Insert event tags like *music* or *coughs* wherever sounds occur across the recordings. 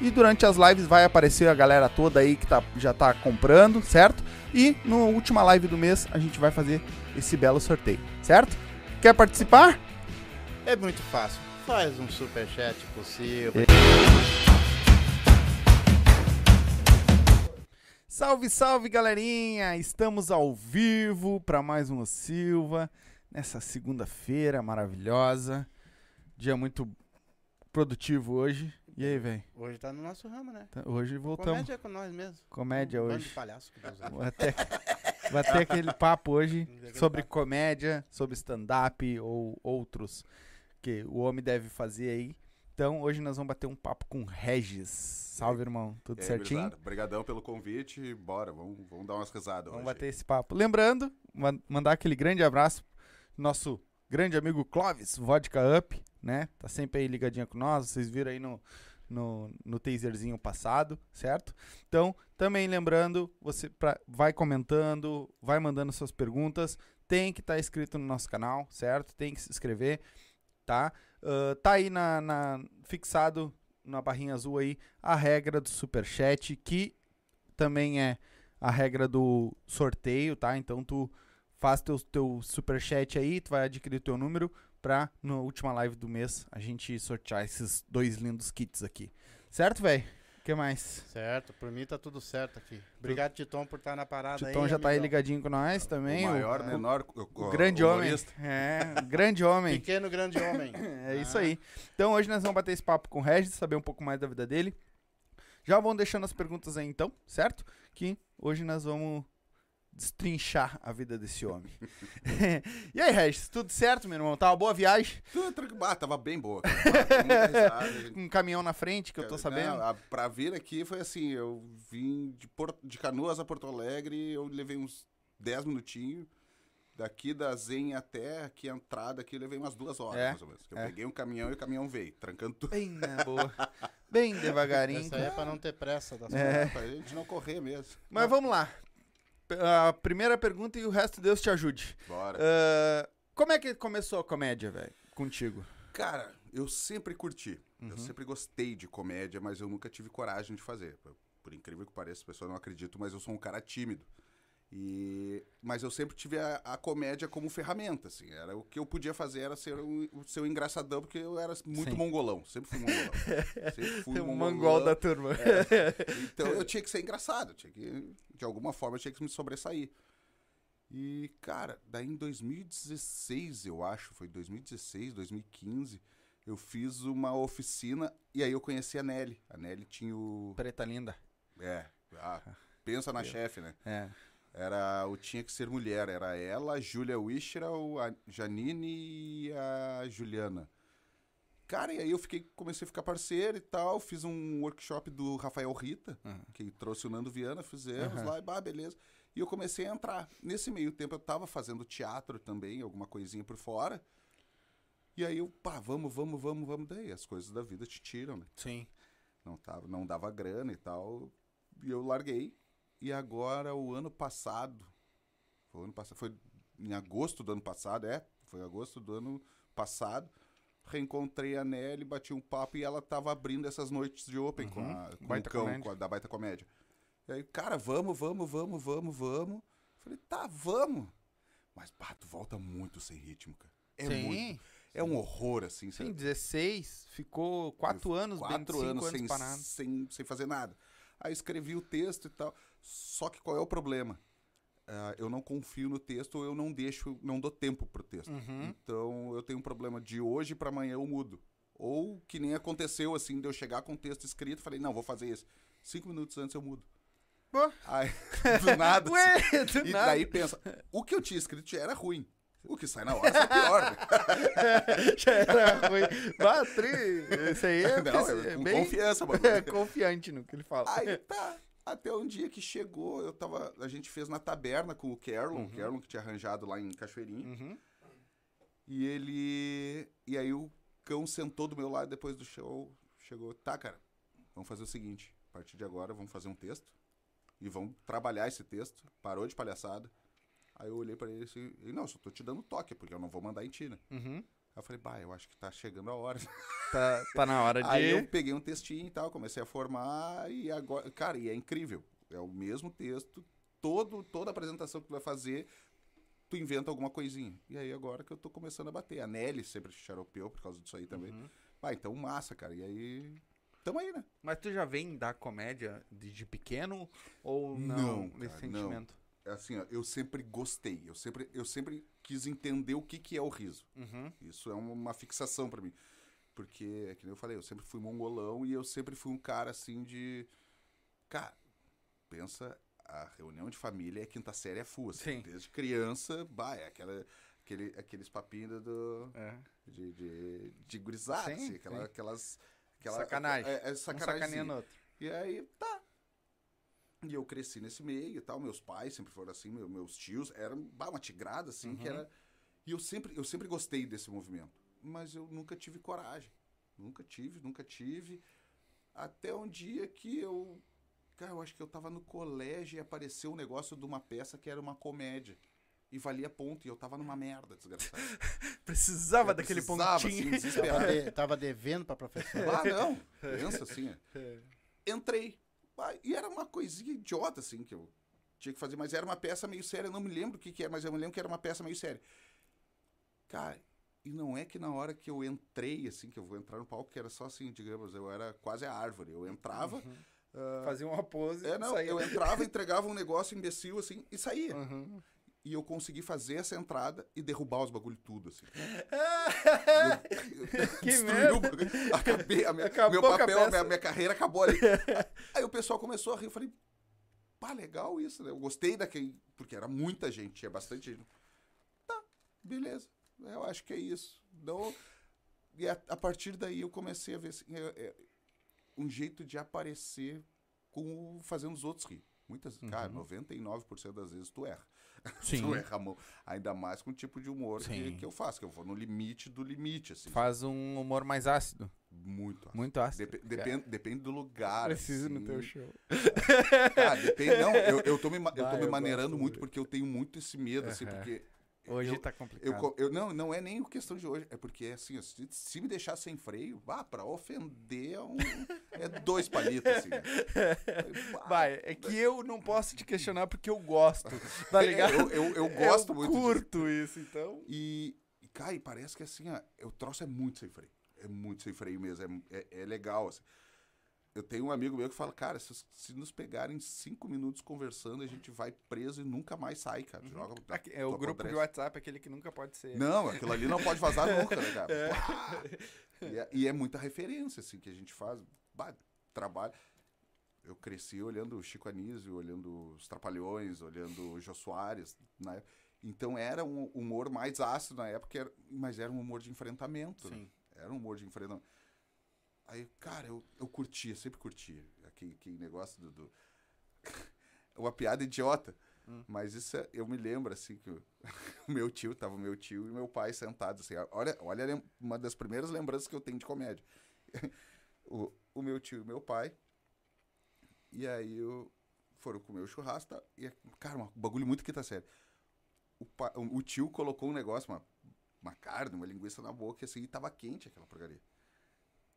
e durante as lives vai aparecer a galera toda aí que tá, já tá comprando, certo? E na última live do mês a gente vai fazer esse belo sorteio, certo? Quer participar? É muito fácil. Faz um super chat possível. Salve, salve, galerinha! Estamos ao vivo para mais um O Silva nessa segunda-feira maravilhosa. Dia muito produtivo hoje. E aí, velho? Hoje tá no nosso ramo, né? Tá- Hoje voltamos. Comédia é com nós mesmo. Comédia Um bando hoje. de palhaço que Deus. Vai ter, vai ter aquele papo hoje *laughs* sobre comédia, sobre stand-up ou outros que o homem deve fazer aí. Então, hoje nós vamos bater um papo com Regis. Salve, irmão. Tudo aí, certinho? gurizada, Obrigadão pelo convite e bora, vamos, vamos dar umas risadas Vamos hoje. bater esse papo. Lembrando, ma- mandar aquele grande abraço pro nosso grande amigo Clóvis, Vodka Up, né? Tá sempre aí ligadinho com nós. Vocês viram aí no, no, no taserzinho passado, certo? Então, também lembrando, você pra, vai comentando, vai mandando suas perguntas. Tem que estar inscrito no nosso canal, certo? Tem que se inscrever, tá? Ah, tá aí na, na- fixado na barrinha azul aí a regra do superchat, que também é a regra do sorteio, tá? Então tu faz teu, teu superchat aí, tu vai adquirir teu número pra na última live do mês a gente sortear esses dois lindos kits aqui. Certo, velho? O que mais? Certo, por mim tá tudo certo aqui. Obrigado, Titon, por estar na parada aí. Titon já tá aí ligadinho com nós também. O maior, o, menor, o grande homem. humorista. É, o grande homem. Pequeno grande homem. *laughs* É isso aí. Então hoje nós vamos bater esse papo com o Regis, saber um pouco mais da vida dele. Já vão deixando as perguntas aí então, certo? Que hoje nós vamos destrinchar a vida desse homem. *laughs* e aí, Regis, tudo certo, meu irmão? Tá uma boa viagem? Tudo tranquilo. Ah, tava bem boa. risada, *laughs* um caminhão na frente, que eu tô Não, sabendo. a- pra vir aqui foi assim, eu vim de, Porto, de Canoas a Porto Alegre, eu levei uns 10 minutinhos. Daqui da Zen até aqui a entrada aqui, eu levei umas duas horas, É, mais ou menos. Eu é. peguei um caminhão e o caminhão veio, trancando tudo. Bem na boa. Bem *laughs* devagarinho. Isso aí é pra não ter pressa das É. coisas. Pra gente não correr mesmo. Mas vamos lá. A primeira pergunta e o resto Deus te ajude. Bora. Ah, como é que começou a comédia, velho? Contigo. Cara, eu sempre curti. Uhum. Eu sempre gostei de comédia, mas eu nunca tive coragem de fazer. Por, por incrível que pareça, as pessoas não acreditam, mas eu sou um cara tímido. E, mas eu sempre tive a, a comédia como ferramenta, assim. Era o que eu podia fazer era ser um, ser um engraçadão, porque eu era muito Sim. mongolão. Sempre fui mongolão. *laughs* sempre fui O mongolão. mongol da turma. Então eu tinha que ser engraçado, tinha que, de alguma forma eu tinha que me sobressair. E, cara, daí em 2016, eu acho, foi 2016, 2015, eu fiz uma oficina e aí eu conheci a Nelly. A Nelly tinha o. Preta linda. É, ah, pensa na chefe, né? É. Era o Tinha Que Ser Mulher. Era ela, a Júlia Wischel, a Janine e a Juliana. Cara, e aí eu fiquei, comecei a ficar parceiro e tal. Fiz um workshop do Rafael Rita, Uhum. que trouxe o Nando Viana, fizemos Aham. lá e bah, beleza. E eu comecei a entrar. Nesse meio tempo eu tava fazendo teatro também, alguma coisinha por fora. E aí eu, pá, vamos, vamos, vamos, vamos. Daí as coisas da vida te tiram, né? Sim. não tava, não dava grana e tal. E eu larguei. E agora o ano passado, foi ano passado, foi em agosto do ano passado, é, foi agosto do ano passado. Reencontrei a Nelly, bati um papo e ela tava abrindo essas noites de open com, a, com Baita o cão, Comédia. com a, da Baita Comédia. E aí, cara, vamos, vamos, vamos, vamos, vamos. Falei, tá, vamos. Mas, pá, tu volta muito sem ritmo, cara. É Sim. muito. É um horror, assim. Sim, sabe? 16, ficou 4 anos, quatro 25 anos, anos, sem, sem, sem fazer nada. Aí escrevi o texto e tal. Só que qual é o problema? Ah, eu não confio no texto ou eu não deixo, não dou tempo pro texto. Uhum. Então eu tenho um problema de hoje pra amanhã eu mudo. Ou que nem aconteceu assim, de eu chegar com o texto escrito, falei, não, vou fazer isso. Cinco minutos antes eu mudo. Pô. Aí, *laughs* do nada. Ué, assim. do e nada. daí pensa, o que eu tinha escrito já era ruim. O que sai na hora sai pior, né? *laughs* Já era ruim. Bah, tri, esse aí é, *laughs* Não, é é com bem confiança, mano. é, confiante no que ele fala. Aí tá. Até um dia que chegou, eu tava. A gente fez na taberna com o Kerlon, o Kerlon que tinha arranjado lá em Cachoeirinha. Uhum. E ele. E aí o cão sentou do meu lado depois do show. Chegou, tá, cara, vamos fazer o seguinte. A partir de agora, vamos fazer um texto. E vamos trabalhar esse texto. Parou de palhaçada. Aí eu olhei pra ele assim, e não, só tô te dando toque, porque eu não vou mandar em ti, né? Uhum. Aí eu falei, bah, eu acho que tá chegando a hora. *laughs* Tá, tá na hora de. Aí eu peguei um textinho e tal, comecei a formar e agora, cara, e é incrível. É o mesmo texto, todo, toda apresentação que tu vai fazer, tu inventa alguma coisinha. E aí agora que eu tô começando a bater. A Nelly sempre xaropeou por causa disso aí também. Uhum. Ah, então massa, cara. E aí, tamo aí, né? Mas tu já vem da comédia de, de pequeno ou não, Não, nesse cara, não. sentimento? É Assim, ó, eu sempre gostei. Eu sempre, eu sempre quis entender o que, que é o riso. Uhum. Isso é uma, fixação pra mim. Porque, é que nem eu falei, eu sempre fui mongolão e eu sempre fui um cara assim de. Cara, pensa, a reunião de família é quinta série é full. Assim, Sim. Desde criança, bah, é aquela, aquele, aqueles papinhos do, É. de, de, de gurizada, Sim, assim, aquela- aquelas. Aquela, Sacanagem. É, é Um sacanagem. sacaneando o outro. E aí, tá. E eu cresci nesse meio e tal. Meus pais sempre foram assim, meu- meus tios eram bah, uma tigrada, assim, que Uhum. era. E eu sempre, eu sempre gostei desse movimento. Mas eu nunca tive coragem. Nunca tive, nunca tive. Até um dia que eu. Cara, eu acho que eu tava no colégio e apareceu um negócio de uma peça que era uma comédia. E valia ponto. E eu tava numa merda, desgraçado. *laughs* Precisava Eu daquele precisava, pontinho. assim, Tava, desesperado. de- tava devendo pra professor. Ah, não. Pensa assim, é. *laughs* Entrei. E era uma coisinha idiota, assim, que eu tinha que fazer, mas era uma peça meio séria. Eu não me lembro o que, que era, mas eu me lembro que era uma peça meio séria. Cara, e não é que na hora que eu entrei, assim, que eu vou entrar no palco, que era só assim, digamos, eu era quase a árvore. Eu entrava. ah, Fazia uma pose é, não, saía. eu entrava, *laughs* entregava um negócio imbecil, assim, e saía. Uhum. E eu consegui fazer essa entrada e derrubar os bagulho tudo, assim. *laughs* que Destruiu merda. o bagulho. Acabei, a minha, Acabou meu a papel, peça. minha, minha carreira acabou ali. *laughs* Aí o pessoal começou a rir, eu falei, pá, legal isso, né? Eu gostei daquele, porque era muita gente, tinha bastante gente. Tá, beleza, eu acho que é isso. Então, e a, a partir daí eu comecei a ver assim, é- é um jeito de aparecer com fazendo os outros rir. Muitas, cara, 99% das vezes tu erra. *laughs* Sim. tu erra, mão. Ainda mais com o tipo de humor que, que eu faço, que eu vou no limite do limite, assim. Faz um humor mais ácido. Muito. Muito ácido. Depe- depende, depende do lugar. Preciso assim. no teu show. Ah, depende. Não, eu, eu tô me, eu tô me eu maneirando muito porque eu tenho muito esse medo, assim, porque Hoje eu- tá Eu, complicado. co- eu, não, não é nem questão de hoje. É porque, assim, se, se me deixar sem freio, ah, pra ofender é, um, é dois palitos, assim. né? *laughs* Vai, é que eu não posso te questionar porque eu gosto, tá ligado? Eu, eu, eu *laughs* gosto eu muito curto isso, então. E, e, cara, e parece que assim, ó, o troço é muito sem freio. É muito sem freio mesmo. É, é, é legal, assim. Eu tenho um amigo meu que fala, cara, se, se nos pegarem cinco minutos conversando, a gente vai preso e nunca mais sai, cara. Joga, Aqui- É o grupo de. WhatsApp, aquele que nunca pode ser. Não, aquilo ali não pode vazar *laughs* nunca, né, cara? Pá! E, é, e é muita referência, assim, que a gente faz. Bah, trabalho. Eu cresci olhando o Chico Anísio, olhando os Trapalhões, olhando o Jô Soares, né? Então era um humor mais ácido na época, mas era um humor de enfrentamento. né? Sim. Era um humor de enfrentamento. Aí, cara, eu, eu curtia, sempre curtia. Aquele, aquele negócio do. do... *laughs* Uma piada idiota. Mas isso é- eu me lembro, assim, que o, *laughs* o meu tio, tava o meu tio e meu pai sentados, assim. Olha, olha uma das primeiras lembranças que eu tenho de comédia. *laughs* o, o meu tio e meu pai. E aí eu, foram comer o churrasco. Tá? E, cara, um bagulho muito quinta série. O, pa- o tio colocou um negócio, uma, uma carne, uma linguiça na boca, assim, e tava quente aquela porcaria.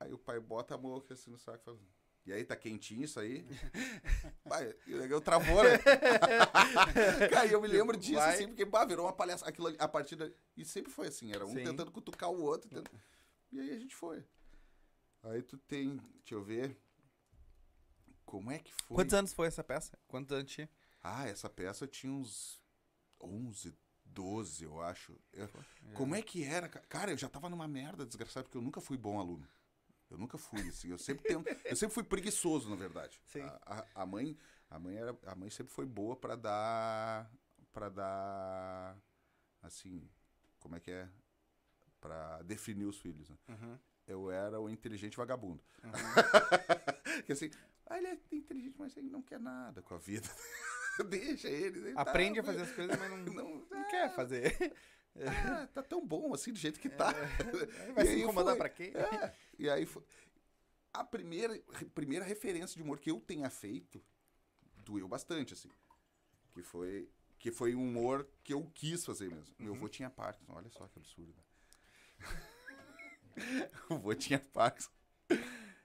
Aí o pai bota a mão assim no saco e fala. E aí, tá quentinho isso aí? *laughs* Pai, e negão travou, né? *laughs* Cara, eu me lembro disso, Vai. assim, porque bah, virou uma palhaça. Aquilo ali, a partir da... E sempre foi assim, era um Sim. tentando cutucar o outro. tentando- E aí a gente foi. Aí tu tem, deixa eu ver. Como é que foi? Quantos anos foi essa peça? Quantos anos tinha? Ah, essa peça tinha uns 11, 12, eu acho. Eu- Como é que era? ca- Cara, eu já tava numa merda desgraçada, porque eu nunca fui bom aluno. Eu nunca fui, assim. Eu sempre, tento, eu sempre fui preguiçoso, na verdade. Sim. A, a- a mãe, a mãe era, a mãe sempre foi boa pra dar, para dar, assim, como é que é, Pra definir os filhos. Né? Uhum. Eu era o inteligente vagabundo. *laughs* que assim, ah, ele é inteligente, mas ele não quer nada com a vida. *laughs* Deixa ele. ele tá- Aprende a fazer as coisas, mas não, Não, *laughs* não quer fazer. Ah, tá tão bom assim do jeito que tá. *laughs* Vai E se incomodar pra quê? É, e aí foi. A primeira, primeira referência de humor que eu tenha feito doeu bastante, assim. Que foi, que foi um humor que eu quis fazer mesmo. Meu avô tinha Parkinson, olha só que absurdo. Né? *laughs* o avô tinha Parkinson.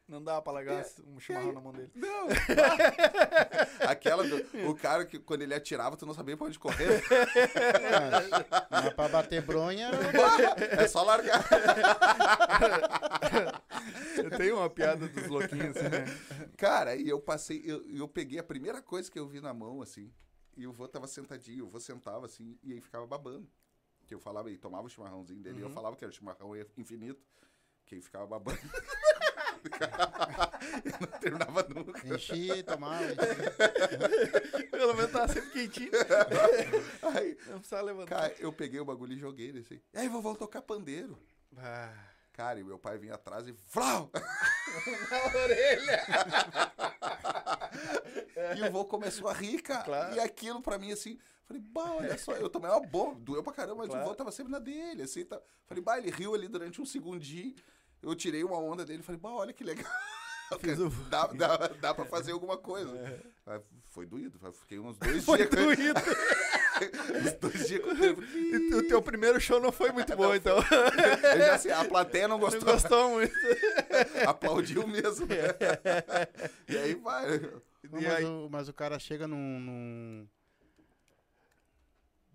Não dá pra largar um chimarrão na mão dele. Não! *laughs* Aquela do. O cara que quando ele atirava, tu não sabia pra onde correr. Mas pra bater bronha, É só largar. Eu tenho uma piada dos louquinhos assim, né? Cara, e eu passei, eu, eu peguei a primeira coisa que eu vi na mão, assim, e o vô tava sentadinho, o vô sentava assim, e aí ficava babando. Que eu falava, e tomava o chimarrãozinho dele, e eu falava que era o chimarrão infinito, que ele ficava babando. Eu *laughs* não terminava nunca. enchi, tomava. enchi. *laughs* Pelo menos tava sempre quentinho. *laughs* Aí, Não precisava levantar. cara, eu peguei o bagulho e joguei ele assim. E aí, vovô, tocar pandeiro. Ah, Cara, e meu pai vinha atrás e. Flau! na orelha. E o vô começou a rir, cara. Claro. E aquilo pra mim, assim, falei, bah, olha só, eu tomei uma bomba, doeu pra caramba, mas Claro. o vô tava sempre na dele, assim, tá. Falei, bah, ele riu ali durante um segundinho, eu tirei uma onda dele, falei, bah, olha que legal. *laughs* Fiz o- Dá, dá, dá pra fazer alguma coisa. Mas Foi doído, fiquei uns dois *laughs* Foi dias. com- doído. *laughs* uns dois dias com o tempo. E o teu primeiro show não foi muito bom, então. Eu já sei, a plateia não Não gostou, gostou muito. aplaudiu mesmo. e aí vai. Não, E mas, aí? o, mas o cara chega num, num-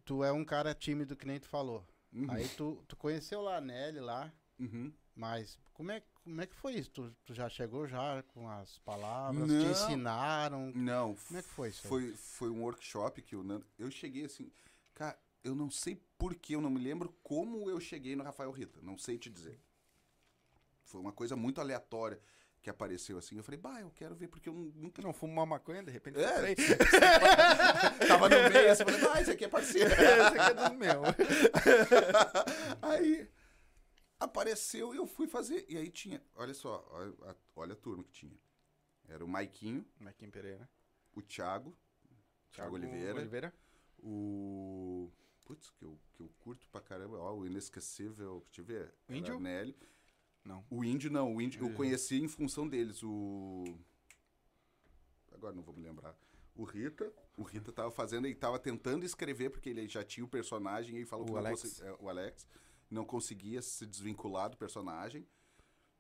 Tu é um cara tímido, que nem tu falou. Uhum. Aí tu, tu conheceu lá a Nelly lá, Uhum. Mas como é, como é que foi isso? Tu, tu já chegou já com as palavras? Não. Te ensinaram? Não. Como é que foi isso? Foi, foi um workshop que o Nando. Eu cheguei assim. Cara, eu não sei porquê, eu não me lembro como eu cheguei no Rafael Rita. Não sei te dizer. Foi uma coisa muito aleatória que apareceu assim. Eu falei, bah, eu quero ver, porque eu nunca. Não fuma uma maconha, de repente. É. *laughs* Tava no meio assim, eu falei, ah, esse aqui é parceiro. *laughs* Esse aqui é dos meus. *laughs* aí apareceu e eu fui fazer. E aí tinha, olha só, olha a, olha a turma que tinha. Era o Maiquinho, Marquinhos Pereira. o Thiago, Thiago Oliveira. Oliveira. O. Putz, que eu, que eu curto pra caramba. Ó, o inesquecível. Deixa eu ver. O Índio? Nelly. Não. O índio não, o índio eu Uhum. conheci em função deles. O. Agora não vou me lembrar. o Rita. O Rita tava fazendo, ele tava tentando escrever, porque ele já tinha o personagem, e falou O que Alex. é, o Alex não conseguia se desvincular do personagem.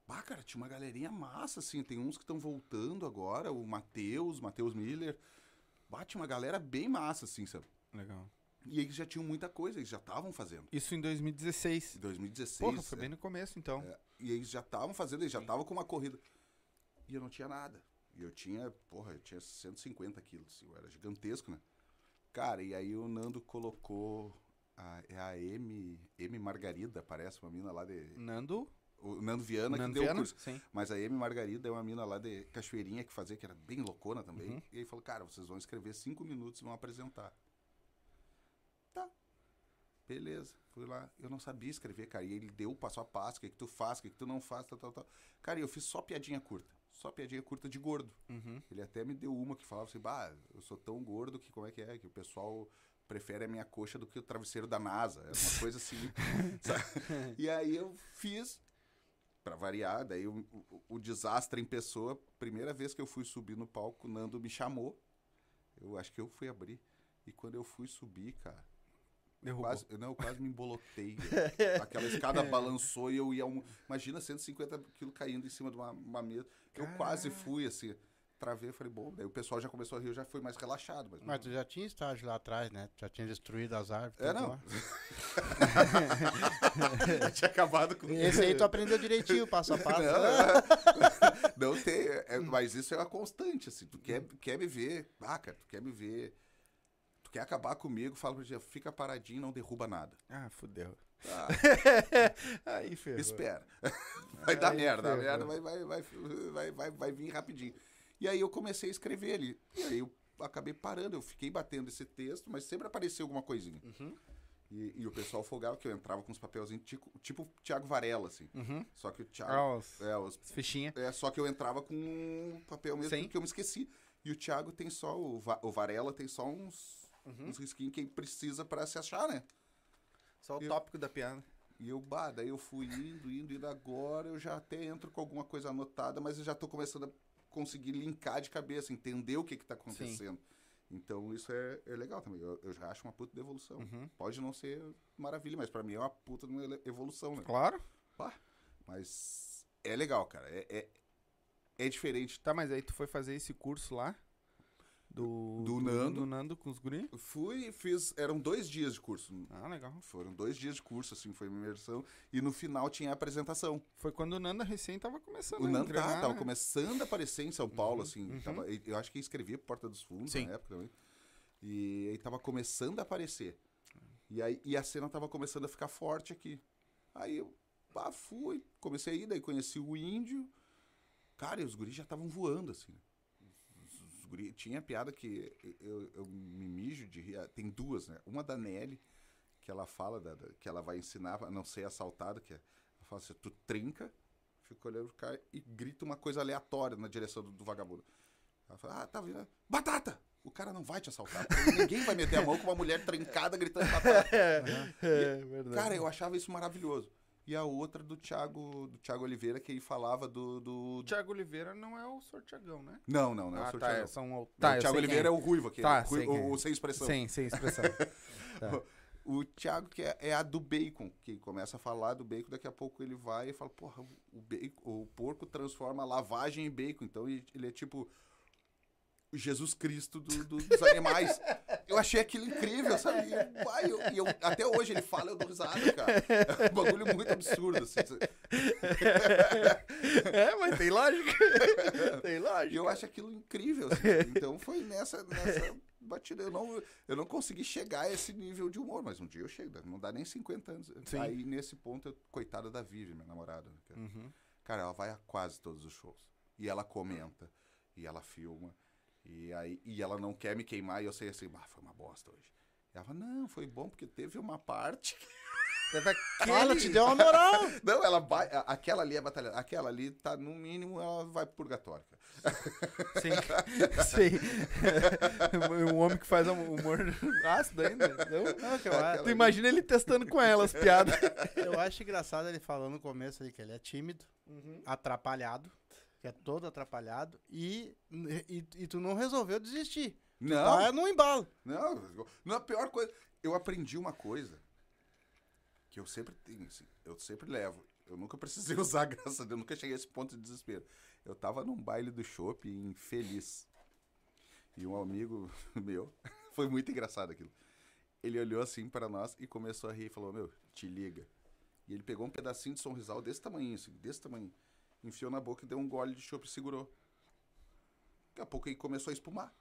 Bah, cara, tinha uma galerinha massa, assim. Tem uns que estão voltando agora, o Matheus, Matheus Miller. Tinha uma galera bem massa, assim, sabe? Legal. E eles já tinham muita coisa, eles já estavam fazendo. Isso em 2016. Em 2016. Porra, foi é, bem no começo, então. é, e eles já estavam fazendo, eles já estavam com uma corrida. E eu não tinha nada. E eu tinha, porra, eu tinha 150 quilos, assim, eu era gigantesco, né? Cara, e aí o Nando colocou. A, é a M, M Margarida, parece, uma mina lá de. Nando. O Nando Viana Nando que deu Viana? o curso. Sim. Mas a M Margarida é uma mina lá de Cachoeirinha que fazia, que era bem loucona também. Uhum. E aí falou, cara, vocês vão escrever cinco minutos e vão apresentar. Tá. Beleza. Fui lá. Eu não sabia escrever, cara. E ele deu o passo a passo, o que, que tu faz, o que, que tu não faz, tal, tal, tal. Cara, e eu fiz só piadinha curta. Só piadinha curta de gordo. Uhum. Ele até me deu uma que falava assim, bah, eu sou tão gordo que como é que é? Que o pessoal prefere a minha coxa do que o travesseiro da NASA. Era uma coisa assim. *laughs* E aí eu fiz, pra variar, daí o, o- o desastre em pessoa, primeira vez que eu fui subir no palco, o Nando me chamou. Eu acho que eu fui abrir. E quando eu fui subir, cara, Derrubou. quase, não, eu quase me embolotei. *laughs* Aquela escada balançou e eu ia. Um, imagina 150 quilos caindo em cima de uma, uma mesa. Eu quase fui assim. Travei, falei, bom, daí o pessoal já começou a rir, eu já fui mais relaxado. Mas, Mas tu já tinha estágio lá atrás, né? Já tinha destruído as árvores. É, não. *laughs* tinha acabado com Esse aí tu aprendeu direitinho, passo a *laughs* passo. Não, não tem, é- mas isso é uma constante, assim. Tu quer, quer me ver, ah, cara, tu quer me ver. Tu quer acabar comigo, fala pro dia, fica paradinho, não derruba nada. Ah, fudeu. Ah, *laughs* Aí, ferrou. espera. Vai dar Aí, merda, a ferrou. merda vai, vai, vai, vai, vai, vai vir rapidinho. E aí eu comecei a escrever ali. E aí eu acabei parando, eu fiquei batendo esse texto, mas sempre aparecia alguma coisinha. Uhum. E, e o pessoal folgava que eu entrava com uns papelzinhos, tipo, tipo Thiago Varela, assim. Uhum. Só que o Thiago. Ah, os, É, os as fichinhas. É, só que eu entrava com um papel mesmo Sim. que eu me esqueci. E o Thiago tem só, o, Va- o Varela tem só uns, Uhum. uns risquinhos que ele precisa pra se achar, né? Só o Eu- tópico da piada. E eu, bah, daí eu fui indo, indo, indo. Agora eu já até entro com alguma coisa anotada, mas eu já tô começando a conseguir linkar de cabeça, entender o que que tá acontecendo. Então isso é, é legal também. Eu, eu já acho uma puta de evolução. Uhum. Pode não ser maravilha, mas pra mim é uma puta de uma evolução, né? Claro. Pá, mas é legal, cara. É, é, é diferente Tá, mas aí tu foi fazer esse curso lá? Do, Do Nando. Do Nando com os guri? Fui e fiz. Eram dois dias de curso. Ah, legal. Foram dois dias de curso, assim, foi uma imersão. E no final tinha a apresentação. Foi quando o Nando recém tava começando O a Nando tá, tava né? começando a aparecer em São Paulo, assim. uhum. tava- eu acho que escrevia Porta dos Fundos Sim. na época também. E ele tava começando a aparecer. E, aí, e a cena tava começando a ficar forte aqui. Aí eu pá, fui, comecei a ir, daí conheci o índio. Cara, e os guris já estavam voando, assim. Os guri- tinha piada que eu, eu me mijo de rir. Tem duas, né? Uma da Nelly, que ela fala da, da- que ela vai ensinar a não ser assaltada, que é, ela fala assim, tu trinca, fica olhando pro cara e grita uma coisa aleatória na direção do, do vagabundo. Ela fala, ah, tá vindo. Batata! O cara não vai te assaltar. Ninguém vai meter a mão com uma mulher trincada gritando *laughs* batata. É, verdade. Cara, eu achava isso maravilhoso. E a outra do Thiago, do Thiago Oliveira, que ele falava do. do... O Thiago Oliveira não é o Sortiagão, né? Não, não, não. é o ah, seu tá, é, são... Tá, o Thiago Oliveira quem é o Ruivo, aquele, Tá, o, sei o- quem é. o sem expressão. Sim, sem expressão. *laughs* Tá. O Thiago, que é, é a do bacon, que começa a falar do bacon, daqui a pouco ele vai e fala, porra, o, bacon, o porco transforma a lavagem em bacon. Então ele, é tipo o Jesus Cristo do- do- dos animais. Eu achei aquilo incrível, sabe? E, vai, eu- e eu- até hoje ele fala, eu dou risada, cara. É um bagulho muito absurdo, assim. é, mas tem lógica. tem E lógica. eu acho aquilo incrível. assim. Então foi nessa, nessa batida. Eu não, eu não consegui chegar a esse nível de humor, mas um dia eu chego. Não dá nem 50 anos. Sim. Aí nesse ponto, eu, coitada da Vivi, minha namorada. né, cara. Uhum. Cara, ela vai a quase todos os shows. E ela comenta. E ela filma. E, aí, e ela não quer me queimar. E eu sei assim, bah, foi uma bosta hoje. E ela fala, não, foi bom porque teve uma parte. Teve *laughs* Ela aquele... te deu uma moral. *laughs* Não, ela vai. Aquela ali é batalhada. Aquela ali tá, no mínimo, ela vai pro purgatório. Sim, *laughs* sim. um homem que faz um humor ácido ainda. Não? Não, que eu, Tu imagina ele testando com ela as piadas. eu acho engraçado ele falando no começo ali que ele é tímido, atrapalhado, que é todo atrapalhado, e, e, e tu não resolveu desistir. Não, Tá no embalo. não, não, a pior coisa. Eu aprendi uma coisa que eu sempre tenho, assim, eu sempre levo. Eu nunca precisei *laughs* usar, graças a Deus, eu nunca cheguei a esse ponto de desespero. Eu tava num baile do shopping infeliz. E um amigo *laughs* meu, *laughs* foi muito engraçado aquilo. Ele olhou assim para nós e começou a rir e falou: Meu, te liga. E ele pegou um pedacinho de sonrisal desse tamanho, assim, desse tamanho. Enfiou na boca e deu um gole de chopp e segurou. Daqui a pouco ele começou a espumar.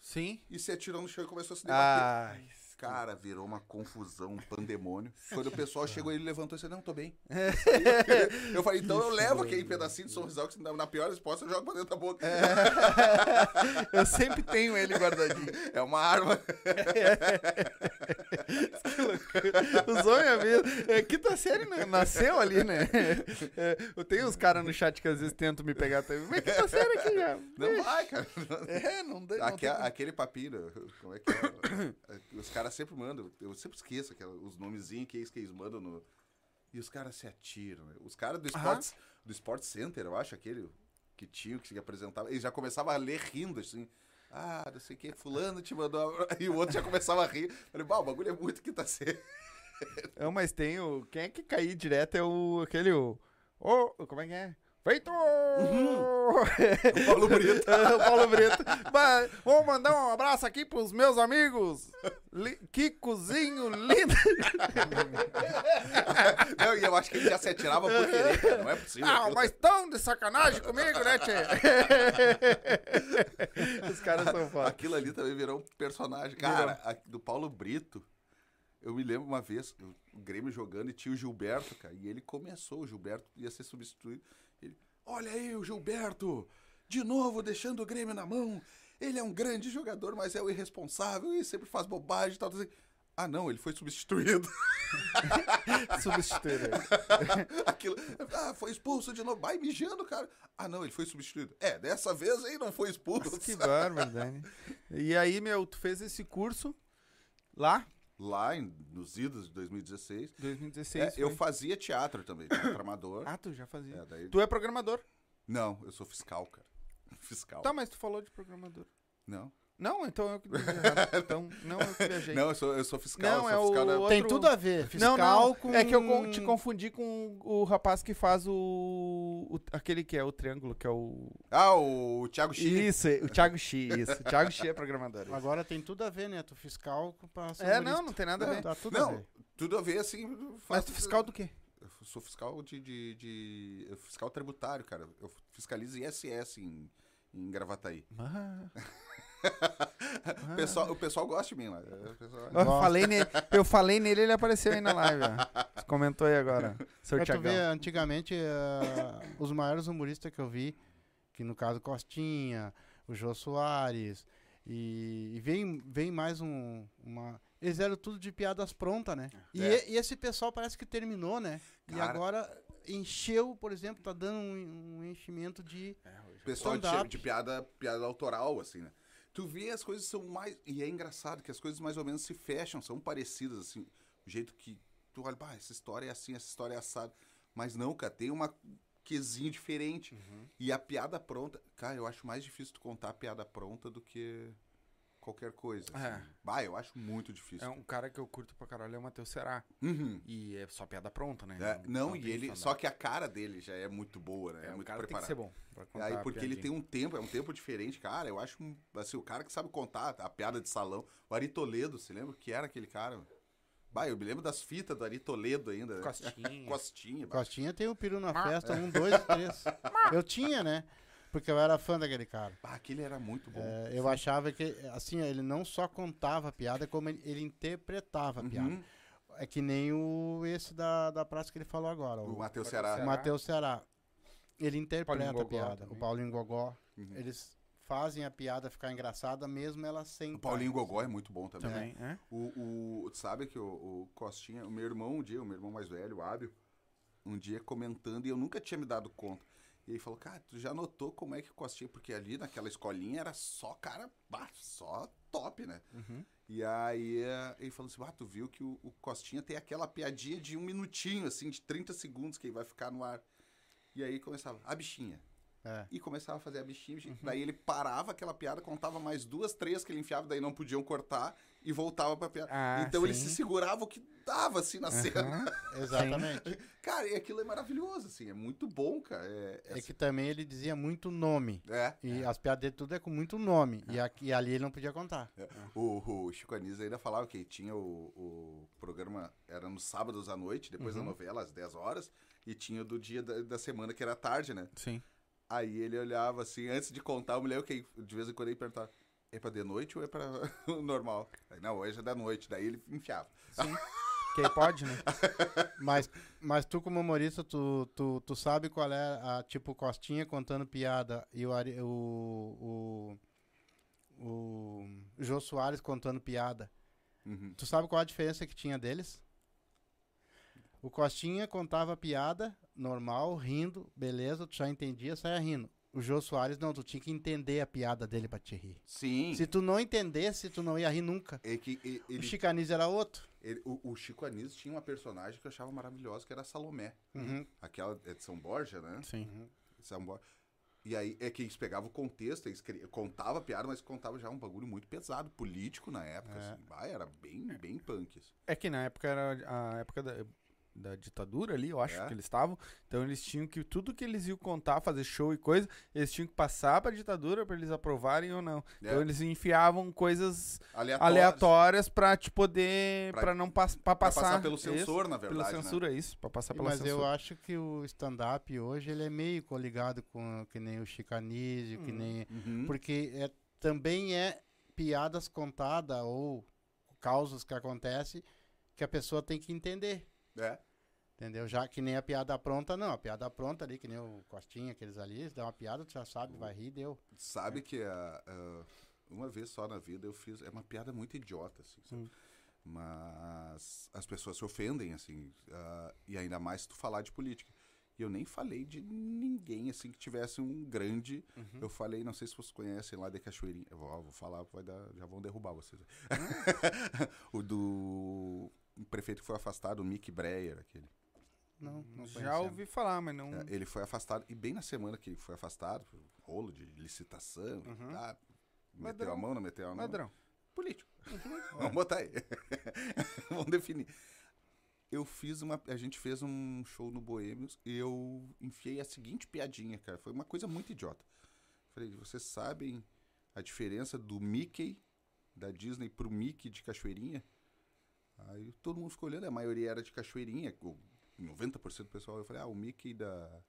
Sim. E se atirou no chão e começou a se debater. Ai, Cara, virou uma confusão, um pandemônio. *laughs* Quando o pessoal chegou, ele levantou e disse: Não, tô bem. É. *laughs* Eu falei: Então eu levo aquele pedacinho de sorrisal que na pior resposta eu jogo pra dentro da boca. *laughs* eu sempre tenho ele guardadinho. É uma arma. Homens é mesmo. É, quinta série né? nasceu ali, né? É, eu tenho uns caras no chat que às vezes tentam me pegar também. Mas quinta série aqui já. Não vai, cara. É, não dá. Não Aque- tem- aquele papiro, como é que é? *coughs* Os caras sempre mandam, eu sempre esqueço aquela- os nomezinhos que eles, que eles mandam no. E os caras se atiram. né? Os caras do Sports, do Sports Center, eu acho, aquele que tinha, que se apresentava, eles já começavam a ler rindo, assim. Ah, não sei o que, fulano te mandou. *laughs* E o outro já começava a rir. Falei, bah, o bagulho é muito que tá *laughs* sendo. É, mas tem o. Quem é que cair direto é o. aquele. O. o- como é que é? Feito! O Paulo Brito. *laughs* o Paulo Brito. Mas, vou mandar um abraço aqui pros meus amigos. Li, Kikozinho lindo. *laughs* Não, e eu acho que ele já se atirava por querer, cara. Não é possível. Ah, mas tão de sacanagem comigo, né, tchê? *laughs* Os caras são foda. Aquilo ali também virou um personagem. Cara, a- do Paulo Brito, eu me lembro uma vez, o o Grêmio jogando e tinha o Gilberto, cara. E ele começou, o Gilberto ia ser substituído. Olha aí o Gilberto, de novo deixando o Grêmio na mão. Ele é um grande jogador, mas é o irresponsável e sempre faz bobagem e tal. tal. Ah, não, ele foi substituído. *laughs* Substituir. *laughs* Aquilo, ah, foi expulso de novo. Vai mijando, cara. Ah, não, ele foi substituído. É, dessa vez aí não foi expulso. Que bárbaro, Dani. E aí, meu, tu fez esse curso lá, Lá em, nos idos de 2016. 2016. É, eu fazia teatro também, teatro amador. *coughs* Ah, tu já fazia. É, daí- Tu é programador. Não, eu sou fiscal, cara. *laughs* Fiscal. Tá, mas tu falou de programador. Não. Não, então eu. *laughs* Então, não, eu que viajei. Não, eu sou, eu sou fiscal. Não, eu sou é fiscal o da- outro- Tem tudo a ver. Fiscal não, não. com... É que eu te confundi com o rapaz que faz o, o- aquele que é o triângulo, que é o Ah, o Thiago Chi. Isso, o Thiago X, isso. O *laughs* Thiago X é programador. isso. Agora tem tudo a ver, né? Tu fiscal com É, não, não tem nada a ver. Tá tudo a Não, ver. tudo a ver, assim. Mas tu fiscal do quê? Eu sou fiscal de. de, de- fiscal tributário, cara. Eu fiscalizo ISS em, em Gravataí. Ah, *laughs* O, pessoal, o pessoal gosta de mim lá. É, pessoal- eu, falei nele, *laughs* eu falei nele, ele apareceu aí na live. ó. Você comentou aí agora. *laughs* Seu ver, Thiagão. antigamente, eh, os maiores humoristas que eu vi, que no caso Costinha, o Jô Soares, e, e vem, vem mais um, uma... Eles eram tudo de piadas prontas, né? E, É. e- e esse pessoal parece que terminou, né? e Cara. agora encheu, por exemplo, tá dando um, um enchimento de... O pessoal de, de piada, piada autoral, assim, né? Tu vê as coisas são mais. E é engraçado que as coisas mais ou menos se fecham, são parecidas, assim. O jeito que tu olha, pá, essa história é assim, essa história é assada. Mas não, cara, tem uma quesinho diferente. Uhum. E a piada pronta. Cara, eu acho mais difícil tu contar a piada pronta do que qualquer coisa. É. Assim. Bah, eu acho muito difícil. É um cara que eu curto pra caralho, é o Matheus Será. Uhum. E é só piada pronta, né? É, não, e tem ele. Só que a cara dele já é muito boa, né? É, é, muito cara tem que preparado. ser bom. Aí, porque ele tem um tempo, é um tempo diferente, cara. Eu acho, um- assim, o cara que sabe contar a piada de salão. O Ari Toledo, você lembra que era aquele cara? Bah, eu me lembro das fitas do Ari Toledo ainda. Costinha. *laughs* Costinha. bah. Costinha tem o peru na festa, um, dois e três. Eu tinha, né? Porque eu era fã daquele cara. Bah, aquele era muito bom. É, eu achava que, assim, ele não só contava a piada, como ele, ele interpretava a piada. Uhum. É É que nem o esse da, da praça que ele falou agora. O O, Matheus. Ceará. o Matheus Ceará. Ele interpreta Paulinho a piada. também. O Paulinho Gogó. Uhum. Eles fazem a piada ficar engraçada, mesmo ela sem. O Paulinho Gogó é muito bom também. Também, é? O, o- sabe que o, o Costinha, o meu irmão um dia, o meu irmão mais velho, o Ábio, um dia comentando, e eu nunca tinha me dado conta. E ele falou, cara, tu já notou como é que o Costinha, porque ali naquela escolinha era só cara, bah, só top, né? Uhum. E aí eh, ele falou assim, ah, tu viu que o, o Costinha tem aquela piadinha de um minutinho, assim, de 30 segundos que ele vai ficar no ar. E aí começava, a bichinha. É. e começava a fazer a bichinha. bichinha. Daí ele parava aquela piada, contava mais duas, três que ele enfiava, daí não podiam cortar e voltava pra piada. Ah, então ele sim. se segurava o que dava assim na cena. *laughs* Exatamente. Cara, e aquilo é maravilhoso, assim, é muito bom, cara. É, é, É que também ele dizia muito nome. é. E as piadas dele tudo é com muito nome. E, aqui, e ali ele não podia contar. É. O, o Chico Anísio ainda falava que tinha o, o programa, era nos sábados à noite, depois da novela, às 10 horas, e tinha o do dia da, da semana, que era à tarde, né? Sim. Aí ele olhava assim, antes de contar, me lembro que de vez em quando ele perguntava, é pra de noite ou é pra *laughs* normal? Aí, não, hoje é da noite, daí ele enfiava. Quem pode, né? *laughs* Mas, mas tu, como humorista, tu, tu, tu sabe qual é a tipo Costinha contando piada e o, o, o, o Jô Soares contando piada. Uhum. Tu sabe qual a diferença que tinha deles? O Costinha contava piada normal, rindo, beleza, tu já entendia, saia rindo. O Jô Soares não, tu tinha que entender a piada dele pra te rir. Sim. Se tu não entendesse, tu não ia rir nunca. É que e- O ele, Chicanese era outro. ele- o, o Chico Anísio tinha uma personagem que eu achava maravilhosa, que era a Salomé. Uhum. Aquela é de São Borja, né? Sim. São Borja. E aí é que eles pegavam o contexto, eles cri- contava a piada, mas contava já um bagulho muito pesado, político na época. É. Assim. Ah, era bem, bem punk. Assim. É que na época era a época da, da ditadura ali, eu acho É. que eles estavam. Então eles tinham que. Tudo que eles iam contar, fazer show e coisa, eles tinham que passar pra ditadura pra eles aprovarem ou não. Então É. eles enfiavam coisas Aleatórios. aleatórias pra te poder. Pra- Pra, não pass pra Pra passar. passar pelo isso, censor, na verdade. Pela né? censura, isso. Pra passar pela Mas eu censura. acho que o stand-up hoje ele é meio coligado com que nem o chicanismo, que Hum. nem. Uhum. Porque é, também é piadas contadas ou causas que acontecem que a pessoa tem que entender. É. Entendeu? Já que nem a piada pronta, não. A piada pronta ali, que nem o Costinha, aqueles ali, dão uma piada, tu já sabe, vai rir, deu. Sabe que a- a- uma vez só na vida eu fiz. É uma piada muito idiota, assim. Hum. Mas as pessoas se ofendem, assim. ah, e ainda mais se tu falar de política. E eu nem falei de ninguém, assim, que tivesse um grande. Uhum. Eu falei, não sei se vocês conhecem lá de Cachoeirinha. Eu vou, vou falar, vai dar, já vão derrubar vocês. *laughs* o do o prefeito que foi afastado, o Mick Breyer, aquele. Não, não Já ouvi falar, mas não. É, ele foi afastado, e bem na semana que ele foi afastado, rolo de licitação, Uhum. tá, meteu a mão, não meteu a mão. Ladrão. Político. *laughs* Vamos botar aí. *laughs* Vamos definir. Eu fiz uma. A gente fez um show no Boêmios e eu enfiei a seguinte piadinha, cara. Foi uma coisa muito idiota. Falei, vocês sabem a diferença do Mickey da Disney pro Mickey de Cachoeirinha? Aí todo mundo ficou olhando, a maioria era de Cachoeirinha, 90% do pessoal. Eu falei, ah, o Mickey da,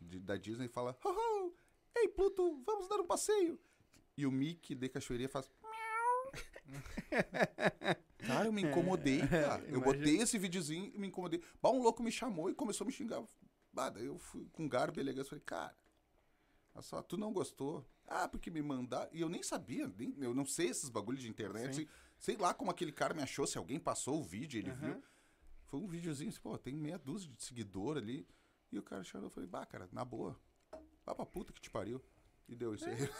de- da Disney fala, ho, ho, ei Pluto, vamos dar um passeio. E o Mickey de Cachoeirinha faz. *laughs* Cara, eu me incomodei, cara. Eu imagina. botei esse videozinho e me incomodei. Bah, um louco me chamou e começou a me xingar. Bah, daí eu fui com garbo e elegância. Falei, cara, olha só, tu não gostou? Ah, porque me mandaram. E eu nem sabia, nem- eu não sei esses bagulhos de internet. Sei, sei lá como aquele cara me achou, se alguém passou o vídeo, ele Aham. viu. Foi um videozinho, assim, pô, tem meia dúzia de seguidor ali. E o cara chorou, eu falei, bah, cara, na boa. Vá pra puta que te pariu. E deu isso aí. *laughs*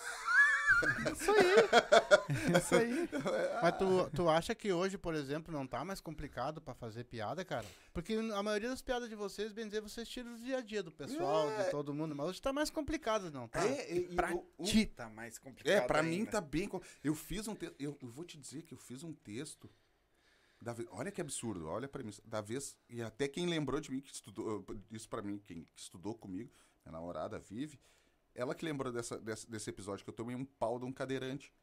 Isso aí. Isso aí. *laughs* Mas tu, tu acha que hoje, por exemplo, não tá mais complicado pra fazer piada, cara? Porque a maioria das piadas de vocês, bem dizer, vocês tiram do dia a dia do pessoal, É. de todo mundo. Mas hoje tá mais complicado, não tá? É, e- e Pra o- ti tá mais complicado. É, pra mim ainda. tá bem. Eu fiz um texto. Eu, eu vou te dizer que eu fiz um texto. Da vez, olha que absurdo, olha pra mim. Da vez. E até quem lembrou de mim, que estudou. Isso pra mim, quem estudou comigo, minha namorada Vive, ela que lembrou dessa, desse, desse episódio que eu tomei um pau de um cadeirante.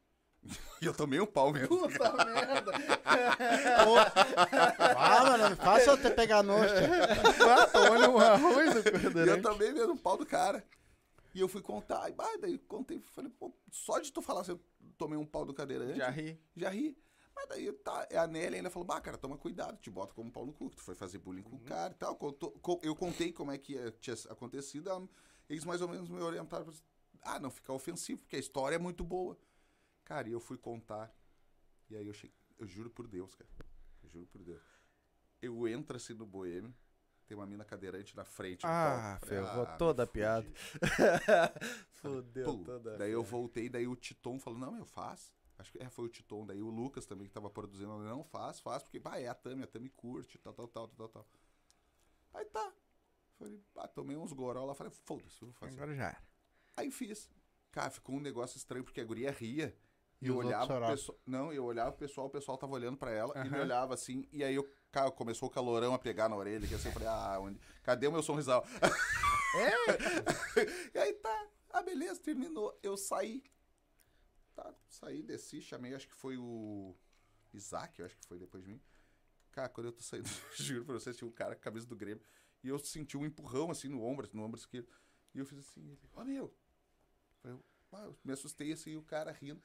*laughs* e eu tomei um pau mesmo. Puta merda. *laughs* Ah, mano, me faça eu até pegar nojo. Olha o arroz do E eu cadeirante. também mesmo um pau do cara. E eu fui contar, e bah, daí contei, falei, pô, só de tu falar assim, eu tomei um pau do cadeirante. Já ri. Já ri. Mas daí tá, a Nelly ainda falou, bah, cara, toma cuidado, te bota como pau no cu, que tu foi fazer bullying com o cara e tal. Contou- co- eu contei como é que eh, tinha acontecido, ah, eles mais ou menos me orientaram, pra, ah, não ficar ofensivo, porque a história é muito boa. Cara, e eu fui contar, e aí eu cheguei, eu juro por Deus, cara, eu juro por Deus. Eu entro assim no boêmio, tem uma mina cadeirante na frente. Ah, palco. Ferrou me toda a piada. *laughs* Fudeu Pô, toda Daí eu voltei, daí o Titon falou, não, eu faço. Acho que é, foi o Titon, daí o Lucas também que tava produzindo, não, faz, faz, porque, pá, é a Tami, a Tami curte, tal, tal, tal, tal, tal. Aí tá. Falei, ah, tomei uns goró lá, falei, foda-se, eu vou fazer. Agora já era. Aí fiz. Cara, ficou um negócio estranho, porque a guria ria. E E eu olhava choravam. pessoal. Não, eu olhava pro pessoal, o pessoal tava olhando pra ela e me olhava assim. E aí eu, cara, começou o calorão a pegar na orelha, que assim, eu falei, ah, onde... cadê o meu sorrisal? *laughs* e aí tá, ah, beleza, terminou. Eu saí. Tá, saí, desci, chamei, acho que foi o Isaac, eu acho que foi depois de mim. Cara, quando eu tô saindo, *laughs* juro pra vocês, tinha um cara com a camisa do Grêmio. E eu senti um empurrão assim no ombro, no ombro esquerdo. E eu fiz assim, ele, ó meu. Eu, eu me assustei assim, o cara rindo.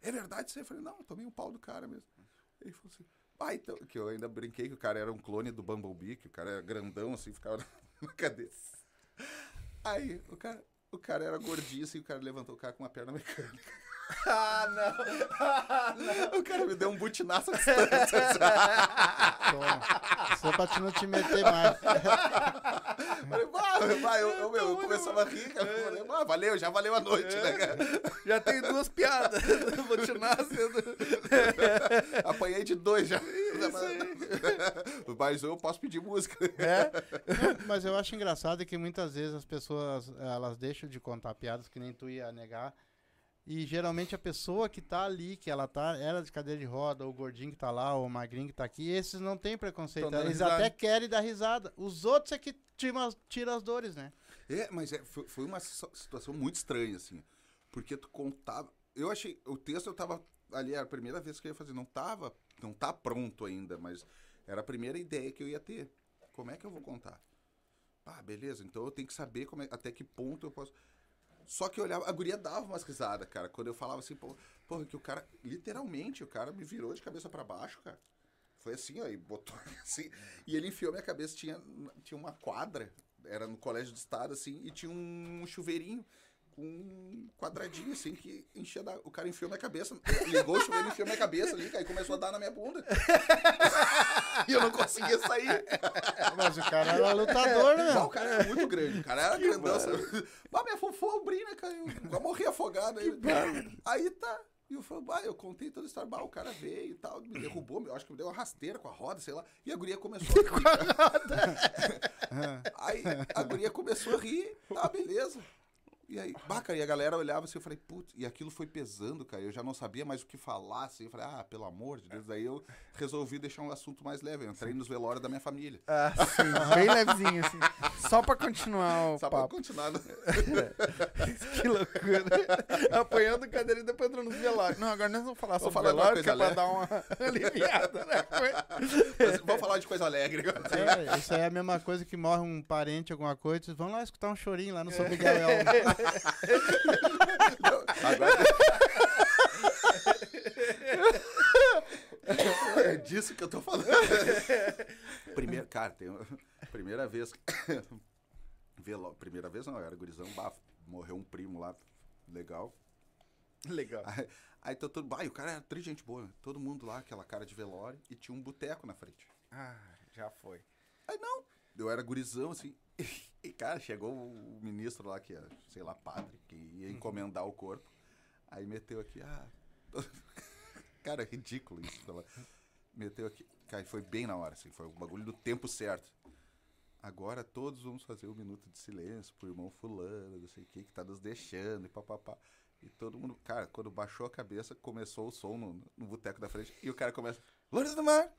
É verdade aí? Eu falei, não, eu tomei um pau do cara mesmo. Ele falou assim, ah, então, que eu ainda brinquei que o cara era um clone do Bumblebee, que o cara era grandão assim, ficava *laughs* na cadeira. Aí, o cara, o cara era gordinho assim, o cara levantou o cara com uma perna mecânica. *laughs* Ah, não. O cara me deu um butinaço à distância. Toma. Só pra te não te meter mais. Falei, vai, vai, eu, eu, meu, eu começava a rir, cara. Eu Falei, "Ah, valeu, já valeu a noite, né, cara? Já tem duas piadas. *laughs* Vou te nascendo. *laughs* Apanhei de dois já. Mas eu posso pedir música. É? Mas eu acho engraçado que muitas vezes as pessoas elas deixam de contar piadas que nem tu ia negar. E geralmente a pessoa que tá ali, que ela tá, ela de cadeira de roda, ou o gordinho que tá lá, ou o magrinho que tá aqui, esses não tem preconceito. Eles risada. até querem dar risada. Os outros é que tiram as, tiram as dores, né? É, mas é, foi, foi uma si- situação muito estranha, assim. Porque tu contava. Eu achei. O texto eu tava. Ali, era a primeira vez que eu ia fazer. Não tava. Não tá pronto ainda, mas era a primeira ideia que eu ia ter. Como é que eu vou contar? Ah, beleza. Então eu tenho que saber como é- até que ponto eu posso. Só que eu olhava, a guria dava umas risadas, cara. Quando eu falava assim, pô, porra, que o cara, literalmente, o cara me virou de cabeça pra baixo, cara. Foi assim, ó, e botou *laughs* assim. E ele enfiou minha cabeça, tinha, tinha uma quadra, era no colégio do estado, assim, e tinha um chuveirinho com um quadradinho, assim, que enchia da. O cara enfiou minha cabeça, ligou o chuveiro, enfiou minha cabeça ali, e começou a dar na minha bunda. *laughs* e eu não conseguia sair. Mas o cara era lutador, né? Meu? o cara era muito grande, o cara era grandão. sabe? Bah, minha fofo abriu, né, cara? Eu morri afogado aí. Aí tá. E eu falei, bah, eu contei toda a história. Bah, o cara veio e tal, me derrubou, eu acho que me deu uma rasteira com a roda, sei lá. E a guria começou a *laughs* rir. *laughs* Aí a guria começou a rir, tá, beleza. E aí, bah, cara, e a galera olhava assim, eu falei, putz, e aquilo foi pesando, cara. Eu já não sabia mais o que falar, assim. Eu falei, ah, pelo amor de Deus. Daí eu resolvi deixar um assunto mais leve. Eu entrei nos velórios da minha família. Ah, sim, bem levezinho, assim. Só pra continuar o Só pra papo. continuar. no- *laughs* Que loucura. Apanhando cadeira e depois entrando no velório. Não, agora nós vamos falar sobre falar velório, que é pra dar uma *laughs* aliviada, né? Mas Vamos falar de coisa alegre. É, isso aí é a mesma coisa que morre um parente, alguma coisa. vocês Vão lá escutar um chorinho lá no São Miguel. *laughs* Agora... É disso que eu tô falando. Primeiro, cara, tem uma- primeira vez. *coughs* Veló... Primeira vez não, eu era gurizão, bah, morreu um primo lá, legal. Legal. Aí, aí tô todo. E o cara era tri gente boa, né? todo mundo lá, aquela cara de velório, e tinha um boteco na frente. Ah, já foi. Aí não, eu era gurizão, assim. E, cara, chegou o ministro lá, que é, sei lá, padre, que ia encomendar o corpo. Aí meteu aqui, ah. *laughs* cara, é ridículo isso. Meteu aqui. Cara, foi bem na hora, assim, foi o bagulho do tempo certo. Agora todos vamos fazer um minuto de silêncio pro irmão fulano, não sei o que, que tá nos deixando, e papapá. E todo mundo, cara, quando baixou a cabeça, começou o som no, no boteco da frente, e o cara começa, Lourdes do Mar!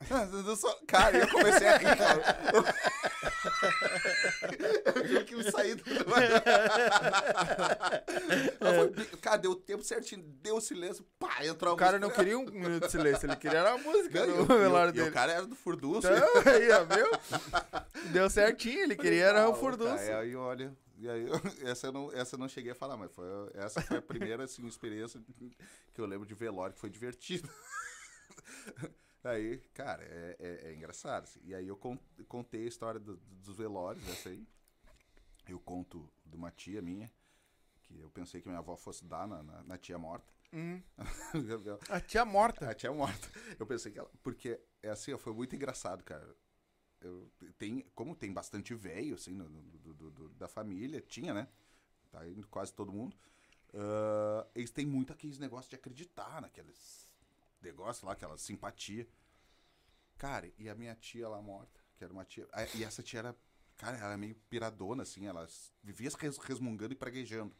*laughs* Cara, eu comecei a rir, cara. *laughs* *laughs* Eu tive que sair do. Mas foi bem- Cara, deu o tempo certinho, deu o silêncio, pá, entrou a O cara música. não queria um minuto de silêncio, ele queria era a música Não, e no o- e o- velório e dele. o cara era do Furdunço. Então, aí, ó, viu? Deu certinho, ele queria era o furdunço. cara, Aí, olha, e aí, eu- *laughs* essa, eu não, essa eu não cheguei a falar, mas foi, essa foi a primeira assim, experiência que eu lembro de velório, que foi divertido. *laughs* Aí, cara, é, é- é engraçado. assim. E aí eu con- contei a história do- dos velórios, essa aí. Eu conto de uma tia minha, que eu pensei que minha avó fosse dar na, na- na tia morta. Hum. *laughs* A tia morta. A tia morta. Eu pensei que ela. Porque, é assim, foi muito engraçado, cara. Eu, tem, como tem bastante velho, assim, no- do- do- do- da família, tinha, né? Tá indo quase todo mundo. ah, eles têm muito aqueles negócios de acreditar naqueles negócios lá, aquela simpatia. Cara, e a minha tia lá morta, que era uma tia. E essa tia era cara, ela era meio piradona, assim, ela vivia res- resmungando e praguejando.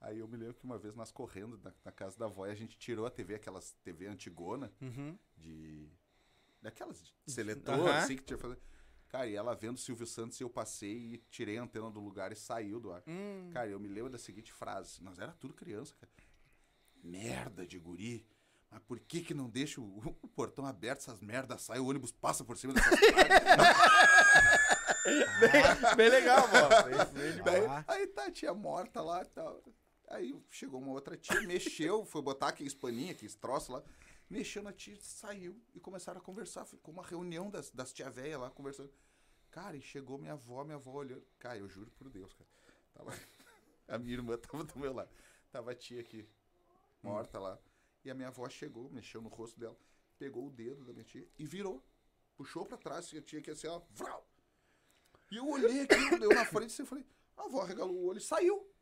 Aí eu me lembro que uma vez nós correndo na, na casa da avó e a gente tirou a TV, aquelas TV antigona, Uhum. de. Daquelas de seletor, Aham. assim, que tinha fazer. Cara, e ela vendo Silvio Santos, eu passei e tirei a antena do lugar e saiu do ar. Hum. Cara, eu me lembro da seguinte frase. Nós era tudo criança, cara. Merda de guri. Mas por que que não deixa o, o portão aberto, essas merdas saem, o ônibus passa por cima dessas Bem, bem legal, mano. Daí, Ah. aí tá a tia morta lá e tal. Aí chegou uma outra tia, mexeu, foi botar aqueles paninhos, aqueles troços lá. Mexeu na tia, saiu e começaram a conversar. Ficou uma reunião das, das tia velha lá conversando. Cara, e chegou minha avó, minha avó olhando. Cara, eu juro por Deus, cara. Tava... *laughs* A minha irmã tava do meu lado. Tava a tia aqui, morta lá. E a minha avó chegou, mexeu no rosto dela, pegou o dedo da minha tia e virou. Puxou pra trás, e a tia aqui assim, ó. Vrau! E eu olhei aqui, eu na frente assim, eu falei, a avó regalou o olho e saiu.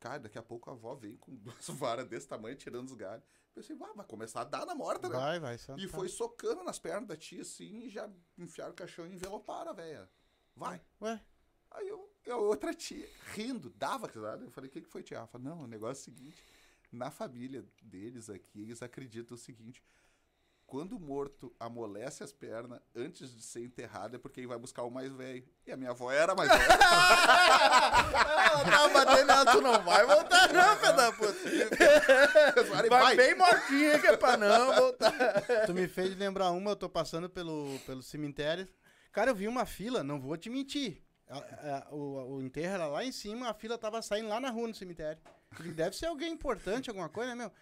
Cara, daqui a pouco a avó vem com duas *laughs* varas desse tamanho, tirando os galhos. Pensei, ah, vai começar a dar na morta, né? Vai, vai. Só E foi socando nas pernas da tia assim e já enfiaram o caixão e enveloparam a velha. Vai. Ué, Aí eu, eu, outra tia, rindo, dava risada. Eu falei, o que, que foi, tia? Ela falou, não, o negócio é o seguinte. Na família deles aqui, eles acreditam o seguinte. Quando o morto amolece as pernas antes de ser enterrado, é porque ele vai buscar o mais velho. E a minha avó era mais velha. *laughs* Ela tava batendo nela, tu não vai voltar não, filho da puta. Vai bem mortinha que é pra não voltar. tu me fez lembrar uma, eu tô passando pelo, pelo cemitério. Cara, eu vi uma fila, não vou te mentir. A- a- o, o enterro era lá em cima, a fila tava saindo lá na rua no cemitério. Falei, Deve ser alguém importante, alguma coisa, né, meu?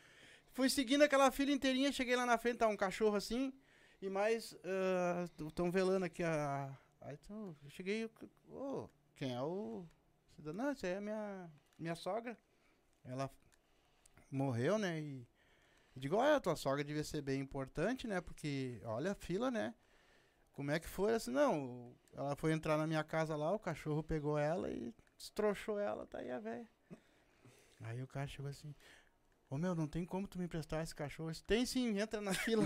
Fui seguindo aquela fila inteirinha, cheguei lá na frente, tá um cachorro assim, e mais. Estão velando aqui a. Aí então, eu cheguei. Ô, quem é o. Não, essa é a minha, minha sogra. Ela morreu, né? E. Eu digo, olha, tua sogra devia ser bem importante, né? Porque, olha a fila, né? Como é que foi? Assim, não, ela foi entrar na minha casa lá, o cachorro pegou ela e destrochou ela, tá aí a velha. Aí o cara chegou assim, ô meu, não tem como tu me emprestar esse cachorro? Eu disse, tem sim, entra na fila.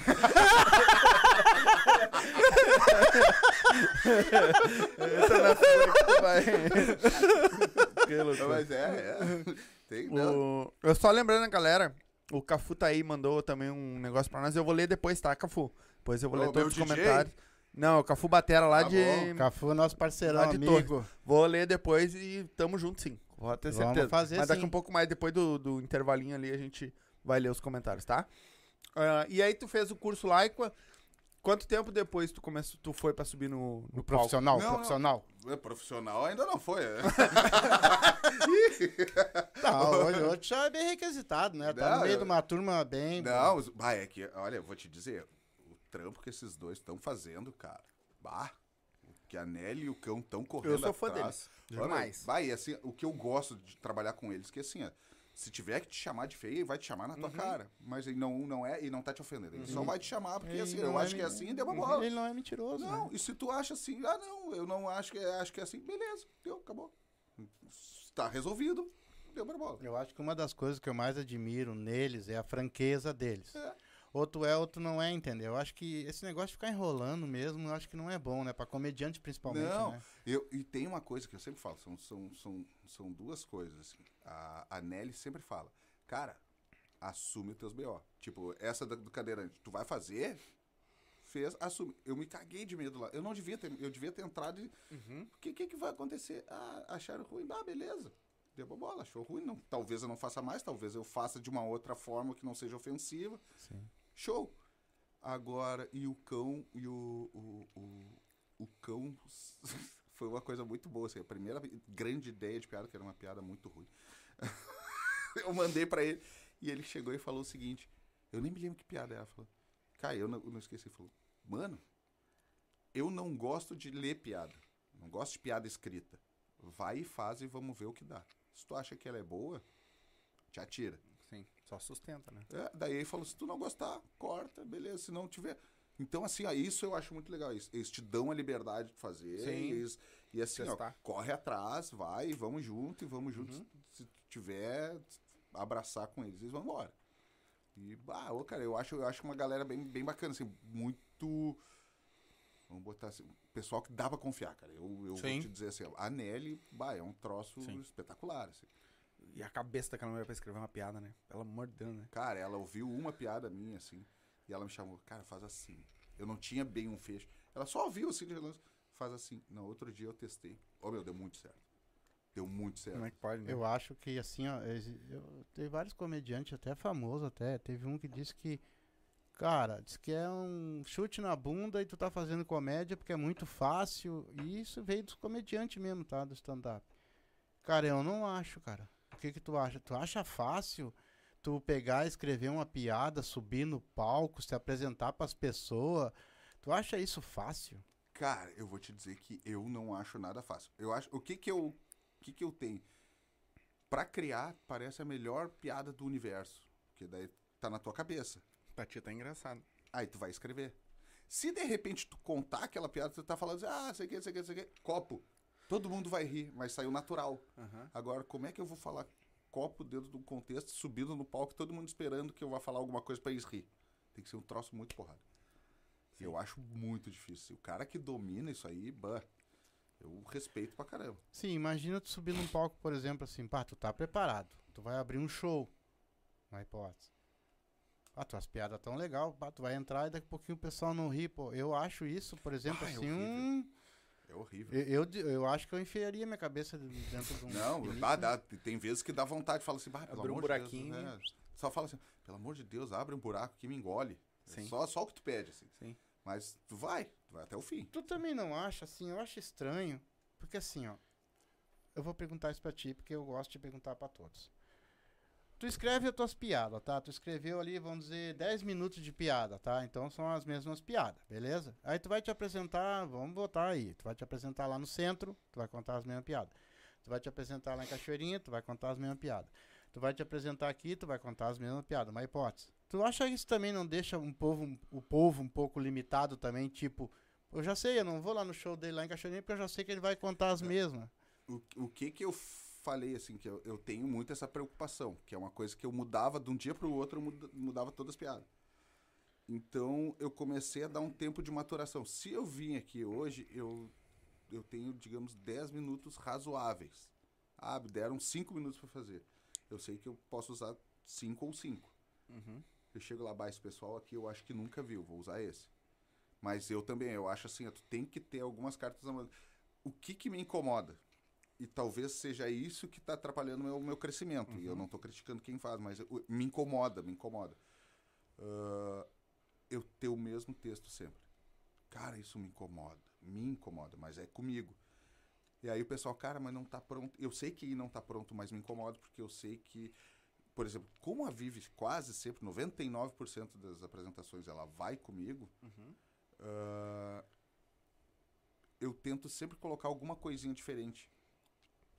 Entra na fila que tu vai. *laughs* Que loucura. Mas é, é. Tem, não. O- Eu só lembrando, galera, o Cafu tá aí, mandou também um negócio pra nós. Eu vou ler depois, tá, Cafu? Depois eu vou Ô, ler todos os DJ? comentários. Não, o Cafu Batera lá Tá de. bom. Cafu é nosso parceirão, Lá de amigo. Vou ler depois e tamo junto, sim. Vou ter Vamos certeza. fazer Mas daqui sim. um pouco mais, depois do, do intervalinho ali, a gente vai ler os comentários, tá? Ah, e aí tu fez o curso qua- quanto tempo depois tu começou, tu foi pra subir no, no No palco? profissional, Não, profissional. É, Profissional ainda não foi. é. *laughs* *laughs* Tá, hoje, hoje já é bem requisitado, né? Tá Não, no meio eu- de uma turma bem... Não, os- bah, é que, olha, eu vou te dizer, o trampo que esses dois estão fazendo, cara, bah, que a Nelly e o cão estão correndo Eu sou fã atrás. deles. Demais. E assim, o que eu gosto de trabalhar com eles, que assim, ó, se tiver que te chamar de feio, ele vai te chamar na tua Uhum. cara. Mas ele não, não é, e não tá te ofendendo. Ele só vai te chamar, porque Ele assim, não eu é acho que é assim, deu uma bola. Ele não é mentiroso, Não, né? e se tu acha assim, ah, não, eu não acho que é, acho que é assim, beleza, deu, acabou. Tá resolvido, deu pra bola. Eu acho que uma das coisas que eu mais admiro neles é a franqueza deles. É. Outro é, outro não é, entendeu? Eu acho que esse negócio de ficar enrolando mesmo, eu acho que não é bom, né? Pra comediante principalmente, Não, né? eu, e tem uma coisa que eu sempre falo, são, são, são, são duas coisas. Assim. A, a Nelly sempre fala, cara, assume os teus BO. Tipo, essa da- do cadeirante, tu vai fazer, fez, assume. Eu me caguei de medo lá. Eu não devia ter, eu devia ter entrado e. Uhum. O que, que, que vai acontecer? Ah, acharam ruim? Ah, beleza. Deu bola, achou ruim. Não, talvez eu não faça mais, talvez eu faça de uma outra forma que não seja ofensiva. Sim. Show! Agora, e o cão, e o, o, o, o cão *laughs* foi uma coisa muito boa. Assim, a primeira grande ideia de piada, que era uma piada muito ruim. *laughs* eu mandei pra ele e ele chegou e falou o seguinte: Eu nem me lembro que piada era. Falou, Cara, eu não, não esqueci. Falou, Mano, eu não gosto de ler piada. Não gosto de piada escrita. Vai e faz e vamos ver o que dá. Se tu acha que ela é boa, te atira. Só sustenta, né? É, daí ele falou: se tu não gostar, corta, beleza. Se não tiver. Então, assim, isso eu acho muito legal. Eles, eles te dão a liberdade de fazer. Sim. eles- e assim, ó, corre atrás, vai, vamos junto e vamos juntos. Se tu tiver, abraçar com eles, eles vão embora. E, bah, ô, cara, eu acho, eu acho uma galera bem, bem bacana, assim, muito. botar assim, pessoal que dá pra confiar, cara. Eu, eu vou te dizer assim, a Nelly, bah, é um troço Sim. espetacular, assim. E a cabeça daquela mulher pra escrever uma piada, né? Pelo amor de Deus, né? Cara, ela ouviu uma piada minha, assim, e ela me chamou, cara, faz assim. Eu não tinha bem um fecho. Ela só ouviu assim de relance, faz assim. Não, outro dia eu testei. Ô, meu, deu muito certo. Deu muito certo. Como é que pode, né? Eu acho que assim, ó, eu, tem vários comediantes, até famosos até. Teve um que disse que, cara, disse que é um chute na bunda e tu tá fazendo comédia porque é muito fácil. E isso veio dos comediantes mesmo, tá? Do stand-up. Cara, eu não acho, cara. O que que tu acha? Tu acha fácil tu pegar, escrever uma piada, subir no palco, se apresentar pras pessoas? Tu acha isso fácil? Cara, eu vou te dizer que eu não acho nada fácil. Eu acho. O que que eu. O que que eu tenho? Pra criar, parece a melhor piada do universo. Porque daí tá na tua cabeça. Pra ti tá engraçado. Aí tu vai escrever. Se de repente tu contar aquela piada, tu tá falando assim, ah, sei que, sei que, sei que, copo. Todo mundo vai rir, mas saiu natural. Aham. Agora, como é que eu vou falar copo dentro de um contexto, subindo no palco, todo mundo esperando que eu vá falar alguma coisa pra eles rir? Tem que ser um troço muito porrada. Eu acho muito difícil. O cara que domina isso aí, bah, eu respeito pra caramba. Sim, imagina tu subir num palco, por exemplo, assim, pá, tu tá preparado. Tu vai abrir um show. Uma hipótese. Ah, tuas piadas tão legal, pá, tu vai entrar e daqui a pouquinho o pessoal não ri, pô. Eu acho isso, por exemplo, Ah, é assim, horrível. um. É horrível. Eu, eu, eu acho que eu enfiaria minha cabeça dentro de um. *laughs* Não, dá, dá. Tem vezes que dá vontade, fala assim, bah, pelo Abre um amor de Deus, buraquinho. né? Só fala assim, pelo amor de Deus, abre um buraco que me engole. É Sim. Só, só o que tu pede, assim. Sim. Mas tu vai, tu vai até o fim. Tu também não acha, assim, eu acho estranho. Porque assim, ó. Eu vou perguntar isso pra ti, porque eu gosto de perguntar pra todos. Tu escreve as tuas piadas, tá? Tu escreveu ali, vamos dizer, 10 minutos de piada, tá? Então são as mesmas piadas, beleza? Aí tu vai te apresentar, vamos botar aí. Tu vai te apresentar lá no centro, tu vai contar as mesmas piadas. Tu vai te apresentar lá em Cachoeirinha, tu vai contar as mesmas piadas. Tu vai te apresentar aqui, tu vai contar as mesmas piadas, uma hipótese. Tu acha que isso também não deixa um povo, o povo um pouco limitado também, tipo, eu já sei, eu não vou lá no show dele lá em Cachoeirinha porque eu já sei que ele vai contar as mesmas. O, o que que eu falei, assim, que eu, eu tenho muito essa preocupação, que é uma coisa que eu mudava de um dia pro outro, eu muda- mudava todas as piadas. Então, eu comecei a dar um tempo de maturação. Se eu vim aqui hoje, eu, eu tenho, digamos, 10 minutos razoáveis. Ah, deram 5 minutos para fazer. Eu sei que eu posso usar 5 ou 5. Uhum. Eu chego lá, bah, esse pessoal aqui eu acho que nunca viu, vou usar esse. Mas eu também, eu acho assim, tu tem que ter algumas cartas na mão. O que que me incomoda? E talvez seja isso que tá atrapalhando o meu, meu crescimento. E eu não tô criticando quem faz, mas eu- me incomoda, me incomoda. Ah, eu ter o mesmo texto sempre. Cara, isso me incomoda. Me incomoda, mas é comigo. E aí o pessoal, cara, mas não tá pronto. Eu sei que não tá pronto, mas me incomoda porque eu sei que, por exemplo, como a Vive quase sempre, 99% das apresentações ela vai comigo, ah, eu tento sempre colocar alguma coisinha diferente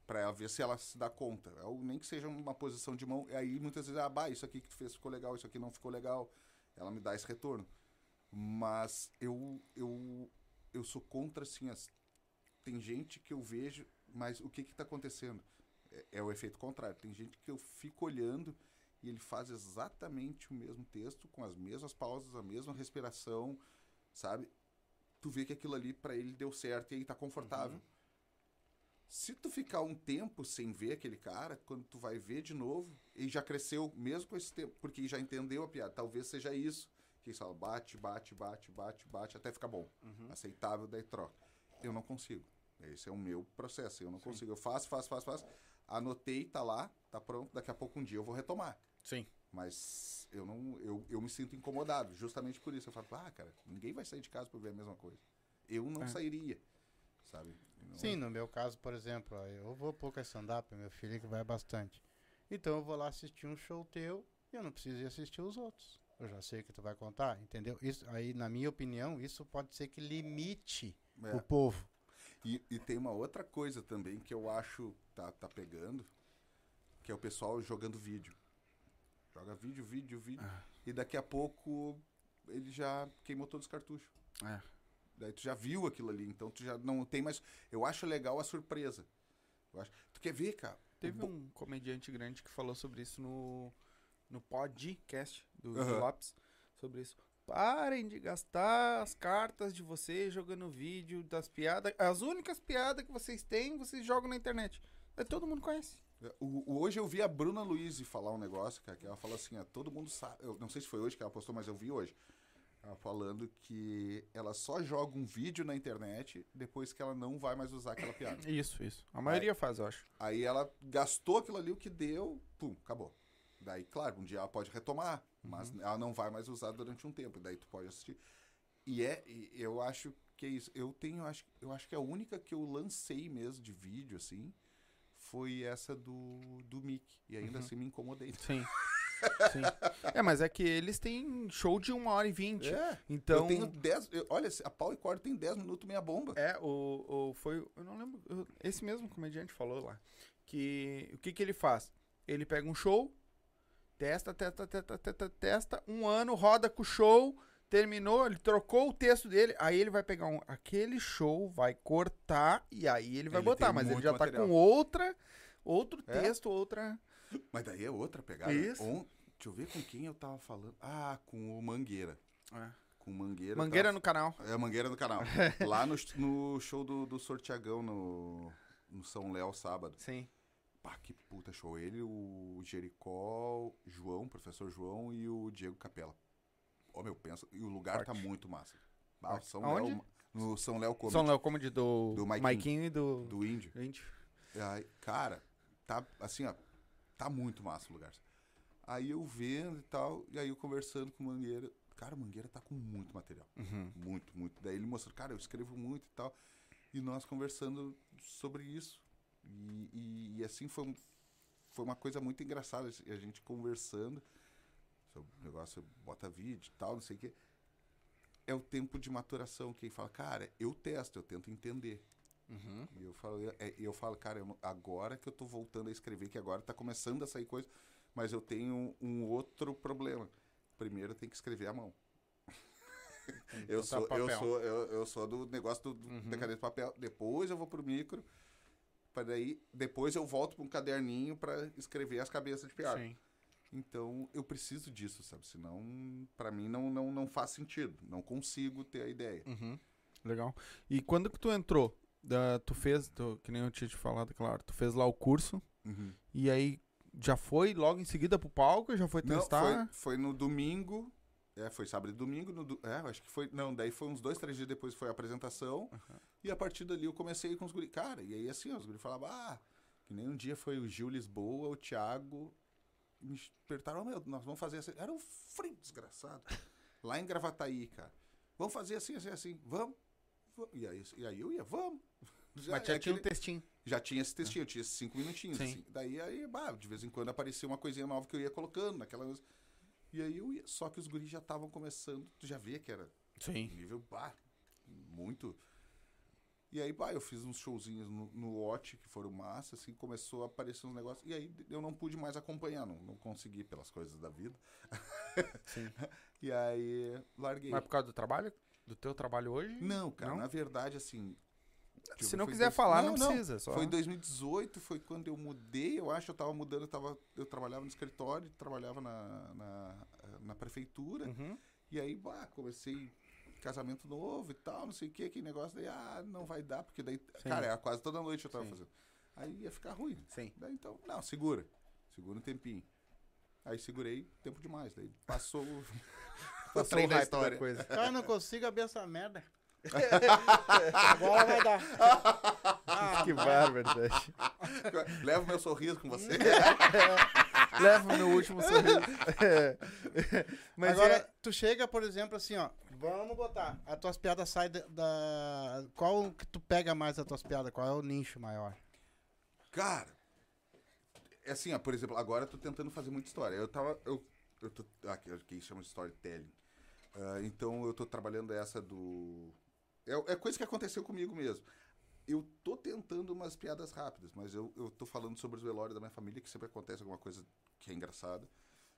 pra ela ver se ela se dá conta. Ou nem que seja uma posição de mão. E aí muitas vezes, ah, bah, isso aqui que tu fez ficou legal, isso aqui não ficou legal. Ela me dá esse retorno. Mas eu, eu, eu sou contra, assim, as, tem gente que eu vejo, mas o que que tá acontecendo? É, é o efeito contrário. Tem gente que eu fico olhando e ele faz exatamente o mesmo texto, com as mesmas pausas, a mesma respiração, sabe? Tu vê que aquilo ali pra ele deu certo e aí tá confortável. Se tu ficar um tempo sem ver aquele cara, quando tu vai ver de novo, ele já cresceu, mesmo com esse tempo, porque já entendeu a piada. Talvez seja isso. Que só bate, bate, bate, bate, bate, até ficar bom. Aceitável, daí troca. Eu não consigo. Esse é o meu processo. Eu não consigo. Eu faço, faço, faço, faço. Anotei, tá lá, tá pronto. Daqui a pouco um dia eu vou retomar. Sim. Mas eu não, eu, eu me sinto incomodado, justamente por isso. Eu falo, ah, cara, ninguém vai sair de casa pra ver a mesma coisa. Eu não É. sairia, sabe? Não- Sim, no meu caso, por exemplo, ó, eu vou pouco a stand-up, meu filho que vai bastante. Então eu vou lá assistir um show teu e eu não preciso ir assistir os outros. Eu já sei o que tu vai contar, entendeu? Isso aí, na minha opinião, isso pode ser que limite É. o povo. E, e tem uma outra coisa também que eu acho tá, tá pegando, que é o pessoal jogando vídeo. Joga vídeo, vídeo, vídeo. Ah. E daqui a pouco ele já queimou todos os cartuchos. É. Daí tu já viu aquilo ali, então tu já não tem mais. Eu acho legal a surpresa. Eu acho... Tu quer ver, cara? Teve bo- um comediante grande que falou sobre isso no, no podcast do, do Aham. Lopes. Sobre isso. Parem de gastar as cartas de vocês jogando vídeo das piadas. As únicas piadas que vocês têm, vocês jogam na internet. Aí todo mundo conhece. O- o- hoje eu vi a Bruna Luiz falar um negócio, cara, que ela falou assim, ó, todo mundo sabe, eu não sei se foi hoje que ela postou, mas eu vi hoje. Ela falando que ela só joga um vídeo na internet depois que ela não vai mais usar aquela *coughs* piada. Isso, isso. A maioria faz, eu acho. Aí ela gastou aquilo ali, o que deu, pum, acabou. Daí, claro, um dia ela pode retomar, mas ela não vai mais usar durante um tempo. Daí tu pode assistir. E é, e eu acho que é isso. Eu tenho, acho, eu acho que a única que eu lancei mesmo de vídeo, assim, foi essa do, do Mickey. E ainda assim me incomodei. Sim. *laughs* Sim. É, mas é que eles têm show de uma hora e vinte. É, Então. eu tenho 10. eu- Olha, a pau e corda tem 10 minutos meia bomba. É, o, o foi, eu não lembro, eu- esse mesmo comediante falou lá, que o que que ele faz? Ele pega um show, testa, testa, testa, testa, testa, um ano, roda com o show, terminou, ele trocou o texto dele, aí ele vai pegar um, aquele show, vai cortar e aí ele vai Ele botar, mas ele já tá material. com outra, outro É? texto, outra... Mas daí é outra pegada. Isso. On- deixa eu ver com quem eu tava falando. Ah, com o Mangueira. Com o Mangueira. Mangueira tava- no canal. É, Mangueira no canal. *laughs* Lá no, no show do, do Sorteagão no, no São Léo, sábado. Sim. Pá, que puta show. Ele, o Jericó, João, professor João e o Diego Capela. Ó, meu, pensa. E o lugar tá Forte. muito massa. Ah. São Aonde? Léo, no São Léo Comedy, São Léo Comedy do, Do Maiquinho. Maiquinho e do... do Índio. Aí, cara, tá assim, ó, tá muito massa o lugar. Aí eu vendo e tal, e aí eu conversando com o Mangueira. Cara, o Mangueira tá com muito material. Uhum. Muito, muito. Daí ele mostrou, cara, eu escrevo muito e tal. E nós conversando sobre isso. E, e- e assim foi, um- foi uma coisa muito engraçada. assim, A gente conversando. Sobre o negócio, bota vídeo e tal, não sei o quê. É o tempo de maturação. Quem fala, cara, eu testo, eu tento entender. Uhum. E eu falo, é, eu falo, cara, eu agora que eu tô voltando a escrever, que agora tá começando a sair coisa, mas eu tenho um outro problema. Primeiro eu tenho que escrever à mão. eu, botar sou, eu, sou, eu, eu sou do negócio do, do da caneta e papel. Depois eu vou pro micro, para daí depois eu volto para um caderninho para escrever as cabeças de piada. Sim. Então eu preciso disso, sabe? Senão, para mim não, não, não faz sentido. Não consigo ter a ideia. Uhum. Legal. E quando que tu entrou? Tu fez, tu- que nem eu tinha te falado, claro, tu fez lá o curso Uhum. e aí já foi logo em seguida pro palco, já foi Não, testar? foi, foi no domingo. É, foi sábado e domingo. No, do- é, acho que foi. Não, daí foi uns dois, três dias depois foi a apresentação. E a partir dali eu comecei com os guri. Cara, e aí assim, ó, os guri falavam, ah, que nem um dia foi o Gil Lisboa, o Thiago. Me apertaram, oh, meu, nós vamos fazer assim. Era um frio desgraçado. Lá em Gravataí, cara. Vamos fazer assim, assim, assim. Vamos. vamos. E aí, e aí eu ia, vamos. Já, Mas já é tinha um aquele- textinho. já tinha esse textinho, tinha esses cinco minutinhos. Sim. assim. Daí, aí, bah, de vez em quando aparecia uma coisinha nova que eu ia colocando naquela. E aí eu ia. Só que os guris já estavam começando. Tu já via que era Sim. nível, bah, muito. E aí, bah, eu fiz uns showzinhos no, no Watch que foram massa, assim, começou a aparecer uns negócios. E aí eu não pude mais acompanhar, não, não consegui pelas coisas da vida. *laughs* Sim. E aí larguei. Mas por causa do trabalho? Do teu trabalho hoje? Não, cara, Não? na verdade, assim. Eu Se não quiser dois- falar, não, precisa. Só... Foi em 2018, foi quando eu mudei, eu acho, eu tava mudando, eu, tava, eu trabalhava no escritório, trabalhava na, na, na prefeitura, Uhum. e aí, bah, comecei casamento novo e tal, não sei o que, aquele negócio, daí, ah, não vai dar, porque daí, Sim. cara, era quase toda noite eu tava Sim. fazendo. Aí ia ficar ruim. Sim. Daí então, não, segura, segura um tempinho. Aí segurei tempo demais, daí passou o- o *laughs* *laughs* Passou trem da história. da coisa. Ah, não consigo abrir essa merda. Agora vai dar. Ah, que bárbaro. Leva o meu sorriso com você. *laughs* Leva o meu último sorriso. É. Mas Agora, é... tu chega, por exemplo, assim, ó. Vamos botar. As tuas piadas saem da, da- Qual que tu pega mais das tuas piadas? Qual é o nicho maior? Cara, é assim, ó, por exemplo, agora eu tô tentando fazer muita história. Eu tava. Eu, eu tô. Aqui, que chama de storytelling. Ah, então eu tô trabalhando essa do. É, é coisa que aconteceu comigo mesmo. Eu tô tentando umas piadas rápidas, mas eu, eu tô falando sobre os velórios da minha família, que sempre acontece alguma coisa que é engraçada.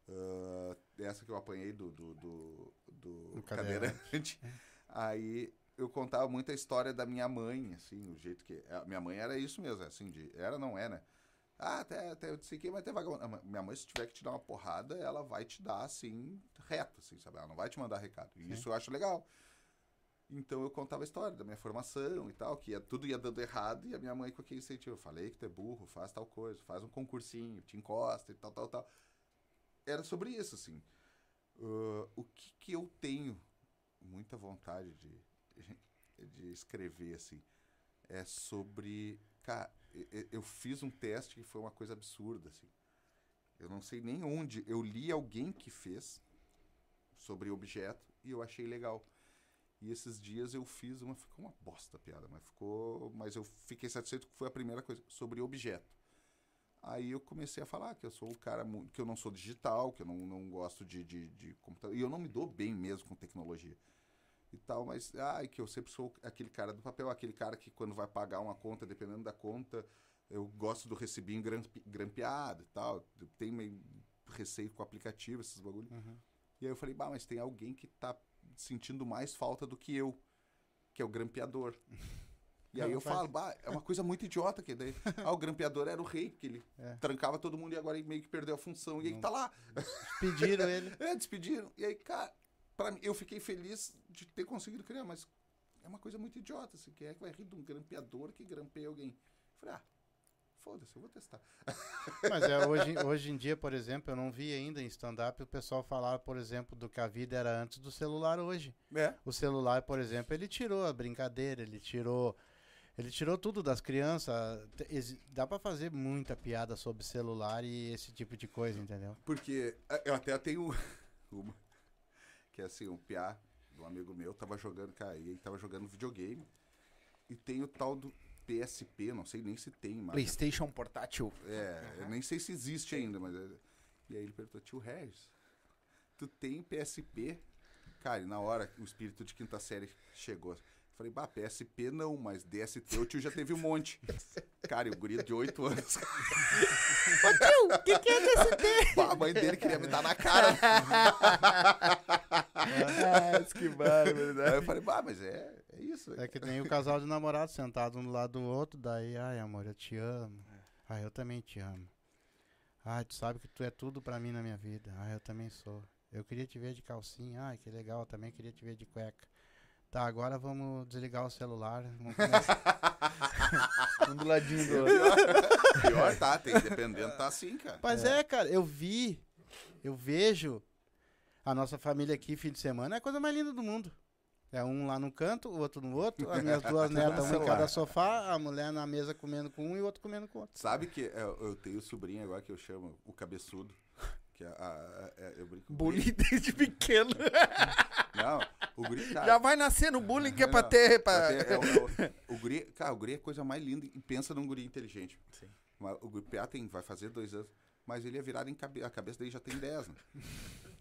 Ah, essa que eu apanhei do, do, do, do cadeirante. *laughs* Aí eu contava muito a história da minha mãe, assim, o jeito que. A minha mãe era isso mesmo, assim, de. Era, não é, né? Ah, até, até eu sei que, mas até vagabundo. Ah, Minha mãe, se tiver que te dar uma porrada, ela vai te dar assim, reto, assim, sabe? Ela não vai te mandar recado. E isso eu acho legal. Então eu contava a história da minha formação e tal, que ia, tudo ia dando errado, e a minha mãe com aquele incentivo. Eu falei que tu é burro, faz tal coisa, faz um concursinho, te encosta e tal, tal, tal. Era sobre isso, assim. Ah, o que, que eu tenho muita vontade de, *laughs* de escrever, assim, é sobre. Cara, eu fiz um teste que foi uma coisa absurda, assim. Eu não sei nem onde. Eu li alguém que fez sobre objeto e eu achei legal. E esses dias eu fiz uma. Ficou uma bosta a piada, mas ficou. Mas eu fiquei satisfeito que foi a primeira coisa. Sobre objeto. Aí eu comecei a falar que eu sou o cara. que eu não sou digital, que eu não, não gosto de, de, de computador. E eu não me dou bem mesmo com tecnologia. E tal, mas. Ai, que eu sempre sou aquele cara do papel, aquele cara que quando vai pagar uma conta, dependendo da conta, eu gosto do recibinho grampe- grampeado e tal. Tenho meio receio com o aplicativo, esses bagulho. E aí eu falei, bah, mas tem alguém que tá sentindo mais falta do que eu, que é o grampeador. *laughs* E aí eu Faz- falo, bah, é uma coisa muito idiota, que daí, *laughs* ah, o grampeador era o rei, porque ele É. trancava todo mundo e agora ele meio que perdeu a função. E aí tá lá. Pediram ele. *laughs* É, despediram. E aí, cara, pra mim, eu fiquei feliz de ter conseguido criar, mas é uma coisa muito idiota, assim, quem é que vai rir de um grampeador que grampeia alguém? Eu falei, ah, foda-se, eu vou testar. Mas é, *laughs* hoje, hoje em dia, por exemplo, eu não vi ainda em stand-up o pessoal falar, por exemplo, do que a vida era antes do celular hoje. É. O celular, por exemplo, ele tirou a brincadeira, ele tirou. Ele tirou tudo das crianças. Dá pra fazer muita piada sobre celular e esse tipo de coisa, entendeu? Porque eu até tenho *laughs* uma, que é assim, um piá um amigo meu, tava jogando, cara, e ele tava jogando videogame, e tem o tal do PSP, não sei nem se tem mais. PlayStation portátil. É, eu nem sei se existe ainda, mas. é- E aí ele perguntou, tio Regis, tu tem PSP? Cara, e na hora o espírito de quinta série chegou. Eu Falei, bah, PSP não, mas DST o tio já teve um monte. Cara, e o guri de 8 anos. O que, que é DST? Bah, a mãe dele queria me dar na cara. ah, que bárbaro, Aí eu falei, bah, mas é, é isso. É que tem o casal de namorados sentado um do lado do outro, daí, ai amor, eu te amo. Ai, eu também te amo. Ai, tu sabe que tu é tudo pra mim na minha vida. Ai, eu também sou. Eu queria te ver de calcinha. Ai, que legal, eu também queria te ver de cueca. Tá, agora vamos desligar o celular. Vamos começar. *laughs* *laughs* Um do ladinho do outro. Pior tá, tem dependendo, tá assim, cara. Mas é. cara, eu vi, eu vejo a nossa família aqui fim de semana, é a coisa mais linda do mundo. É um lá no canto, o outro no outro, as minhas duas *laughs* netas, uma em cada sofá, a mulher na mesa comendo com um e o outro comendo com o outro. Sabe que é, eu tenho sobrinho agora que eu chamo o cabeçudo. Que é, a- a- é- eu brinco. Bullying desde pequeno. Não, o guri, cara, Já vai nascer no bullying que é pra ter. pra Pra... ter- é o, é o- *laughs* o guri, cara, o guri é a coisa mais linda e pensa num guri inteligente. Sim. O guri Piá tem, vai fazer dois anos, mas ele é virado em cabeça, a cabeça dele já tem 10, né?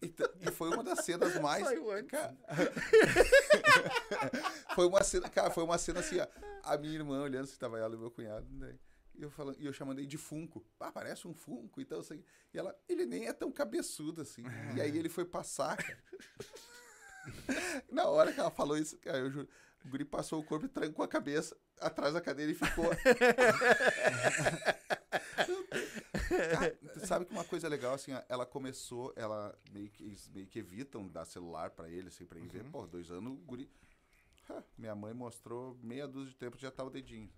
E, t- e foi uma das cenas mais. Saiu antes. Cara, *laughs* foi uma cena, cara, foi uma cena assim, ó, a minha irmã olhando se tava ela e meu cunhado, né? E eu, falando, e eu chamando ele de Funko. Ah, parece um Funko e tal. Assim. E ela, ele nem é tão cabeçudo assim. E aí ele foi passar, cara. *laughs* Na hora que ela falou isso, cara, eu juro, o guri passou o corpo e trancou a cabeça atrás da cadeira e ficou. Cara, tu sabe que uma coisa legal, assim, ela começou, ela meio que, eles meio que evitam dar celular pra ele, assim, pra ele ver. Pô, dois anos, o guri. Ah, minha mãe mostrou meia dúzia de tempo já tá o dedinho.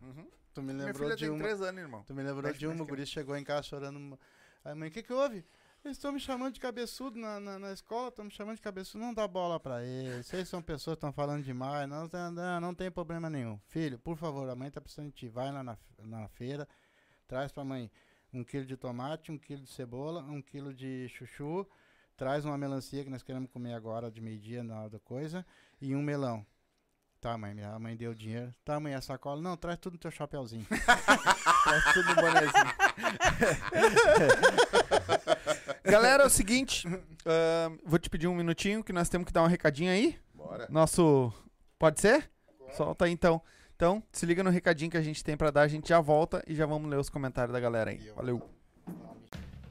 Tu me Minha lembrou filha de tem uma. três anos, irmão. Tu me lembrou Mexe de uma, o guri chegou em casa chorando. Aí, mãe, o que que houve? Eles estão me chamando de cabeçudo na, na, na escola, estão me chamando de cabeçudo. Não dá bola pra eles. Vocês são pessoas que estão falando demais. Não, não, não, tem problema nenhum. Filho, por favor, a mãe tá precisando de ti. Vai lá na, na feira, traz pra mãe um quilo de tomate, um quilo de cebola, um quilo de chuchu, traz uma melancia que nós queremos comer agora de meio-dia na hora da coisa, e um melão. Tá, mãe, a mãe deu dinheiro. Tá, mãe, a sacola. Não, traz tudo no teu chapéuzinho. *laughs* Traz tudo no bonezinho. *laughs* Galera, é o seguinte. ahn, vou te pedir um minutinho que nós temos que dar um recadinho aí. Bora. Nosso. Pode ser? Solta aí então. Então, se liga no recadinho que a gente tem pra dar, a gente já volta e já vamos ler os comentários da galera aí. Valeu.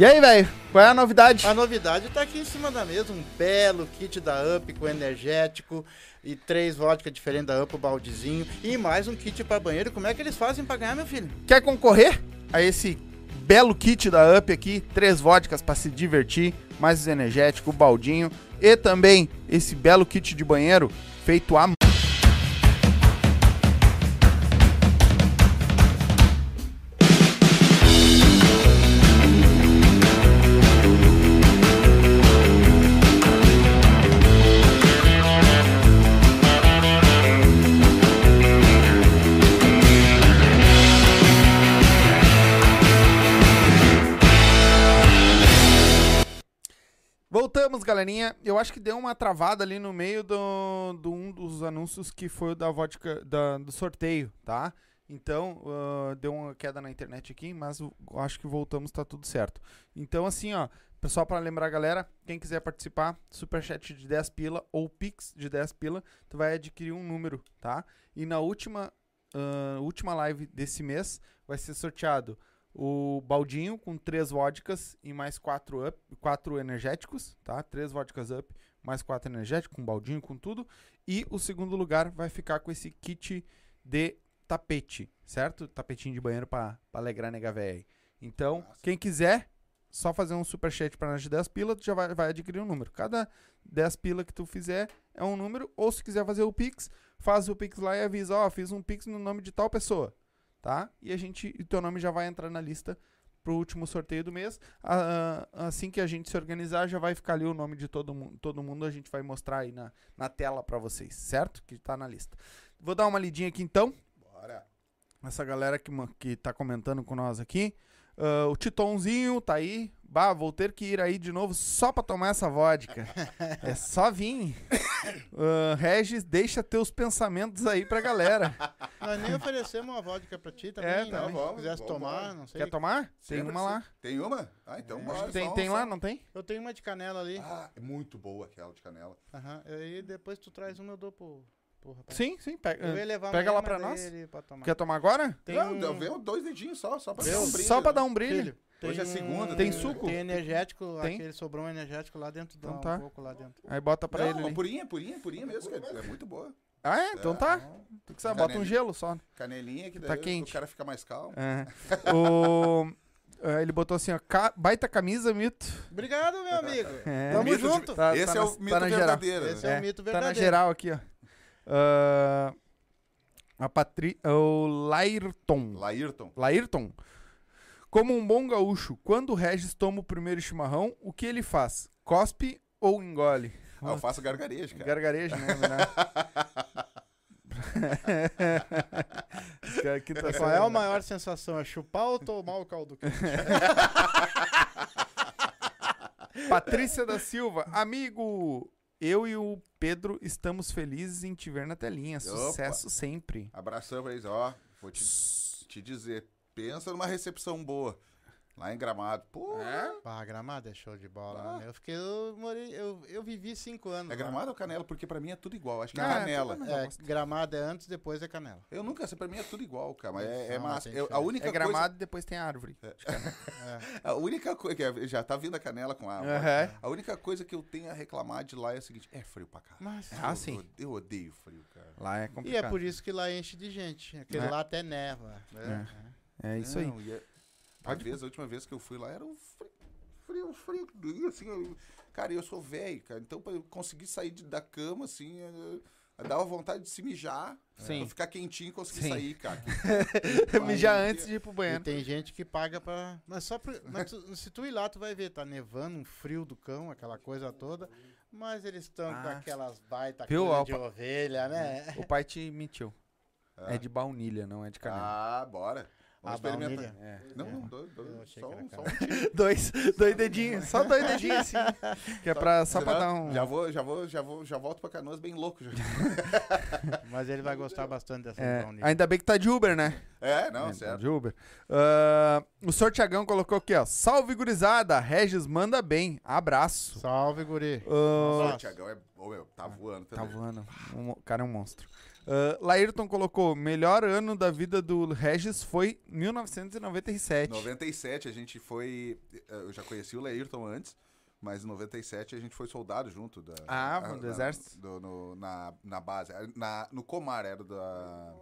E aí, velho? Qual é a novidade? A novidade tá aqui em cima da mesa, um belo kit da Up com energético e três vodka diferentes da Up, o baldezinho e mais um kit para banheiro. Como é que eles fazem para ganhar, meu filho? Quer concorrer a esse belo kit da Up aqui? Três vodkas para se divertir, mais energético, baldinho e também esse belo kit de banheiro feito à Eu acho que deu uma travada ali no meio do, do um dos anúncios que foi o da vodka da- do sorteio, tá? Então, ah, deu uma queda na internet aqui, mas acho que voltamos, tá tudo certo. Então, assim, ó, pessoal, para lembrar galera, quem quiser participar, superchat de 10 pila ou pix de 10 pila, tu vai adquirir um número, tá? E na última, ah, última live desse mês vai ser sorteado o baldinho com três vodkas e mais quatro up, quatro energéticos, tá? Três vodkas up, mais quatro energéticos, com baldinho, com tudo. E o segundo lugar vai ficar com esse kit de tapete, certo? Tapetinho de banheiro pra, pra alegrar a nega véia aí. Então, Massa. quem quiser, só fazer um superchat pra nós de 10 pila, tu já vai, vai adquirir um número. Cada 10 pila que tu fizer é um número, ou se quiser fazer o Pix, faz o Pix lá e avisa, ó, fiz um Pix no nome de tal pessoa tá? E a gente, e teu nome já vai entrar na lista pro último sorteio do mês. Assim que a gente se organizar, já vai ficar ali o nome de todo mundo, todo mundo a gente vai mostrar aí na, na tela pra vocês, certo? Que tá na lista. Vou dar uma lidinha aqui então, Bora. essa galera que, que tá comentando com nós aqui. Ah, o Titonzinho tá aí. Bah, vou ter que ir aí de novo só pra tomar essa vodka. *laughs* é só vir. Ah, Regis, deixa teus pensamentos aí pra galera. Nós nem oferecemos uma vodka pra ti também. É, né? tá, Se vamos, quisesse tomar, não sei. Quer tomar? Tem Sempre uma lá. Tem uma? Ah, então É, bora. Tem, só- tem só- lá, não tem? Eu tenho uma de canela ali. Ah, é muito boa aquela de canela. Aham. Aí depois tu traz uma, eu dou pro, rapaz. Sim, sim. Pega, Eu ia levar pega lá pra nós. pra tomar. Quer tomar agora? Tem não, um... deu- veio dois dedinhos só, só pra Deu? dar um brilho. Só pra né? dar um brilho. Filho, tem Hoje é segunda, Tem suco? Tem energético, Tem? aquele sobrou um energético lá dentro, dá Então um tá. pouco lá dentro. Aí bota pra Não, ele uma ali. purinha, purinha, purinha mesmo, que é, é muito boa. Ah, é? Então É, tá. não. Tu que sabe, bota um gelo só. Canelinha que Tá daí quente. o cara fica mais calmo. É. *laughs* o... é, Ele botou assim, ó, ca- baita camisa, mito. Obrigado, meu amigo. É. Tamo Mito de- junto. Tá- Esse tá é o tá mito geral. verdadeiro. Esse né? é, o mito Tá verdadeiro. na geral aqui, ó. Ah, a Patri... O Lairton. Laírton. Laírton. Como um bom gaúcho, quando o Regis toma o primeiro chimarrão, o que ele faz? Cospe ou engole? Ah, eu faço gargarejo, cara. Gargarejo, né? *laughs* né? Tá Qual é a sendo- maior sensação? É chupar ou tomar o caldo quente? *laughs* Patrícia da Silva, amigo, eu e o Pedro estamos felizes em te ver na telinha. Sucesso sempre. Abração pra eles, ó. Vou te, te dizer. Pensa numa recepção boa. Lá em Gramado. Pô, É? Ah, Gramado é show de bola, Ah. né? Eu fiquei, eu morei, eu, eu vivi cinco anos. é lá. Gramado ou Canela? Porque pra mim é tudo igual. Acho que Não, é é Canela. tudo É, Gramado é antes, depois é Canela. Eu nunca sei, pra mim é tudo igual, cara. Mas é, é Não, mas massa. Eu- a única É gramado e depois tem árvore. É. coisa. *laughs* A única coisa. que é- Já tá vindo a canela com a. Aham. A única coisa que eu tenho a reclamar de lá é o seguinte: é frio pra cá. Mas, Ah, Eu- sim. Eu, eu odeio frio, cara. Lá é e complicado. é por isso que lá enche de gente. Aquele É. lá até neva. né? É isso aí. Não, e é- Pode- Às vezes, a última vez que eu fui lá era um frio, frio, frio, assim, eu- cara, eu sou velho, cara, então pra eu conseguir sair de- da cama, assim, eu, eu dava vontade de se mijar, Sim. pra ficar quentinho e conseguir Sim. sair, cara. *laughs* *laughs* Mijar Aí- antes de ir pro E banheiro. tem gente que paga pra. Mas só pra... Mas tu- se tu ir lá, tu vai ver, tá nevando, um frio do cão, aquela coisa toda. Mas eles estão com Ah. aquelas baita Viu, coisa ó, de pa- ovelha, né? O pai te mentiu. É de baunilha, não é de canela. Ah, bora. Vamos experimentar. É. Não, não, dois, dois, só, um, só um. *laughs* Dois, dois dedinhos, só dois dedinhos assim. Que é pra, só pra dar um. Já vou, já vou, já vou, já volto pra Canoas bem louco. Já. *laughs* Mas ele vai gostar bastante dessa É, baunilha. ainda bem que tá de Uber, né? É, não, É, tá certo. de Uber. Ah, o Sr. Tiagão colocou aqui, ó. Salve, gurizada. Regis manda bem. Abraço. Salve, guri. Ah, Nossa, o Thiagão é. Ô, meu, tá voando Tá também. voando. Um- O cara é um monstro. Uh, Laírton colocou: melhor ano da vida do Regis foi 1997. 97 a gente foi. eh, Eu já conheci o Leirton antes, mas em 97 a gente foi soldado junto. Da, Ah, a- do exército? do- no, na, na base. Na, no Comar era da.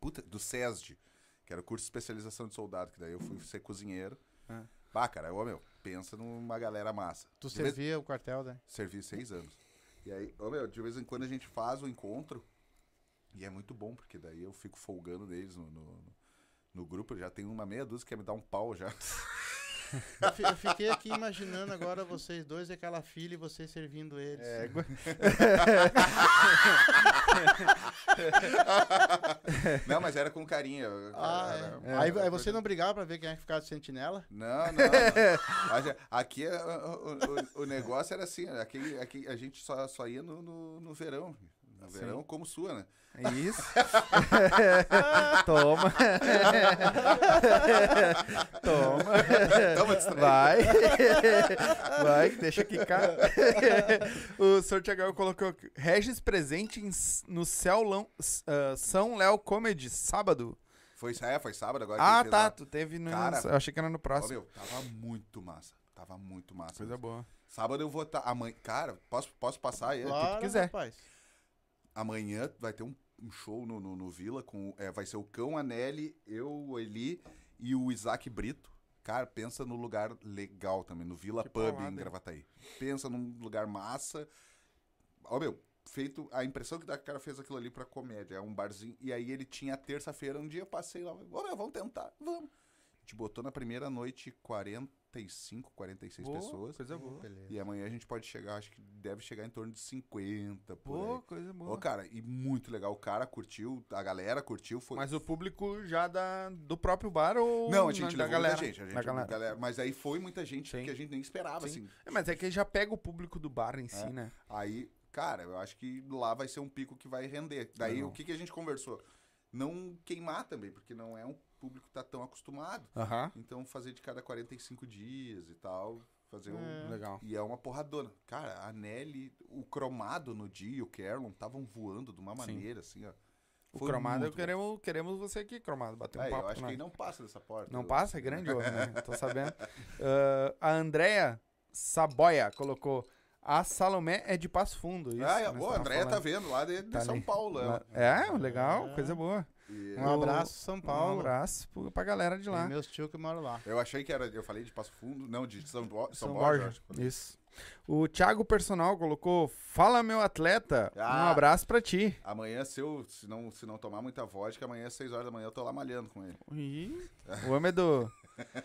Puta, do SESD, que era o curso de especialização de soldado, que daí eu fui ser cozinheiro. Ah. Bah, cara, ô meu, pensa numa galera massa. Tu De vez- servia o quartel, né? Servi seis anos. E aí, ô meu, de vez em quando a gente faz o encontro. E é muito bom, porque daí eu fico folgando neles no, no, no grupo. Já tem uma meia dúzia que quer me dar um pau já. *laughs* Eu fi- Eu fiquei aqui imaginando agora vocês dois e aquela filha e vocês servindo eles. É, *laughs* Não, mas era com carinho. Ah, era- é. Aí, aí você não brigava pra ver quem é que ficava de sentinela? Não, não. não. *laughs* É- Aqui é- o, o- o negócio era assim: aqui, aqui a gente só, só ia no, no, no verão. No Sim. verão, como sua, né? É Isso. *laughs* Toma. Toma. Toma. Vai. Vai, que deixa quicar. o Sr. Tiagão colocou aqui, Regis presente em no Céu ah, São Léo Comedy, sábado. Foi, é, foi sábado agora. que Ah, tá. lá. Tu teve no. Cara, eu achei que era no Ó, próximo. meu, tava muito massa. Tava muito massa. Coisa boa. Sábado eu vou estar. Amanhã, cara, posso, posso passar aí? Claro, quiser. rapaz. Amanhã vai ter um, um show no, no, no Vila com. é, vai ser o Cão, a Nelly, eu, o Eli e o Isaac Brito. Cara, pensa no lugar legal também, no Vila Que Pub paulada, em? Gravataí. Pensa num lugar massa. Ó, meu, feito. A impressão que dá que o cara fez aquilo ali pra comédia. É um barzinho. E aí ele tinha terça-feira, um dia eu passei lá. Ô, meu, vamos tentar, vamos. A gente botou na primeira noite 45, 46 Boa, pessoas. Coisa boa. Beleza. E amanhã a gente pode chegar, acho que deve chegar em torno de 50, por Pô, aí. coisa Ô, boa. cara, e muito legal. O cara curtiu, a galera curtiu. Foi... Mas o público já da, do próprio bar ou. Não, a gente da levou galera? muita gente. A gente Da galera. galera- Mas aí foi muita gente Sim. que a gente nem esperava, Sim. assim. É, mas é que já pega o público do bar em si, É. né? Aí, cara, eu acho que lá vai ser um pico que vai render. Daí, Legal. o que, que a gente conversou? Não queimar também, porque não é um público que tá tão acostumado. Aham. Então, fazer de cada 45 dias e tal. Fazer um... Legal. E é uma porradona. Cara, a Nelly, o cromado no dia e o Kerlon estavam voando de uma Sim. maneira, assim, ó. O Foi cromado, muito queremos, queremos você aqui, cromado. Bater um É, papo eu acho que ele não passa dessa porta. Não Eu- passa? É grande homem, né? Tô *laughs* sabendo. Ah, a Andrea Saboia colocou. A Salomé é de Passo Fundo. Isso, Ah, é, nós pô, a Andréia tá falando. vendo lá de, de Tá São ali. Paulo. Ela. É, legal, coisa boa. E Um abraço, São Um Paulo. abraço pro- pra galera de lá. meus tio que moram lá. Eu achei que era. Eu falei de Passo Fundo, não, de São, Bo São, São Borja. Borja. acho. Isso. O Thiago Personal colocou: Fala, meu atleta. Um Ah. abraço pra ti. Amanhã, se eu se não, se não tomar muita vodka, amanhã às 6 horas da manhã eu tô lá malhando com ele. Ih, *laughs* o homem é do.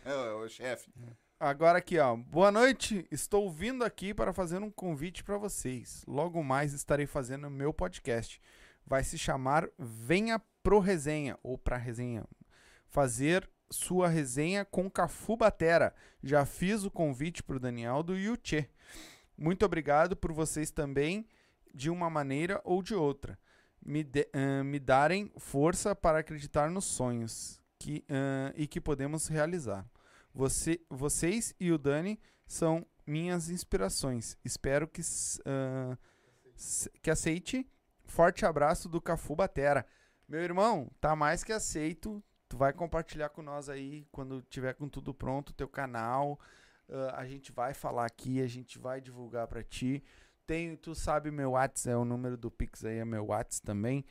É, o chefe. Agora aqui, ó. Boa noite. Estou vindo aqui para fazer um convite para vocês. Logo mais estarei fazendo meu podcast. Vai se chamar Venha pro Resenha ou pra Resenha. Fazer sua resenha com Cafu Batera. Já fiz o convite pro Daniel do Yuchê. Muito obrigado por vocês também, de uma maneira ou de outra, me, de- ah, me darem força para acreditar nos sonhos que, ah, e que podemos realizar. Você, vocês e o Dani são minhas inspirações. Espero que, s- que aceite. Forte abraço do Cafu Batera. Meu irmão, tá mais que aceito. Tu vai compartilhar com nós aí quando tiver com tudo pronto, teu canal. Ah, a gente vai falar aqui, a gente vai divulgar pra ti. Tem, tu sabe meu WhatsApp, é o número do Pix aí, é meu WhatsApp também.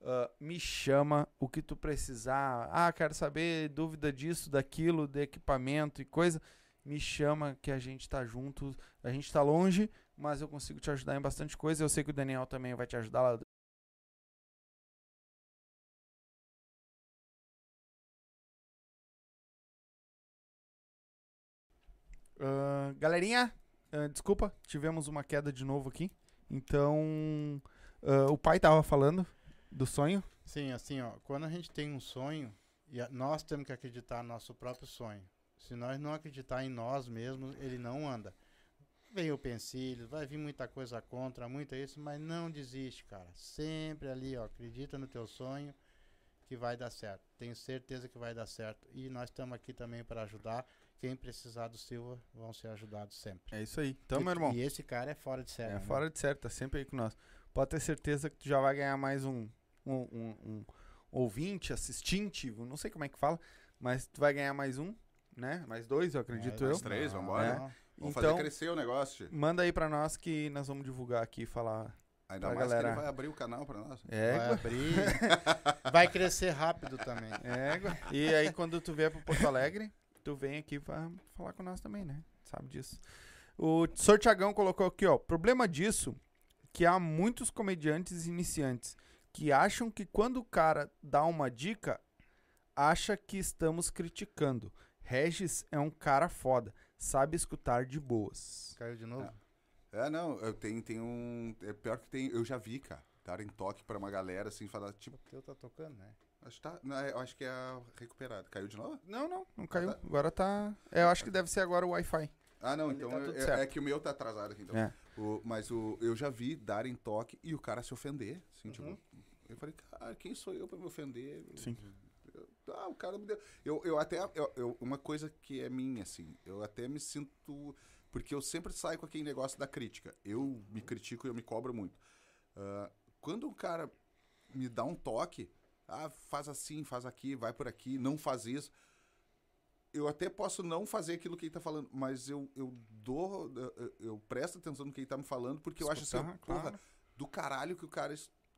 Ah, me chama o que tu precisar. Ah, quero saber dúvida disso, daquilo, de equipamento e coisa. Me chama que a gente tá junto. A gente tá longe, mas eu consigo te ajudar em bastante coisa. Eu sei que o Daniel também vai te ajudar lá. Ah, galerinha, ah, desculpa, tivemos uma queda de novo aqui. Então, ah, o pai tava falando do sonho. Sim, assim, ó, quando a gente tem um sonho, e a- nós temos que acreditar no nosso próprio sonho. Se nós não acreditar em nós mesmos, ele não anda. Vem o pensilho, vai vir muita coisa contra, muita isso, mas não desiste, cara. Sempre ali, ó, acredita no teu sonho que vai dar certo. Tenho certeza que vai dar certo. E nós estamos aqui também para ajudar. Quem precisar do Silva vão ser ajudados sempre. É isso aí. Então, e, meu irmão. E esse cara é fora de série. É né? fora de série, tá sempre aí com nós. Pode ter certeza que tu já vai ganhar mais um, um, um- um ouvinte, assistinte, não sei como é que fala, mas tu vai ganhar mais um, né? Mais dois, eu acredito É, eu. mais três, vambora. não. Vamos Então- fazer crescer o negócio. Manda aí pra nós que nós vamos divulgar aqui e falar. Ainda mais que galera. ele vai abrir o canal pra nós. É, Vai *laughs* abrir. vai crescer rápido também. é. E aí quando tu vier pro Porto Alegre, tu vem aqui pra falar com nós também, né? Sabe disso. O Sr. Tiagão colocou aqui, ó. Problema disso que há muitos comediantes iniciantes que acham que quando o cara dá uma dica, acha que estamos criticando. Regis é um cara foda, sabe escutar de boas. Caiu de novo? É, não, eu tenho, tenho um. É pior que tem. Eu já vi, cara. Darem toque pra uma galera assim, falar, tipo, O teu tá tocando, né? Acho que, tá, não, eu acho que é a recuperada. Caiu de novo? Não, não, não caiu. Ah, tá. Agora tá. é, Eu acho que deve ser agora o Wi-Fi. Ah, não, então tá é, é que o meu tá atrasado aqui, então. É. O- mas o, eu já vi darem toque e o cara se ofender. Assim, tipo, Uhum. eu falei, cara, quem sou eu pra me ofender? Sim. Eu- ah, o cara me deu. Eu, eu até. eu- eu- uma coisa que é minha, assim, eu até me sinto. Porque eu sempre saio com aquele negócio da crítica. Eu me critico e eu me cobro muito. Ah, quando um cara me dá um toque, ah, faz assim, faz aqui, vai por aqui, não faz isso. Eu até posso não fazer aquilo que ele tá falando, mas eu, eu dou. Eu, eu- presto atenção no que ele tá me falando, porque eu acho assim, Escutar, porra, claro. do caralho que o cara.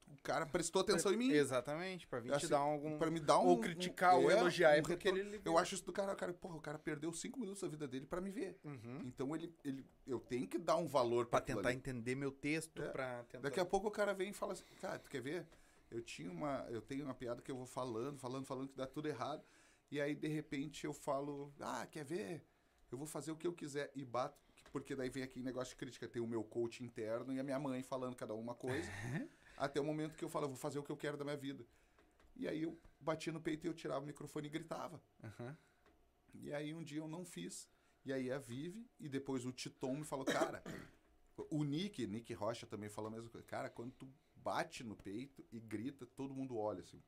O cara prestou atenção em mim. Exatamente, pra vir Assim, te dar algum. Pra me dar um. Ou criticar, um- ou é, elogiar, é um porque retorno. ele- Eu acho isso do cara, cara, porra, o cara perdeu cinco minutos da vida dele pra me ver. Uhum. Então ele, ele, eu tenho que dar um valor Pra tentar entender meu texto, É. pra tentar. Daqui a pouco o cara vem e fala assim, cara, tu quer ver? Eu tinha uma, eu tenho uma piada que eu vou falando, falando, falando que dá tudo errado. E aí de repente eu falo, ah, quer ver? Eu vou fazer o que eu quiser e bato, porque daí vem aqui negócio de crítica, tem o meu coach interno e a minha mãe falando cada uma coisa. *laughs* até o momento que eu falo, eu vou fazer o que eu quero da minha vida. E aí eu batia no peito e eu tirava o microfone e gritava. Aham. E aí um dia eu não fiz. E aí a Vive e depois o Titon me falou, cara, o Nick, Nick Rocha também falou a mesma coisa. Cara, quando tu bate no peito e grita, todo mundo olha assim.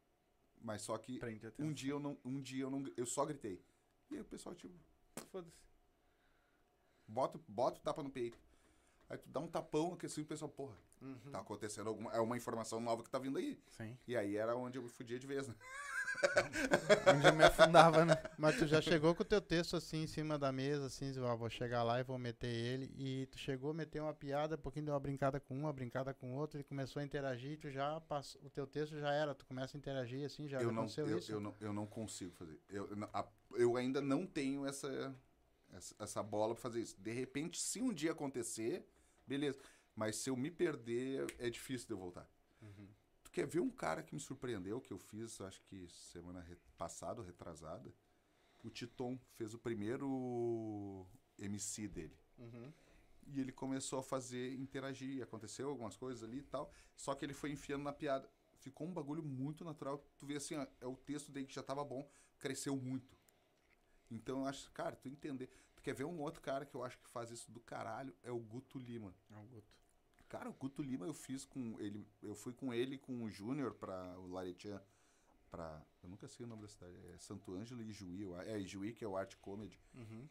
Mas só que um dia eu não, um dia eu não, eu só gritei. E aí o pessoal tipo, Foda-se. bota, bota o tapa no peito. Aí tu dá um tapão que assim o pessoal, porra, Uhum. tá acontecendo alguma, é uma informação nova que tá vindo aí. Sim. E aí era onde eu me fudia de vez, né? *laughs* Onde eu me afundava, né? Mas tu já chegou com o teu texto assim em cima da mesa, assim, ó, vou chegar lá e vou meter ele. E tu chegou a meter uma piada, um pouquinho deu uma brincada com um, uma brincada com outro, ele começou a interagir, e tu já passou, o teu texto já era, tu começa a interagir assim, já eu não, aconteceu eu, isso. eu não, eu não consigo fazer. Eu, a- eu ainda não tenho essa, essa, essa bola pra fazer isso. De repente, se um dia acontecer, beleza. Mas se eu me perder, é difícil de eu voltar. Quer ver um cara que me surpreendeu, que eu fiz, acho que semana re- passada ou retrasada? O Titon fez o primeiro MC dele. Uhum. E ele começou a fazer, interagir, aconteceu algumas coisas ali e tal. Só que ele foi enfiando na piada. Ficou um bagulho muito natural. Tu vê assim, ó, é o texto dele que já tava bom, cresceu muito. Então eu acho, cara, tu entender. Tu quer ver um outro cara que eu acho que faz isso do caralho? É o Guto Lima. É o Guto. Cara, o Guto Lima eu fiz com ele. Eu fui com ele com o Júnior pra o Laretian pra. Eu nunca sei o nome da cidade. É Santo Ângelo e a- É, Ijuí, que é o Art Comedy. Uhum.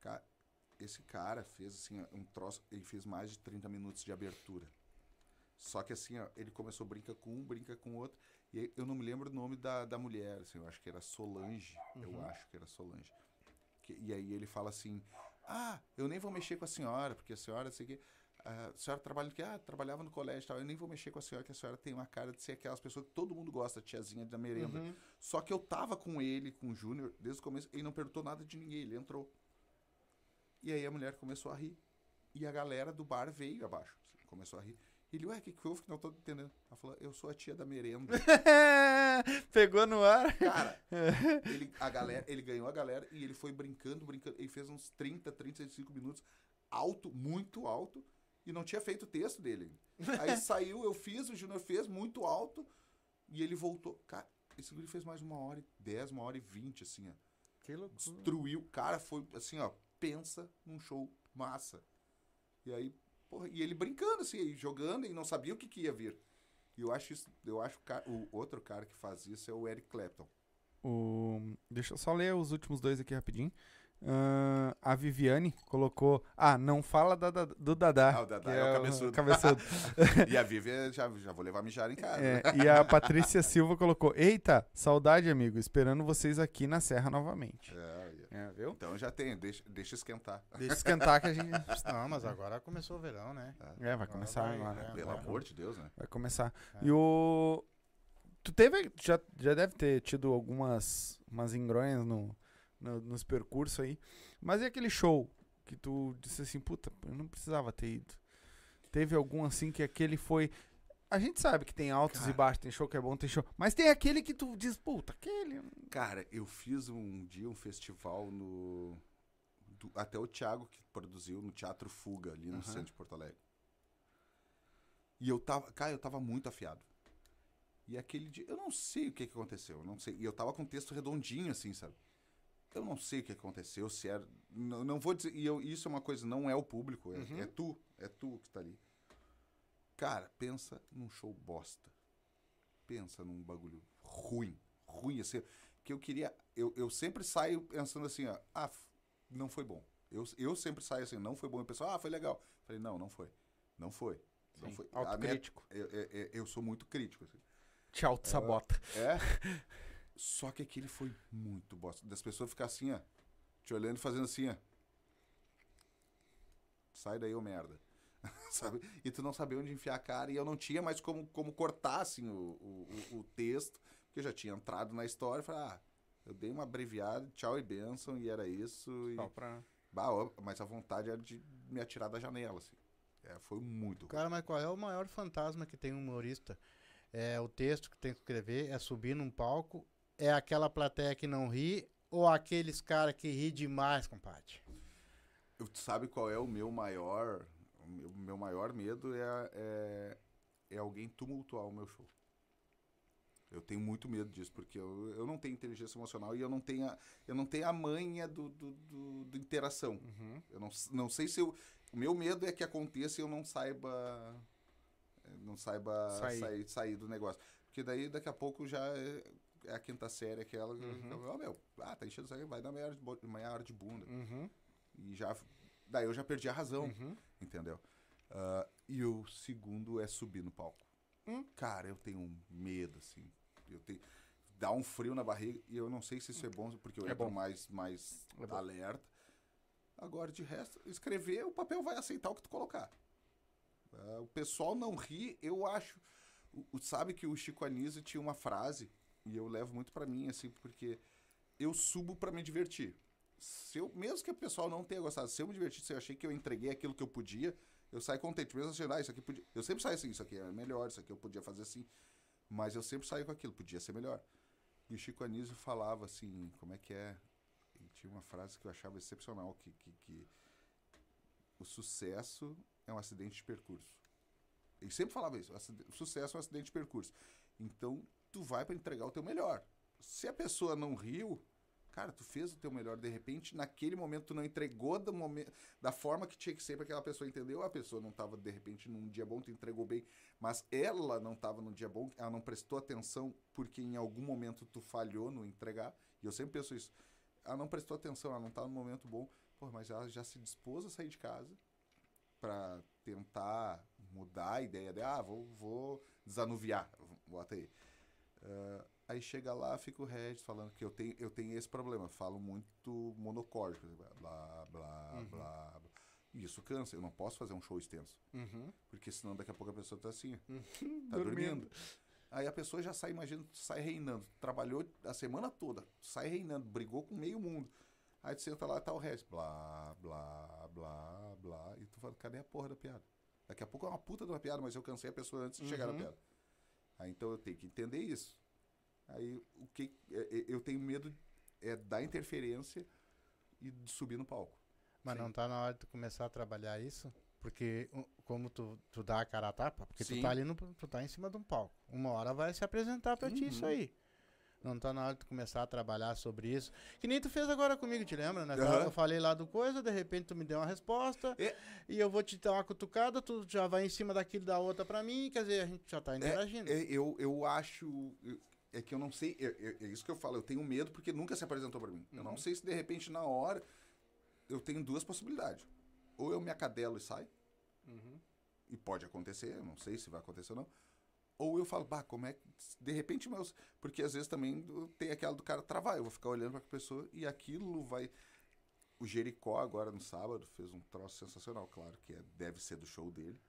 Ca- esse cara fez assim, um troço. Ele fez mais de 30 minutos de abertura. Só que assim, ó, ele começou brinca com um, brinca com outro. E eu não me lembro o nome da, da mulher, assim, eu acho que era Solange. Eu acho que era Solange. Que- e aí ele fala assim: Ah, eu nem vou mexer com a senhora, porque a senhora, sei que. A senhora trabalha que? Ah, trabalhava no colégio e tal. Eu nem vou mexer com a senhora, que a senhora tem uma cara de ser aquelas pessoas que todo mundo gosta, tiazinha da merenda. Uhum. Só que eu tava com ele, com o Júnior, desde o começo, ele não perguntou nada de ninguém, ele entrou. E aí a mulher começou a rir. E a galera do bar veio abaixo, assim, começou a rir. Ele, ué, o que, que houve que não tô entendendo? Ela falou, eu sou a tia da merenda. *laughs* Pegou no ar. Cara, *laughs* ele, a galera, ele ganhou a galera e ele foi brincando, brincando. Ele fez uns 30, 35 minutos, alto, muito alto, e não tinha feito o texto dele. *laughs* Aí saiu, eu fiz, o Júnior fez, muito alto, e ele voltou. Cara, esse guri fez mais uma hora e dez, uma hora e vinte, assim, ó. Que loucura. Destruiu. Cara, foi assim, ó, pensa num show massa. E aí, porra, e ele brincando, assim, aí, jogando, e não sabia o que, que ia vir. E eu acho isso, eu acho que o ca- o outro cara que faz isso é o Eric Clapton. O... Deixa eu só ler os últimos dois aqui rapidinho. Ahn, a Viviane colocou. Ah, não fala da- da- do Dadá. Ah, o Dadá que é o cabeçudo. cabeçudo. *laughs* E a Vivi, já, já vou levar mijar em casa. É, e a *laughs* Patrícia Silva colocou: Eita, saudade, amigo. Esperando vocês aqui na Serra novamente. É, é. É, viu? Então já tem, deixa, deixa esquentar. Deixa esquentar que a gente. *laughs* Não, mas agora começou o verão, né? É, vai começar vai, agora. é. Pelo agora. amor de Deus, né? Vai começar. É. E o. Tu teve. Já, já deve ter tido algumas umas engronhas no, no- nos percursos aí. Mas e aquele show que tu disse assim, puta, eu não precisava ter ido. Teve algum assim que aquele foi. A gente sabe que tem altos Cara. e baixos, tem show que é bom, tem show. Mas tem aquele que tu diz, puta, aquele. Cara, eu fiz um dia um festival no. do- até o Thiago que produziu no Teatro Fuga, ali no Aham. centro de Porto Alegre. E eu tava. Cara, eu tava muito afiado. E aquele dia. Eu não sei o que, que aconteceu. Eu não sei. E eu tava com o texto redondinho, assim, sabe? Eu não sei o que aconteceu, se era. Não, não vou dizer. E eu, isso é uma coisa, não é o público, é, Uhum. é tu. É tu que tá ali. Cara, pensa num show bosta. Pensa num bagulho ruim. Ruim, assim. Que eu queria. Eu, eu sempre saio pensando assim, ó. Ah, não foi bom. Eu, eu sempre saio assim, não foi bom. E o pessoal, ah, foi legal. Falei, não, não foi. Não foi. Não Sim, foi. A minha- autocrítico. eu, eu, eu- eu sou muito crítico. Assim. Te auto-sabota. É. *laughs* Só que aquele foi muito bosta. Das pessoas ficar assim, ó. Te olhando e fazendo assim, ó. Sai daí, ô merda. *laughs* Sabe? E tu não sabia onde enfiar a cara. E eu não tinha mais como, como cortar, assim, o, o, o- texto. Porque eu já tinha entrado na história e falei, ah, eu dei uma abreviada, tchau e benção, e era isso. E... Só pra. Bah, mas a vontade era de me atirar da janela, assim. É, foi muito. Cara, mas qual é o maior fantasma que tem um humorista? É o texto que tem que escrever, é subir num palco, é aquela plateia que não ri, ou aqueles caras que ri demais, compadre? Eu- Tu sabe qual é o meu maior. O meu, meu maior medo é, é, é alguém tumultuar o meu show. Eu tenho muito medo disso, porque eu, eu não tenho inteligência emocional e eu não tenho a, eu não tenho a manha do, do, do- do interação. Uhum. Eu não, não sei se eu. O meu medo é que aconteça e eu não saiba. Não saiba Sair. sair, sair, do negócio. Porque daí daqui a pouco já é, a quinta série aquela. Uhum. Ó, meu, ah, tá enchendo o saco, vai dar meia hora de, meia hora de bunda. Uhum. E já. Daí eu já perdi a razão, Uhum. entendeu? Ah, e o segundo é subir no palco. Hum. Cara, eu tenho um medo, assim. Eu tenho. Dá um frio na barriga e eu não sei se isso é bom, porque eu É entro bom. mais, mais É alerta. Agora, de resto, escrever, o papel vai aceitar o que tu colocar. Ah, o pessoal não ri, eu acho. o- o- sabe que o Chico Anísio tinha uma frase, e eu levo muito pra mim, assim, porque eu subo pra me divertir. Se eu, mesmo que o pessoal não tenha gostado, se eu me divertir, se eu achei que eu entreguei aquilo que eu podia, eu saio contente. Mesmo achando, ah, isso aqui podia. Eu sempre saio assim, isso aqui é melhor, isso aqui eu podia fazer assim. Mas eu sempre saio com aquilo, podia ser melhor. E o Chico Anísio falava assim, como é que é? Ele tinha uma frase que eu achava excepcional, que, que, que o sucesso é um acidente de percurso. Ele sempre falava isso, o sucesso é um acidente de percurso. Então, tu vai para entregar o teu melhor. Se a pessoa não riu, Cara, tu fez o teu melhor, de repente, naquele momento tu não entregou do momento, da forma que tinha que ser para aquela pessoa entendeu. A pessoa não estava de repente num dia bom, tu entregou bem, mas ela não estava num dia bom, ela não prestou atenção porque em algum momento tu falhou no entregar. E eu sempre penso isso. Ela não prestou atenção, ela não estava no momento bom, pô, mas ela já se dispôs a sair de casa para tentar mudar a ideia de, ah, vou, vou desanuviar, bota aí. Uh, Aí chega lá, fica o Regis falando que eu tenho, eu tenho esse problema. Falo muito monocórdico. Blá, blá, uhum. blá, blá. E isso cansa. Eu não posso fazer um show extenso. Uhum. Porque senão daqui a pouco a pessoa tá assim. Uhum. Tá dormindo. Aí a pessoa já sai, imagina, sai reinando. Trabalhou a semana toda. Sai reinando. Brigou com meio mundo. Aí tu senta lá e tá o resto. Blá, blá, blá, blá. E tu fala, cadê a porra da piada? Daqui a pouco é uma puta de uma piada, mas eu cansei a pessoa antes de chegar na uhum. piada. Aí então eu tenho que entender isso. Aí o que é, é, eu tenho medo é da interferência e de subir no palco. Mas Sim. não tá na hora de começar a trabalhar isso? Porque como tu, tu dá a cara a tapa, porque Sim. tu tá ali no, tu tá em cima de um palco. Uma hora vai se apresentar para uhum. ti isso aí. Não tá na hora de começar a trabalhar sobre isso. Que nem tu fez agora comigo, te lembra, né? Uhum. Eu falei lá do coisa, de repente tu me deu uma resposta é. e eu vou te dar uma cutucada, tu já vai em cima daquilo da outra para mim, quer dizer, a gente já tá é, interagindo. É, é, eu, eu acho é que eu não sei, é, é, é, isso que eu falo, eu tenho medo porque nunca se apresentou para mim. Uhum. Eu não uhum. sei se de repente na hora eu tenho duas possibilidades. Ou eu me acadelo e saio, uhum. e pode acontecer, eu não sei se vai acontecer ou não. Ou eu falo, bah, como é que. De repente, meus. Porque às vezes também tem aquela do cara travar. Eu vou ficar olhando para a pessoa e aquilo vai. O Jericó, agora no sábado, fez um troço sensacional. Claro que é, deve ser do show dele.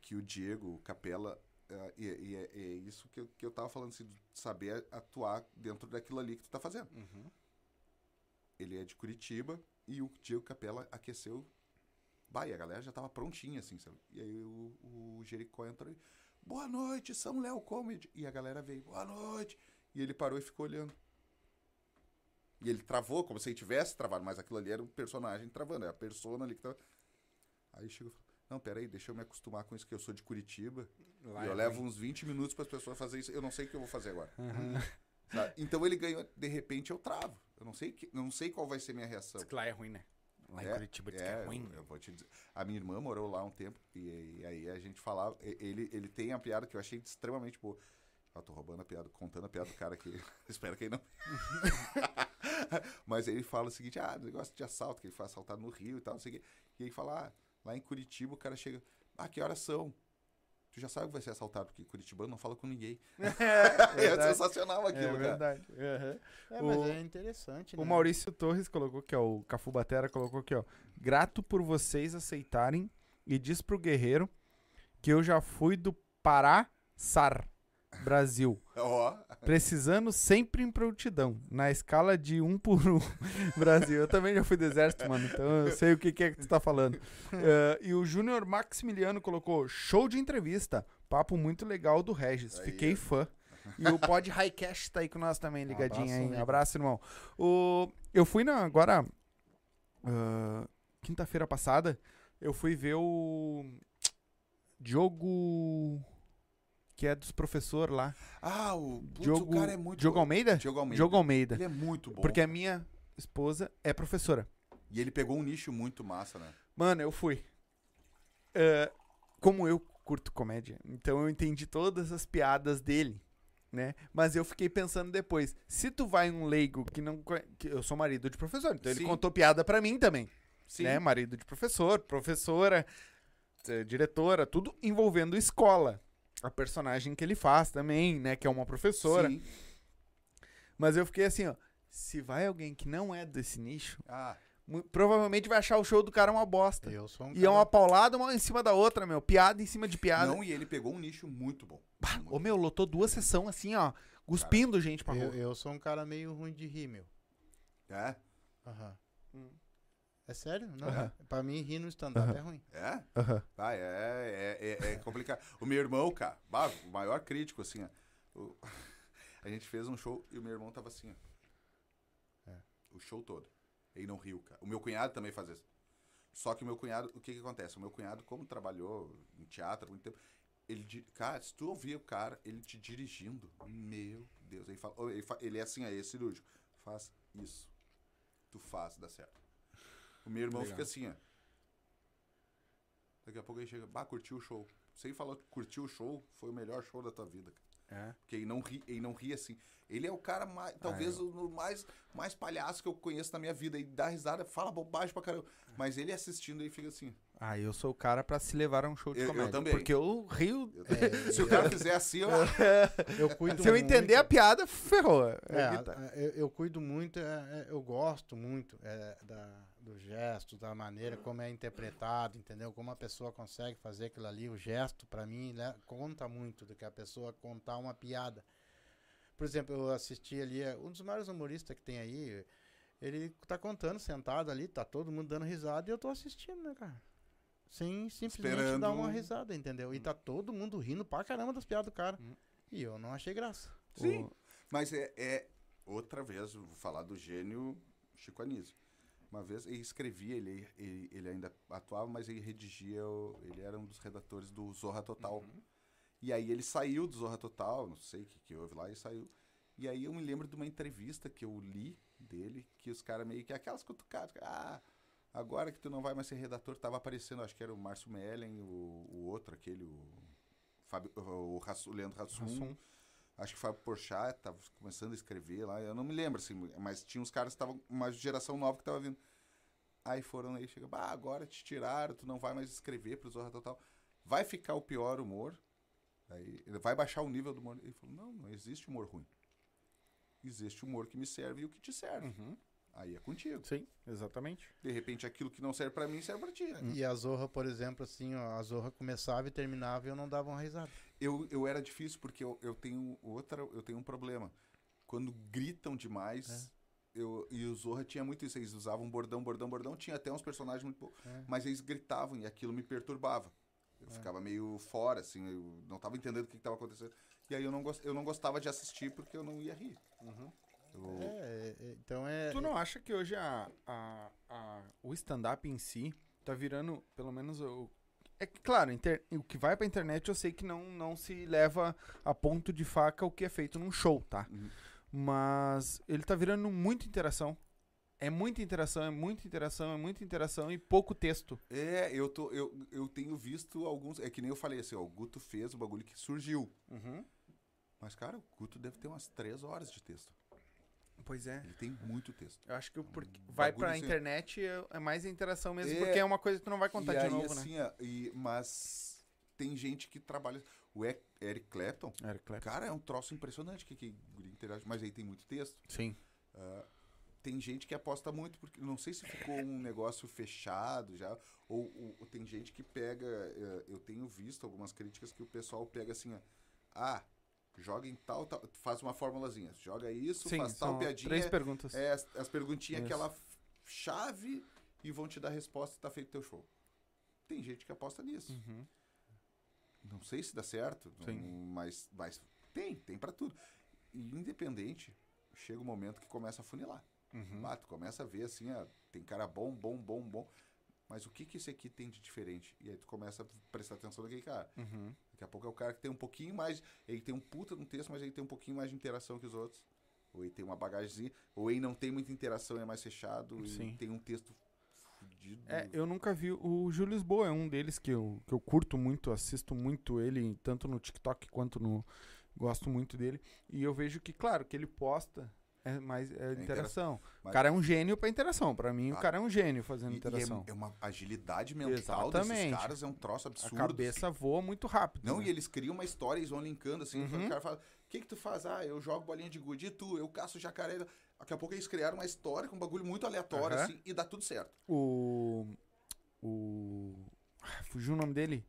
Que o Diego Capela Uh, e, e é, é, isso que eu, que eu tava falando, assim, de saber atuar dentro daquilo ali que tu tá fazendo. Uhum. Ele é de Curitiba e o Diego Capela aqueceu. Bah, e a galera já tava prontinha, assim, sabe? E aí o, o Jericó entrou e. Boa noite, São Léo Comedy. E a galera veio, boa noite. E ele parou e ficou olhando. E ele travou, como se ele tivesse travado, mas aquilo ali era um personagem travando, é a persona ali que tava. Aí chegou e falou: não, peraí, deixa eu me acostumar com isso, que eu sou de Curitiba. Lá e eu é levo uns 20 minutos para as pessoas fazerem isso. Eu não sei o que eu vou fazer agora. Uhum. Então ele ganhou, de repente eu travo. Eu não sei, que, não sei qual vai ser minha reação. Lá é ruim, né? Lá é, em Curitiba diz é, que é ruim. Eu, vou te dizer. A minha irmã morou lá um tempo e, e, aí a gente falava. Ele, ele tem a piada que eu achei extremamente boa. Eu tô roubando a piada, contando a piada do cara aqui. *laughs* Espero que ele não. *laughs* Mas ele fala o seguinte: ah, negócio de assalto, que ele foi assaltado no Rio e tal, não sei o quê. E aí fala, ah, Lá em Curitiba, o cara chega. Ah, que horas são? Tu já sabe que vai ser assaltado, porque Curitibano não fala com ninguém. *laughs* É, é sensacional aquilo, é, verdade. Uhum. É, mas o, é interessante, né? O Maurício Torres colocou aqui, ó. O Cafu Batera colocou aqui, ó. Grato por vocês aceitarem e diz pro guerreiro que eu já fui do Pará Sar. Brasil. Oh. Precisando sempre em prontidão. Na escala de um por um. *laughs* Brasil. Eu também já fui do exército, mano. Então eu sei o que, que é que tu tá falando. Uh, *laughs* e o Júnior Maximiliano colocou: show de entrevista. Papo muito legal do Regis. Aí. Fiquei fã. E o Pod Highcast tá aí com nós também, ligadinho aí. Um abraço, irmão. O... Eu fui na. Agora. Uh, Quinta-feira passada, eu fui ver o. Diogo que é dos professores lá. Ah, o, putz, Diogo, o cara é muito Diogo Almeida? Diogo Almeida. Diogo Almeida. Ele é muito bom. Porque a minha esposa é professora. E ele pegou um nicho muito massa, né? Mano, eu fui. Uh, como eu curto comédia, então eu entendi todas as piadas dele, né? Mas eu fiquei pensando depois, se tu vai um leigo que não que eu sou marido de professor, então Sim. ele contou piada para mim também. Sim. Né? Marido de professor, professora, eh, diretora, tudo envolvendo escola a personagem que ele faz também, né? Que é uma professora. Sim. Mas eu fiquei assim, ó. Se vai alguém que não é desse nicho, ah. provavelmente vai achar o show do cara uma bosta. Eu sou um e é uma paulada uma em cima da outra, meu. Piada em cima de piada. Não, e ele pegou um nicho muito bom. Bah, ô, meu, lotou duas sessões assim, ó. Cuspindo cara, gente pra rua. Eu, eu, sou um cara meio ruim de rir, meu. É? Aham. Hum. É sério? Não. Uhum. Pra mim, rir no stand-up é ruim. É? Uhum. Ah, é, é, é, é, complicado. o meu irmão, cara, bah, o maior crítico, assim, ó, o... *laughs* a gente fez um show e o meu irmão tava assim, ó. É. O show todo. Ele não riu, cara. O meu cunhado também faz isso. Só que o meu cunhado, o que que acontece? O meu cunhado, como trabalhou em teatro há muito tempo, ele, cara, se tu ouvir o cara, ele te dirigindo, meu Deus, ele fala, ele, fala, ele é assim, aí, é cirúrgico. faz isso. Tu faz, dá certo. O meu irmão Legal. fica assim, ó. Daqui a pouco ele chega, bah, curtiu o show. Sem falar que curtiu o show, foi o melhor show da tua vida. cara. É. Porque ele não ri, ele não ri assim. Ele é o cara mais, talvez Ah, o mais, mais palhaço que eu conheço na minha vida. Ele dá risada, fala bobagem pra caramba. Mas ele assistindo, ele fica assim. Ah, eu sou o cara pra se levar a um show de Eu- eu comédia. também. Porque eu rio. eu- *laughs* Se o cara fizer assim, ó, *laughs* Eu cuido Se eu entender a muito- piada, ferrou. É, a- eu, eu cuido muito, é, é, eu gosto muito é, da, do gesto, da maneira como é interpretado, entendeu? Como a pessoa consegue fazer aquilo ali, o gesto, pra mim, né, conta muito do que a pessoa contar uma piada. Por exemplo, eu assisti ali, é, um dos maiores humoristas que tem aí, ele tá contando sentado ali, tá todo mundo dando risada e eu tô assistindo, né, cara? Sem simplesmente Esperando. dar uma risada, entendeu? E tá todo mundo rindo pra caramba das piadas do cara. Hum. E eu não achei graça. Sim. O- Mas é, é- outra vez, vou falar do gênio Chico Anísio. Uma vez ele escrevia, ele, ele, ele ainda atuava, mas ele redigia, o- ele era um dos redatores do Zorra Total. E aí ele saiu do Zorra Total, não sei o que, que houve lá, e saiu. E aí eu me lembro de uma entrevista que eu li dele, que os caras meio que, aquelas cutucadas, ah, agora que tu não vai mais ser redator, tava aparecendo, acho que era o Márcio Mellen, o, o outro, aquele, o, Fábio, o, Rassu- o Leandro Hassum, Hassum. Acho que Fábio Porchat tava começando a escrever lá. Eu não me lembro, assim, mas tinha uns caras que estavam. Uma geração nova que tava vindo. Aí foram aí, chega, bah, agora te tiraram, tu não vai mais escrever pro Zorra Total. Vai ficar o pior humor. Aí, vai baixar o nível do humor. Ele falou, não, não existe humor ruim. Existe humor que me serve e o que te serve. Uhum. Aí é contigo. Sim, exatamente. De repente aquilo que não serve pra mim serve pra ti. E a Zorra, por exemplo, assim, ó, a Zorra começava e terminava e eu não dava uma risada. Eu, eu era difícil porque eu, eu tenho outra, eu tenho um problema. Quando gritam demais, eu, e o Zorra tinha muito isso, eles usavam bordão, bordão, bordão, tinha até uns personagens muito É. mas eles gritavam e aquilo me perturbava. Eu ficava meio fora, assim, eu não tava entendendo o que estava acontecendo. E aí eu não, eu não gostava de assistir porque eu não ia rir. Eu- É, é, é, então é. Tu não acha que hoje a, a, a- o stand-up em si tá virando, pelo menos o. É que, claro, inter- o que vai pra internet eu sei que não, não se leva a ponto de faca o que é feito num show, tá? Uhum. Mas ele tá virando muita interação. É muita interação, é muita interação, é muita interação e pouco texto. É, eu, tô, eu, eu tenho visto alguns. É que nem eu falei assim, ó, o Guto fez o bagulho que surgiu. Mas, cara, o Guto deve ter umas três horas de texto. Pois é. Ele tem muito texto. Eu acho que o porque vai pra assim- internet é é mais interação mesmo, É. porque é uma coisa que tu não vai contar de aí, novo, né? assim, ó, e, mas tem gente que trabalha. O Eric Clapton, Eric Clapton. cara, é um troço impressionante que, que interage, mas aí tem muito texto. Sim. Ah, tem gente que aposta muito, porque não sei se ficou um negócio fechado já, ou, ou- ou tem gente que pega. eh, eu tenho visto algumas críticas que o pessoal pega assim, ó, ah, joga em tal, tal, faz uma formulazinha, joga isso, Sim, faz tal piadinha. três perguntas. É, as, as perguntinhas, Isso. aquela f- chave e vão te dar a resposta e tá feito teu show. Tem gente que aposta nisso. Uhum. Não sei se dá certo, não- mas, mas tem, tem pra tudo. E independente, chega um momento que começa a funilar. Uhum. Ah, tu começa a ver assim, ó, tem cara bom, bom, bom, bom. Mas o que que esse aqui tem de diferente? E aí tu começa a prestar atenção naquele cara. Uhum. Daqui a pouco é o cara que tem um pouquinho mais. Ele tem um puta no texto, mas ele tem um pouquinho mais de interação que os outros. Ou ele tem uma bagagemzinha. Ou ele não tem muita interação e é mais fechado. Sim. E tem um texto fudido. É, eu nunca vi. O Júlio Lisboa é um deles que eu, que eu curto muito, assisto muito ele, tanto no TikTok quanto no. Gosto muito dele. E eu vejo que, claro, que ele posta é mais é interação. O cara é um gênio pra interação. Pra mim, o cara é um gênio fazendo E- e interação. é, é uma agilidade mental Exatamente. desses caras, é um troço A absurdo. cabeça voa muito rápido. Não, né? e eles criam uma história, eles vão linkando assim. Uhum. O cara fala: O que, que tu faz? Ah, eu jogo bolinha de gude. E tu? Eu caço jacaré. Daqui a pouco eles criaram uma história com um bagulho muito aleatório, Aham. assim, e dá tudo certo. O. O. Ah, Fugiu o nome dele?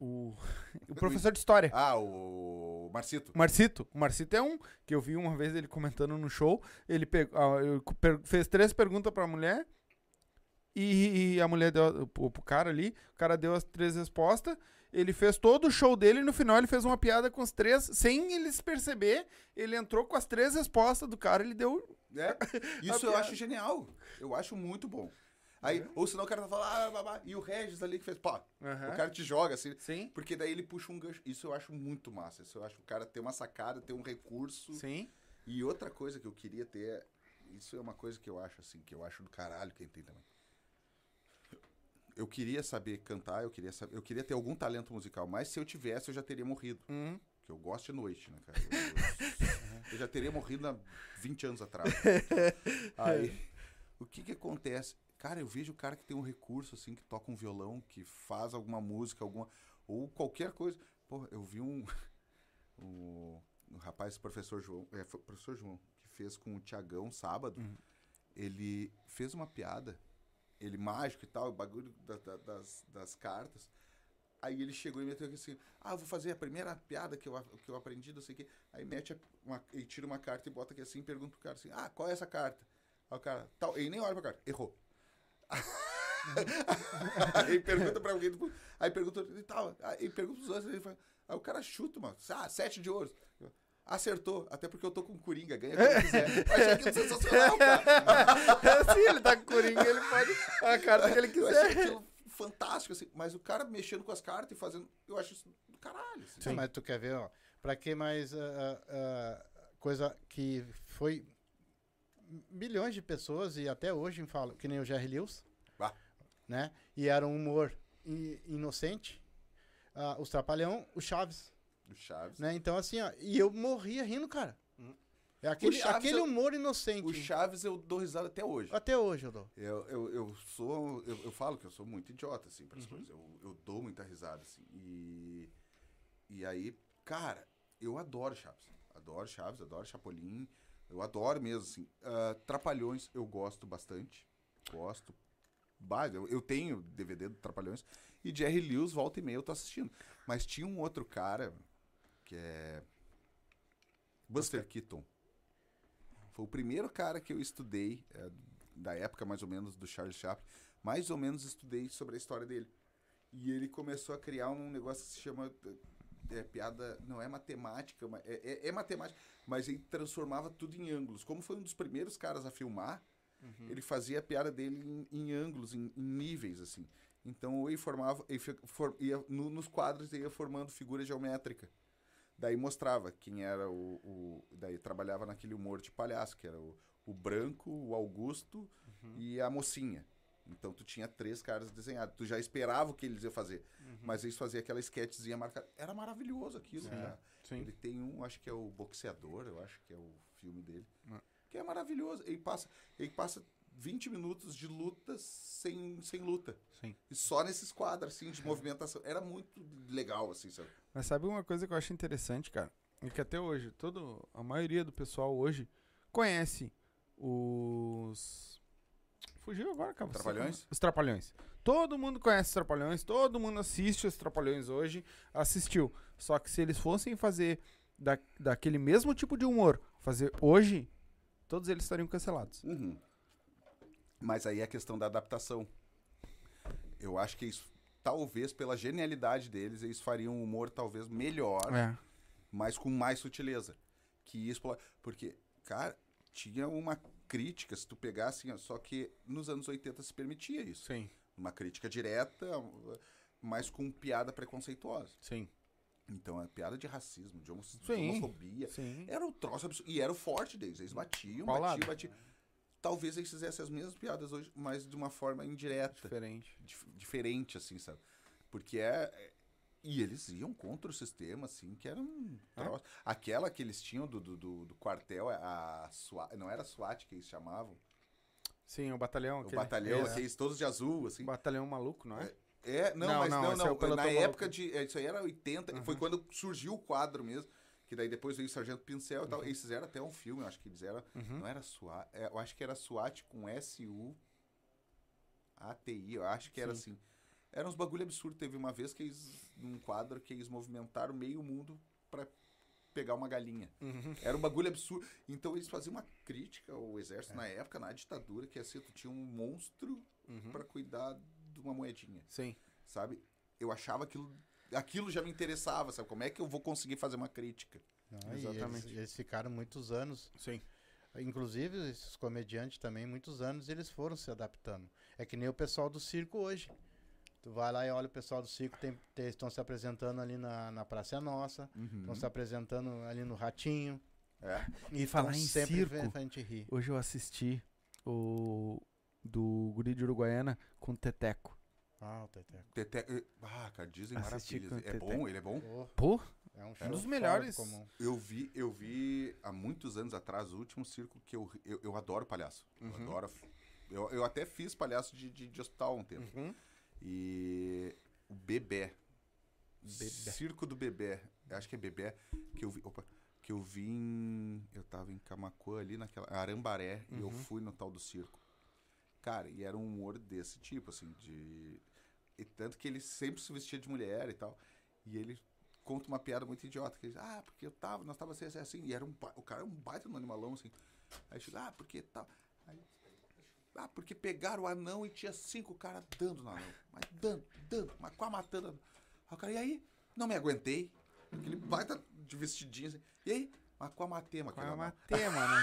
O. *laughs* O professor de história. Ah, o Marcito. Marcito. O Marcito é um que eu vi uma vez ele comentando no show. Ele pegou, ah, fez três perguntas pra mulher. E, a mulher deu pro, pro cara ali. O cara deu as três respostas. Ele fez todo o show dele. E no final ele fez uma piada com os três. Sem eles perceber. Ele entrou com as três respostas do cara. Ele deu. É, *laughs* isso eu acho genial. Eu acho muito bom. Aí, ou senão o cara tá falando, ah, babá, e o Regis ali que fez, pá, Aham. o cara te joga assim. Sim. Porque daí ele puxa um gancho. Isso eu acho muito massa. Isso eu acho o cara ter uma sacada, ter um recurso. Sim. E outra coisa que eu queria ter, isso é uma coisa que eu acho assim, que eu acho do caralho quem tem também. Eu queria saber cantar, eu queria saber, eu queria ter algum talento musical, mas se eu tivesse eu já teria morrido. Uhum. Que eu gosto de noite, né, cara? Eu, eu- *laughs* eu já teria morrido há 20 anos atrás. *laughs* Aí, o que que acontece? Cara, eu vejo o cara que tem um recurso, assim, que toca um violão, que faz alguma música, alguma. Ou qualquer coisa. Pô, eu vi um. *laughs* O, um rapaz, professor João. É, o professor João, que fez com o Tiagão sábado. Ele fez uma piada. Ele mágico e tal, o bagulho da- da- das, das cartas. Aí ele chegou e meteu aqui assim: Ah, vou fazer a primeira piada que eu, que eu aprendi, não sei o quê. Aí mete uma, e tira uma carta e bota aqui assim e pergunta pro cara assim: Ah, qual é essa carta? Aí o cara, tal, ele nem olha pra carta, errou. *laughs* aí pergunta pra alguém, do- aí pergunta e tal, aí pergunta pros outros, aí, fala, aí o cara chuta, mano, ah, sete de ouros. Acertou, até porque eu tô com coringa, ganha quando quiser. *laughs* Eu achei aquilo sensacional, cara. *laughs* Se ele tá com coringa, ele pode a carta que ele Eu achei quiser. aquilo fantástico, assim. Mas o cara mexendo com as cartas e fazendo. Eu acho isso do caralho. Assim. Sim. Mas tu quer ver, ó, pra que mais ah, ah, coisa que foi milhões de pessoas e até hoje falam, que nem o Jerry Lewis, Bah. né? E era um humor inocente. Ah, os Trapalhão, o Chaves, Do Chaves. né? Então assim, ó, e eu morria rindo, cara. É aquele, aquele eu- humor inocente. O Chaves eu dou risada até hoje. Até hoje eu dou. Eu, eu, eu sou. Eu, eu falo que eu sou muito idiota, assim, Uhum. para as coisas. Eu, eu dou muita risada, assim. E. E aí, cara, eu adoro Chaves. Adoro Chaves, adoro Chapolin. Eu adoro mesmo, assim. Ah, Trapalhões eu gosto bastante. Gosto. Bah, eu, eu tenho DVD do Trapalhões. E Jerry Lewis, volta e meia, eu tô assistindo. Mas tinha um outro cara, que é. Buster Keaton. Foi o primeiro cara que eu estudei, é, da época mais ou menos do Charles Chaplin, mais ou menos estudei sobre a história dele. E ele começou a criar um negócio que se chama é, piada, não é matemática, mas é, é- é matemática, mas ele transformava tudo em ângulos. Como foi um dos primeiros caras a filmar, ele fazia a piada dele em, em ângulos, em, em níveis, assim. Então ele formava, ele for- ia, no- nos quadros ele ia formando figura geométrica. Daí mostrava quem era o, o- Daí trabalhava naquele humor de palhaço, que era o, o branco, o Augusto e a mocinha. Então tu tinha três caras desenhados. Tu já esperava o que eles iam fazer. Mas eles faziam aquela sketchzinha marcada. Era maravilhoso aquilo, sim. Ele tem um, acho que é o Boxeador, eu acho que é o filme dele. Ah. Que é maravilhoso. Ele passa, ele passa 20 minutos de luta sem, sem luta. Sim. E só nesses quadros, assim, de movimentação. Era muito legal, assim, sabe? Mas sabe uma coisa que eu acho interessante, cara? É que até hoje, todo, a maioria do pessoal hoje conhece os. Fugiu agora, cara. Trapalhões? Os Trapalhões. Todo mundo conhece os Trapalhões, todo mundo assiste os Trapalhões hoje, assistiu. Só que se eles fossem fazer da, daquele mesmo tipo de humor, fazer hoje, todos eles estariam cancelados. Uhum. Mas aí é a questão da adaptação. Eu acho que isso, talvez pela genialidade deles, eles fariam um humor talvez melhor, É. mas com mais sutileza. Que explo... Porque, cara, tinha uma crítica, se tu pegar assim, só que nos anos 80 se permitia isso. Sim, Uma crítica direta, mas com piada preconceituosa. sim. Então, é piada de racismo, de homofobia. Sim. Era o troço absurdo. E era o forte deles. Eles batiam, batiam, batiam. Talvez eles fizessem as mesmas piadas hoje, mas de uma forma indireta. Diferente. dif- diferente, assim, sabe? Porque é. É- E eles iam contra o sistema, assim, que era um troço. Aquela que eles tinham do, do, do- do quartel, a SWAT, não era SWAT que eles chamavam? Sim, o batalhão. O aquele- batalhão, é. aqueles todos de azul, assim. batalhão maluco, não é? É, não, Não, mas não, não, é não. pelotão Na maluco. época de. é, Isso aí era 80, foi quando surgiu o quadro mesmo. Que daí depois veio o Sargento Pincel e tal. Eles fizeram até um filme, eu acho que eles eram. Não era SWAT. é, eu acho que era SWAT com S-U. ATI, eu acho que era Sim. assim. Era uns bagulho absurdo. Teve uma vez que eles. Num quadro que eles movimentaram meio mundo pra pegar uma galinha. Uhum. Era um bagulho absurdo. Então eles faziam uma crítica ao exército na época, na ditadura, que assim, tu tinha um monstro Uhum. pra cuidar de uma moedinha Sim. sabe? Eu achava aquilo. Aquilo já me interessava, sabe? Como é que eu vou conseguir fazer uma crítica? Não, e Exatamente. Eles, eles ficaram muitos anos. Sim. Inclusive, esses comediantes também, muitos anos eles foram se adaptando. É que nem o pessoal do circo hoje. Tu vai lá e olha o pessoal do circo, tem- tem- estão se apresentando ali na, na Praça é Nossa, estão se apresentando ali no Ratinho, É. E falar em sempre circo, vem pra gente rir. hoje eu assisti o do Guri de Uruguaiana com o Teteco. Ah, o Teteco. Tete... Ah, cara, dizem Assisti maravilhas. É bom, ele é bom. Oh, Pô, é um, Um show dos melhores. Eu vi, eu vi há muitos anos atrás o último circo que eu, eu, eu adoro palhaço. Eu Uhum. adoro. Eu, eu até fiz palhaço de, de, de hospital há um tempo. Uhum. E o Bebê. Bebê. Circo do Bebê. Eu Acho que é Bebê que eu vi. Opa, que eu vi em. Eu tava em Camacuã ali naquela. Arambaré e Uhum. eu fui no tal do circo. Cara, e era um humor desse tipo, assim, de. E tanto que ele sempre se vestia de mulher e tal. E ele conta uma piada muito idiota. Que ele diz, ah, porque eu tava, nós tava assim, assim, assim. E era um. O cara é um baita no animalão, assim. Aí chega, ah, porque tal. Aí, ah, porque pegaram o anão e tinha cinco caras dando no anão. Mas dando, dando, mas quase matando. Aí o cara, e aí? Não me aguentei. Aquele baita de vestidinho assim. E aí? Mas mas Qual é aquele a anão. matê, mano?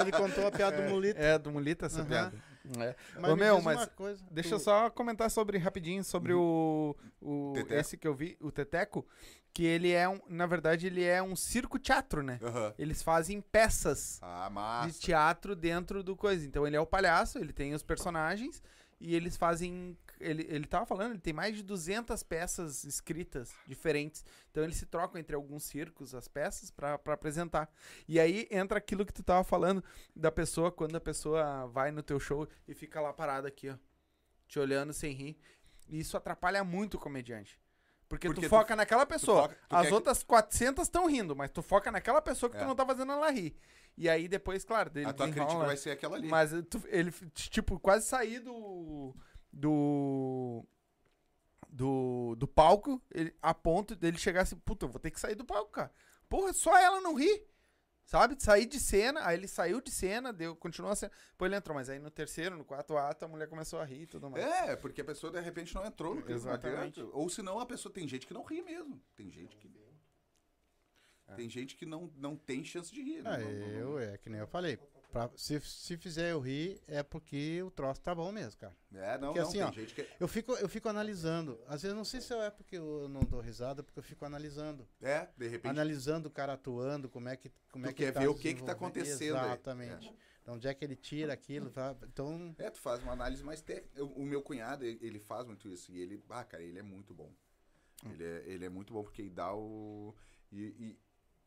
Ele contou a piada do Mulito. É, do Mulita essa Aham. piada. É. Mas Ô, me meu, mas uma coisa, Deixa tu- eu só comentar sobre rapidinho sobre o, o Teteco. esse que eu vi, o Teteco, que ele é um, na verdade ele é um circo teatro, né? Aham. Eles fazem peças Ah, de teatro dentro do coisa. Então ele é o palhaço, ele tem os personagens e eles fazem ele, ele tava falando, ele tem mais de 200 peças escritas diferentes. Então eles se trocam entre alguns circos as peças pra pra apresentar. E aí entra aquilo que tu tava falando da pessoa quando a pessoa vai no teu show e fica lá parada aqui, ó, te olhando sem rir. E isso atrapalha muito o comediante. Porque, Porque tu tu- foca naquela pessoa. foca- tu As quer que- outras 400 estão rindo, mas tu foca naquela pessoa que tu É. não tá fazendo ela rir. E aí depois, claro, dele A tua crítica desenrola- vai ser aquela ali. mas tu- ele, tipo, quase sair do. Do. Do, do palco, ele, a ponto dele chegar assim, puta, eu vou ter que sair do palco, cara. Porra, só ela não ri. Sabe? Sair de cena, aí ele saiu de cena, deu, continuou a cena. Depois ele entrou, mas aí no terceiro, no quarto ato, a mulher começou a rir e tudo mais. É, porque a pessoa de repente não entrou no Exatamente. Ou senão a pessoa tem gente que não ri mesmo. Tem gente que. Tem gente que não, não tem chance de rir. Ah, não- não- não- eu, é que nem eu falei. Pra- se, se fizer eu rir, é porque o troço tá bom mesmo, cara. É, não, Porque não. assim, tem ó, gente que. Eu fico, eu fico analisando. Às vezes, não sei se é porque eu não dou risada, porque eu fico analisando. É, de repente. Analisando o cara atuando, como é que, como Tu é que quer tá ver o que que tá acontecendo aí. Exatamente. Então, onde é que ele tira aquilo? tá? Então, É, tu faz uma análise mais técnica. O meu cunhado, ele ele faz muito isso. E ele, ah, cara, ele é muito bom. Ele é, ele é muito bom porque ele dá o. E, e,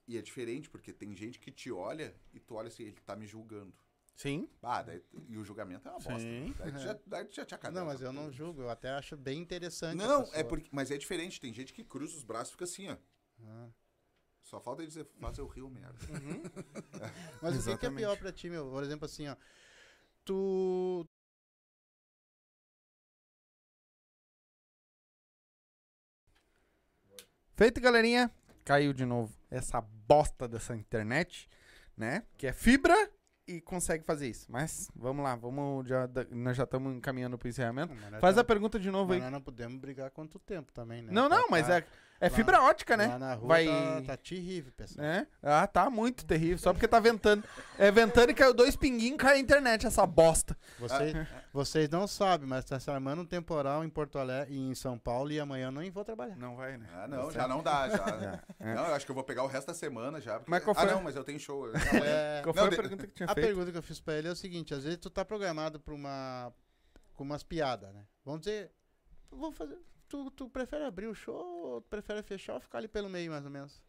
e é diferente, porque tem gente que te olha e tu olha assim, ele tá me julgando. Sim. Ah, daí, e o julgamento é uma bosta. Sim. Daí tu já, daí tu já te acaba. não, mas eu não julgo. Eu até acho bem interessante. Não, é porque. Mas é diferente. Tem gente que cruza os braços e fica assim, ó. Ah. Só falta ele dizer, faz eu rir o merda. *laughs* Mas o que que é pior pra ti, meu? Por exemplo, assim, ó. Tu. Feito, galerinha. Caiu de novo essa bosta dessa internet, né? Que é fibra e consegue fazer isso. Mas vamos lá, vamos já, nós já estamos encaminhando pro encerramento. Mas nós Faz a pergunta de novo aí. nós não podemos brigar quanto tempo também, né? Não, não, Tá- mas tá- é, é lá- fibra ótica, né? Lá na rua Vai. tá, tá terrível, pessoal. É? Ah, tá muito terrível. Só porque tá ventando. É ventando e caiu dois pinguinhos cai a internet, essa bosta. Vocês, vocês não sabem, mas tá se armando um temporal em Porto Alegre e em São Paulo e amanhã eu não vou trabalhar. Não vai, né? Ah, não, já não dá, já. *laughs* Não, eu acho que eu vou pegar o resto da semana já. porque- Mas qual Ah, foi? não, mas eu tenho show. *laughs* É, Qual foi Não, a de- pergunta que tinha a feito? pergunta que eu fiz pra ele é o seguinte: às vezes tu tá programado pra uma. com umas piadas, né? Vamos dizer. eu Vou fazer. Tu, tu prefere abrir o show ou tu prefere fechar ou ficar ali pelo meio, mais ou menos?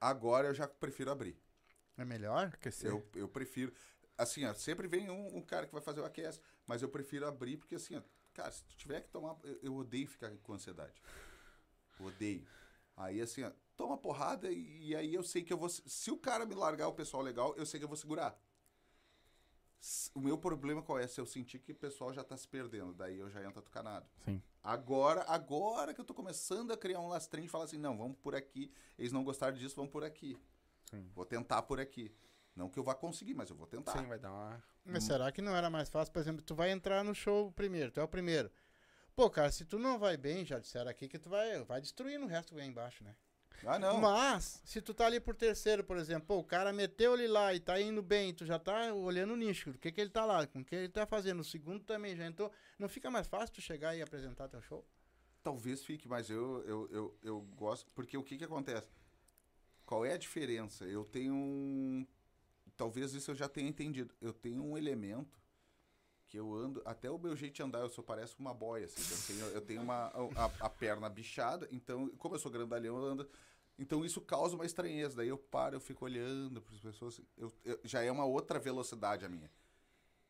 Agora eu já prefiro abrir. É melhor? Aquecer. Eu, eu prefiro. Assim, ó, sempre vem um, um cara que vai fazer o aquece, mas eu prefiro abrir porque, assim, ó, cara, se tu tiver que tomar. Eu, eu odeio ficar com ansiedade. Odeio. Aí, assim, ó, toma porrada e, e aí eu sei que eu vou. Se o cara me largar o pessoal legal, eu sei que eu vou segurar. O meu problema qual é? Se eu sentir que o pessoal já tá se perdendo, daí eu já entro atucanado. Sim. Agora, agora que eu tô começando a criar um lastrinho e falar assim, não, vamos por aqui. Eles não gostaram disso, vamos por aqui. Sim. Vou tentar por aqui. Não que eu vá conseguir, mas eu vou tentar. Sim, vai dar uma. Mas será que não era mais fácil, por exemplo, tu vai entrar no show primeiro, tu é o primeiro. Pô, cara, se tu não vai bem, já disseram aqui que tu vai, vai destruir no resto que vem embaixo, né? Ah, não. Mas, se tu tá ali por terceiro, por exemplo, pô, o cara meteu ele lá e tá indo bem, tu já tá olhando o nicho, o que que ele tá lá, com o que ele tá fazendo, o segundo também já entrou, não fica mais fácil tu chegar e apresentar teu show? Talvez fique, mas eu, eu, eu, eu gosto. Porque o que que acontece? Qual é a diferença? Eu tenho um. Talvez isso eu já tenha entendido. Eu tenho um elemento que eu ando. Até o meu jeito de andar, eu sou parece uma boia. Assim, eu tenho, eu tenho uma, a, a perna bichada, então, como eu sou grandalhão, eu ando. Então isso causa uma estranheza. Daí eu paro, eu fico olhando para as pessoas. Eu, eu- já é uma outra velocidade a minha.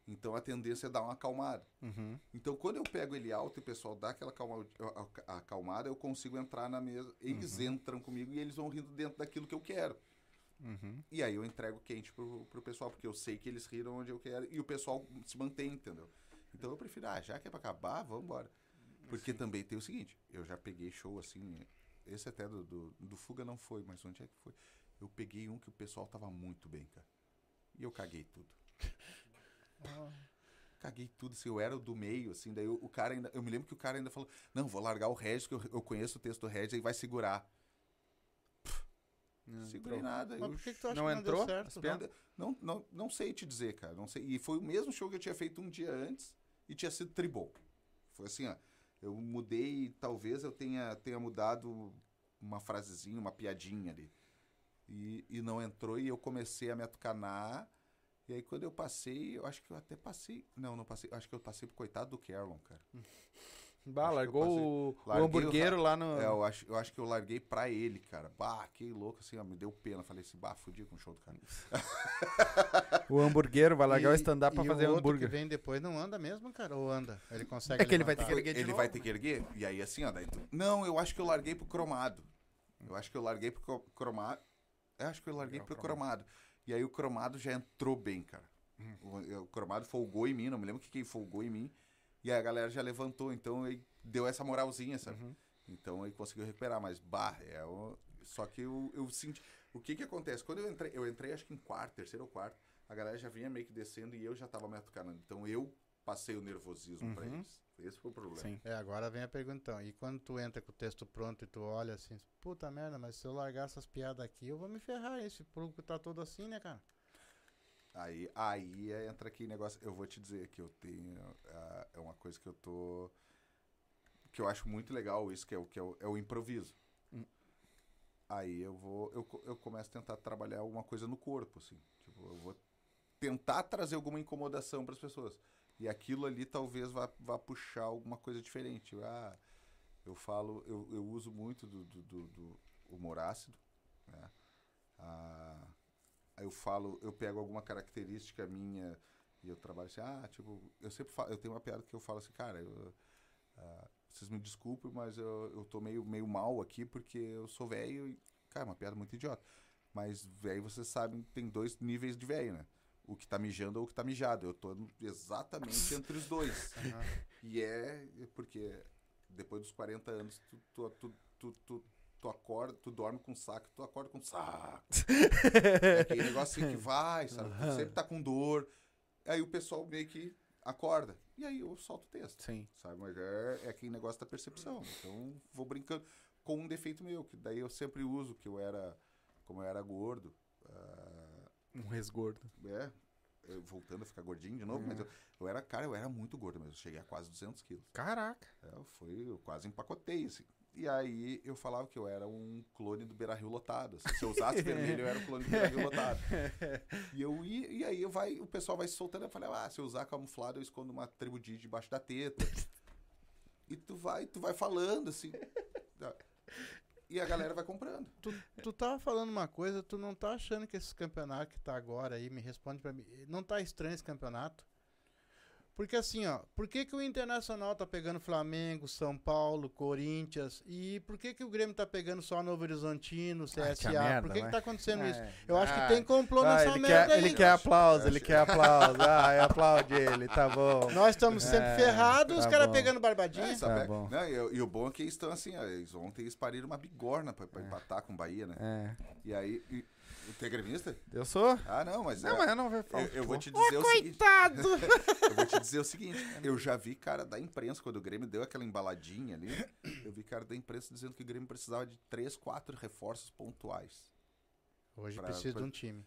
Então a tendência é dar uma acalmada. Uhum. Então, quando eu pego ele alto e o pessoal dá aquela acalma- a- a- acalmada, eu consigo entrar na mesa. Eles entram comigo e eles vão rindo dentro daquilo que eu quero. Uhum. E aí eu entrego quente pro, pro pessoal, porque eu sei que eles riram onde eu quero e o pessoal se mantém, entendeu? Então eu prefiro, ah, já que é pra acabar, vamos embora. Porque também tem o seguinte, eu já peguei show assim, esse até do, do, do Fuga não foi, mas onde é que foi? Eu peguei um que o pessoal tava muito bem, cara. E eu caguei tudo. *laughs* Caguei tudo, assim, eu era o do meio, assim, daí o, o cara ainda. Eu me lembro que o cara ainda falou, não, vou largar o Regis, que eu, eu conheço o texto do Regis, aí vai segurar. Não Segurei entrou. nada. Mas por que, que tu acha Não que não entrou? deu certo? piadas? não, não, não, sei te dizer, cara. Não sei. E foi o mesmo show que eu tinha feito um dia antes e tinha sido tribom. Foi assim, ó. Eu mudei, talvez eu tenha, tenha mudado uma frasezinha, uma piadinha ali. E, e não entrou e eu comecei a me atucanar. E aí quando eu passei, eu acho que eu até passei. Não, não passei. Acho que eu passei pro coitado do Kerlon, cara. Bah, largou o, o larguei o hamburguero lá no. É, eu acho, eu acho que eu larguei pra ele, cara. Bah, que louco, assim, ó, me deu pena. Falei assim, bah, fudi com o show do cara. *laughs* O hamburguero vai largar o E- stand-up pra fazer o outro hambúrguer. que vem depois não anda mesmo, cara? Ou anda? Ele consegue É que ele vai ter que erguer de ele novo, vai ter que erguer. E aí, assim, ó, daí tu... Não, eu acho que eu larguei pro cromado. Eu acho que eu larguei pro cro- cromado. Eu acho que eu larguei pro cromado. E aí o cromado já entrou bem, cara. O, o cromado folgou em mim, não me lembro que quem folgou em mim. E aí a galera já levantou, então aí deu essa moralzinha, sabe? Então aí conseguiu recuperar, mas bah, é o... Só que eu, eu senti. O que que acontece? Quando eu entrei, eu entrei acho que em quarto, terceiro ou quarto, a galera já vinha meio que descendo e eu já tava me atucanando. Então eu passei o nervosismo pra eles. Esse foi o problema. Sim. É, agora vem a pergunta então. E quando tu entra com o texto pronto e tu olha assim, puta merda, mas se eu largar essas piadas aqui, eu vou me ferrar. Esse público tá todo assim, né, cara? Aí, aí entra aqui negócio. Eu vou te dizer que eu tenho. ah, é uma coisa que eu tô. Que eu acho muito legal isso, que é o, que é o, é o improviso. Hum. Aí eu vou. Eu, eu começo a tentar trabalhar alguma coisa no corpo, assim. Tipo, eu vou tentar trazer alguma incomodação para as pessoas. E aquilo ali talvez vá, vá puxar alguma coisa diferente. Ah, eu falo, eu, eu uso muito do, do, do- do humor ácido. Né? Ah, aí eu falo, eu pego alguma característica minha e eu trabalho assim, ah, tipo, eu sempre falo, eu tenho uma piada que eu falo assim, cara, eu, ah, vocês me desculpem, mas eu, eu tô meio, meio mal aqui porque eu sou velho e, cara, é uma piada muito idiota. Mas velho, vocês sabem, tem dois níveis de velho, né? O que tá mijando ou o que tá mijado. Eu tô exatamente entre os dois. *laughs* E é é porque depois dos 40 anos, tu, tu, tu, tu, tu, acorda, tu dorme com saco, tu acorda com saco. *laughs* é aquele negócio assim que vai, sabe? Tu sempre tá com dor. Aí o pessoal meio que acorda. E aí eu solto o texto. Sim. Sabe? Mas é, é aquele negócio da percepção. Então vou brincando com um defeito meu, que daí eu sempre uso, que eu era, como eu era gordo. ah, Um resgordo. é, eu voltando a ficar gordinho de novo, mas eu, eu era, cara, eu era muito gordo mesmo. Eu cheguei a quase 200 quilos. Caraca. É, fui, eu quase empacotei, assim. E aí eu falava que eu era um clone do Beira Rio lotado. assim. Se eu usasse vermelho, eu era o clone do Beira Rio lotado. *laughs* E, eu ia, e aí eu vai, o pessoal vai se soltando. Eu falei, ah, se eu usar camuflado, eu escondo uma tribo de debaixo da teta. E tu vai, tu vai falando, assim. E a galera vai comprando. Tu, tu tava falando uma coisa, tu não tá achando que esse campeonato que tá agora aí, me responde pra mim, não tá estranho esse campeonato? Porque assim, ó, por que, que o Internacional tá pegando Flamengo, São Paulo, Corinthians? E por que, que o Grêmio tá pegando só Novo Horizontino, Ah, que CSA? merda, por que, que vai. tá acontecendo isso? É. Eu acho Ah, que tem complô ah, nessa ele merda quer, aí. ele quer aplauso, ele quer aplauso. Ah, aplaude ele, tá bom. Nós estamos sempre É, ferrados, os tá caras bom. pegando barbadinha. É? Tá bom. Não, e, e o bom é que eles estão assim, ó, eles ontem eles pariram uma bigorna pra, pra empatar com o Bahia, né? É. E aí. E, tu é gremista? Eu sou? Ah, não, mas. Não, é, mas eu não vou falar. eu, eu vou te dizer o seguinte. coitado! *laughs* Eu vou te dizer o seguinte, eu já vi cara da imprensa, quando o Grêmio deu aquela embaladinha ali, eu vi cara da imprensa dizendo que o Grêmio precisava de três, quatro reforços pontuais. Hoje Pra- precisa pra- de um time.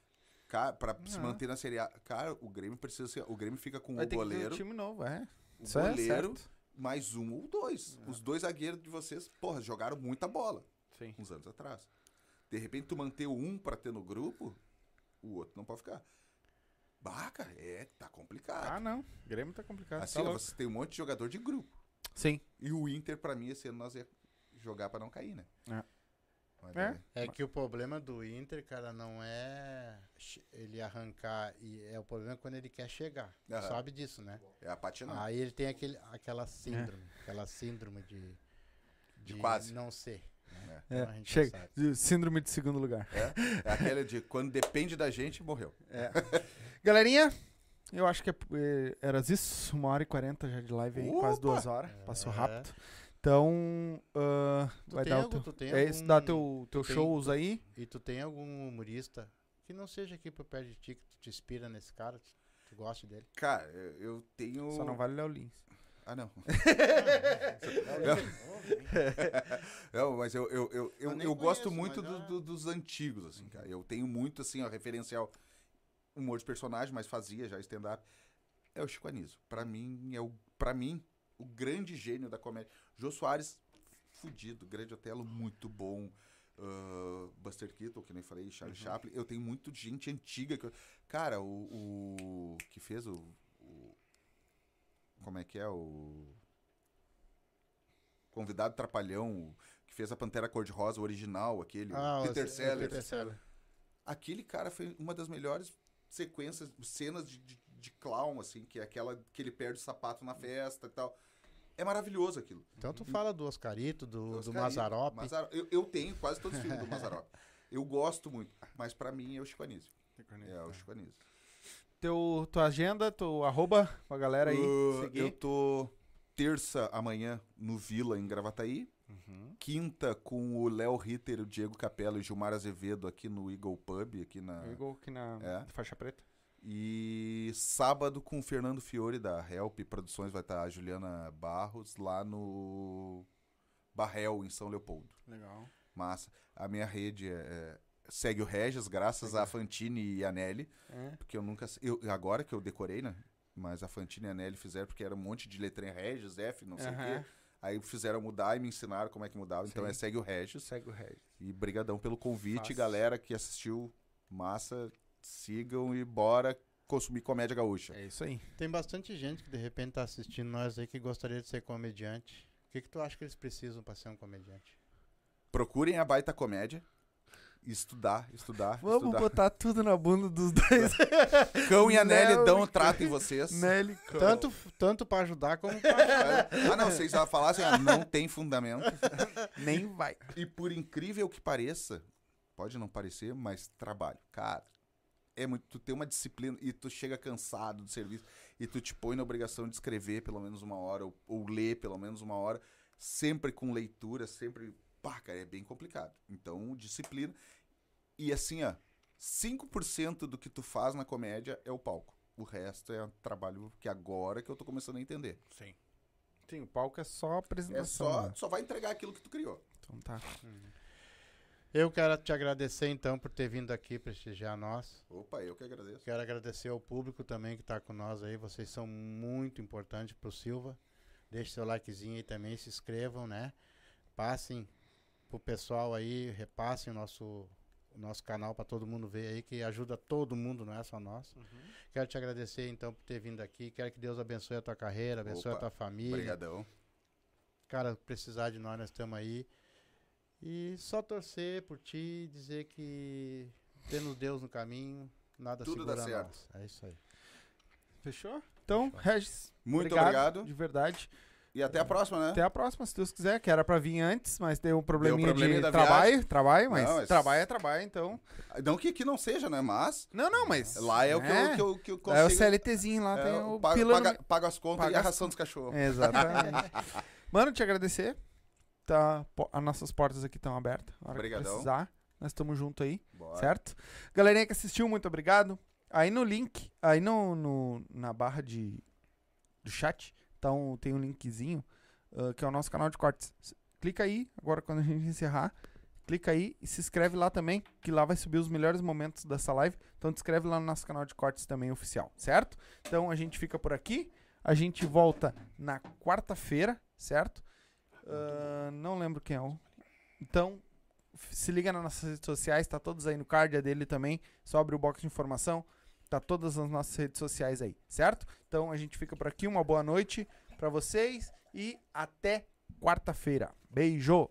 Cara, pra se Ah. manter na Série A. Cara, o Grêmio precisa ser. O Grêmio fica com Vai o ter que um goleiro, time novo, é. o Isso é goleiro, certo. mais um ou dois. Os dois zagueiros de vocês, porra, jogaram muita bola Sim. uns anos atrás. De repente tu manter o um pra ter no grupo, o outro não pode ficar. Baca, é, tá complicado. Ah, não. Grêmio tá complicado. assim, tá ó, você tem um monte de jogador de grupo. Sim. E o Inter, pra mim, esse ano nós ia jogar pra não cair, né? É. Mas É. É que o problema do Inter, cara, não é ele arrancar. E é o problema quando ele quer chegar. Aham. Sabe disso, né? É a patinar. Aí ele tem aquele, aquela síndrome. Aquela síndrome de. De quase. não ser. Né? É, Então chega. Síndrome de segundo lugar. É aquela de quando depende da gente, morreu. *laughs* Galerinha, eu acho que é, é, era isso. Uma hora e quarenta já de live aí, quase Opa! duas horas. Passou É. rápido. Então, Tu vai tem dar algum- o tu teu. tem É algum- dá teu, teu tem- shows aí. E tu tem algum humorista que não seja aqui por perto de ti, que tu te inspira nesse cara, tu, tu gosta dele? Cara, eu eu tenho. Só não vale Léo Lins. Ah, não. *laughs* *laughs* não, mas eu, eu, eu, eu, Eu gosto conheço, muito do- já- do- dos antigos, assim, cara. Eu tenho muito, assim, ó, referencial humor de personagem, mas fazia já stand-up. É o Chico Anísio. Pra mim, é o, pra mim, o grande gênio da comédia. Jô Soares, fudido. Grande Otelo, muito bom. Ah, Buster Keaton, que nem falei, Charlie Chaplin. Eu tenho muito de gente antiga. Que eu- Cara, o, o que fez o- Como é que é? O. Convidado Trapalhão, que fez a Pantera Cor-de-Rosa, o original, aquele. o Peter o- Sellers. Peter Sellers. Aquele cara foi uma das melhores sequências, cenas de, de, de clown, assim, que é aquela que ele perde o sapato na festa e tal. É maravilhoso aquilo. Então tu fala do Oscarito, do, do Oscarito, Mazarop. Mazar- Eu, eu tenho quase todos os filmes do Mazarop. Eu gosto muito, mas pra mim é o Chico Anísio. É o Chico Anísio. Teu, tua agenda, teu arroba pra galera aí. Uh, eu tô terça amanhã no Vila, em Gravataí. Uhum. Quinta com o Léo Ritter, o Diego Capello e o Gilmar Azevedo aqui no Eagle Pub, aqui na... Eu igual aqui na É. faixa preta. E sábado com o Fernando Fiore da Help Produções vai estar a Juliana Barros lá no Barrel, em São Leopoldo. Legal. Massa. A minha rede é, é- segue o Regis, graças a Fantine e a Nelly, É. porque eu nunca. Eu, agora que eu decorei, né? Mas a Fantine e a Nelly fizeram porque era um monte de letrinha Regis, F, não sei o quê. Aí fizeram mudar e me ensinaram como é que mudava. Então Sim. é segue o Regis. Segue o Regis. E brigadão pelo convite, Fácil. galera que assistiu. Massa, sigam e bora consumir comédia gaúcha. É isso aí. Tem bastante gente que de repente tá assistindo nós aí que gostaria de ser comediante. O que, que tu acha que eles precisam pra ser um comediante? Procurem a baita comédia. Estudar, estudar, Vamos estudar. botar tudo na bunda dos dois. *laughs* Cão e a Nelly dão trato em vocês. Nelly. Tanto, tanto pra ajudar como pra... Ah, não, vocês já falassem, ah, não tem fundamento. Nem vai. E por incrível que pareça, pode não parecer, mas trabalho. Cara, é muito. Tu tem uma disciplina e tu chega cansado do serviço e tu te põe na obrigação de escrever pelo menos uma hora ou, ou ler pelo menos uma hora, sempre com leitura, sempre. Pá, cara, é bem complicado. Então, disciplina. E assim, ó, 5% do que tu faz na comédia é o palco. O resto é um trabalho que agora que eu tô começando a entender. Sim. Sim, o palco é só É apresentação. só, né? só vai entregar aquilo que tu criou. Então tá. Eu quero te agradecer então por ter vindo aqui prestigiar nós. Opa, eu que agradeço. Quero agradecer ao público também que tá com nós aí. Vocês são muito importantes pro Silva. Deixe seu likezinho aí também, se inscrevam, né? Passem pro pessoal aí, repassem o nosso, o nosso canal para todo mundo ver aí, que ajuda todo mundo, não é só nós. Quero te agradecer então por ter vindo aqui. Quero que Deus abençoe a tua carreira, abençoe Opa, a tua família. Obrigadão. Cara, precisar de nós, nós estamos aí. E só torcer por ti e dizer que tendo Deus no caminho, nada Tudo segura dá certo. nós. É isso aí. Fechou? Então, Regis. Muito obrigado. De verdade. E até a próxima, né? Até a próxima, se Deus quiser, que era pra vir antes, mas deu um probleminha, probleminha de trabalho, viagem. trabalho, mas, Não, mas- trabalho é trabalho, então. Não que aqui não seja, né? Mas Não, não, mas lá é o que eu, que eu, que eu consigo. É o CLTzinho lá, é, tem o pago, no paga- pago as contas paga e a as ração dos cachorros. *laughs* Exatamente. Mano, te agradecer. Tá, as nossas portas aqui estão abertas. Obrigadão. precisar, nós estamos junto aí, Bora. certo? Galerinha que assistiu, muito obrigado. Aí no link, aí no, no- na barra de do chat, então tem um linkzinho ah, que é o nosso canal de cortes. Clica aí, agora quando a gente encerrar, clica aí e se inscreve lá também, que lá vai subir os melhores momentos dessa live. Então te inscreve lá no nosso canal de cortes também oficial, certo? Então a gente fica por aqui. A gente volta na quarta-feira, certo? Ah, não lembro quem é o. Então, se liga nas nossas redes sociais, tá todos aí no card é dele também. Só abre o box de informação, tá todas as nossas redes sociais aí, certo? Então a gente fica por aqui, uma boa noite pra vocês e até quarta-feira. Beijo!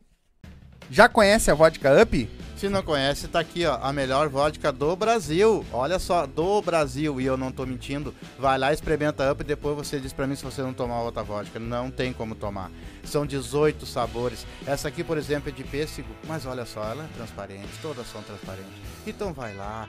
Já conhece a vodka Up? Se não conhece, tá aqui, ó, a melhor vodka do Brasil. Olha só, do Brasil, e eu não tô mentindo. Vai lá, experimenta Up e depois você diz pra mim se você não tomar outra vodka. Não tem como tomar. São 18 sabores. Essa aqui, por exemplo, é de pêssego, mas olha só, ela é transparente, todas são transparentes. Então vai lá,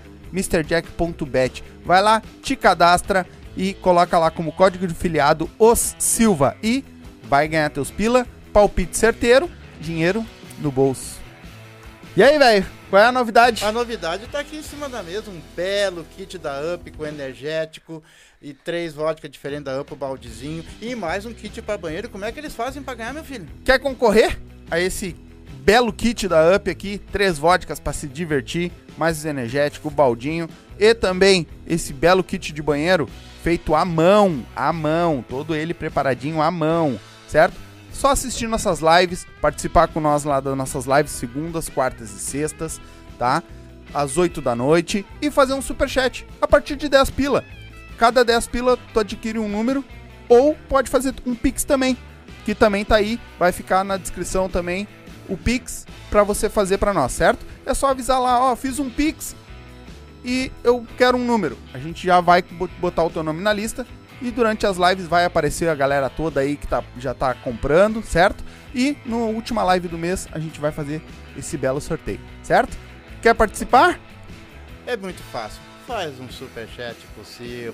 MrJack.bet. Vai lá, te cadastra e coloca lá como código de filiado os Silva e vai ganhar teus pila, palpite certeiro, dinheiro no bolso. E aí, velho? Qual é a novidade? A novidade tá aqui em cima da mesa, um belo kit da Up com energético e três vodka diferentes da Up, o baldezinho e mais um kit para banheiro. Como é que eles fazem pra ganhar, meu filho? Quer concorrer a esse belo kit da Up aqui? Três vodkas para se divertir, mais energético, baldinho e também esse belo kit de banheiro feito à mão, à mão, todo ele preparadinho à mão, certo? Só assistir nossas lives, participar com nós lá das nossas lives segundas, quartas e sextas, tá? Às 8 da noite e fazer um super chat a partir de 10 pila. Cada 10 pila tu adquire um número ou pode fazer um pix também, que também tá aí, vai ficar na descrição também o pix para você fazer para nós, certo? É só avisar lá, ó, fiz um pix e eu quero um número. A gente já vai bo- botar o teu nome na lista e durante as lives vai aparecer a galera toda aí que tá, já tá comprando, certo? E na última live do mês a gente vai fazer esse belo sorteio, certo? Quer participar? É muito fácil. Faz um super chat possível.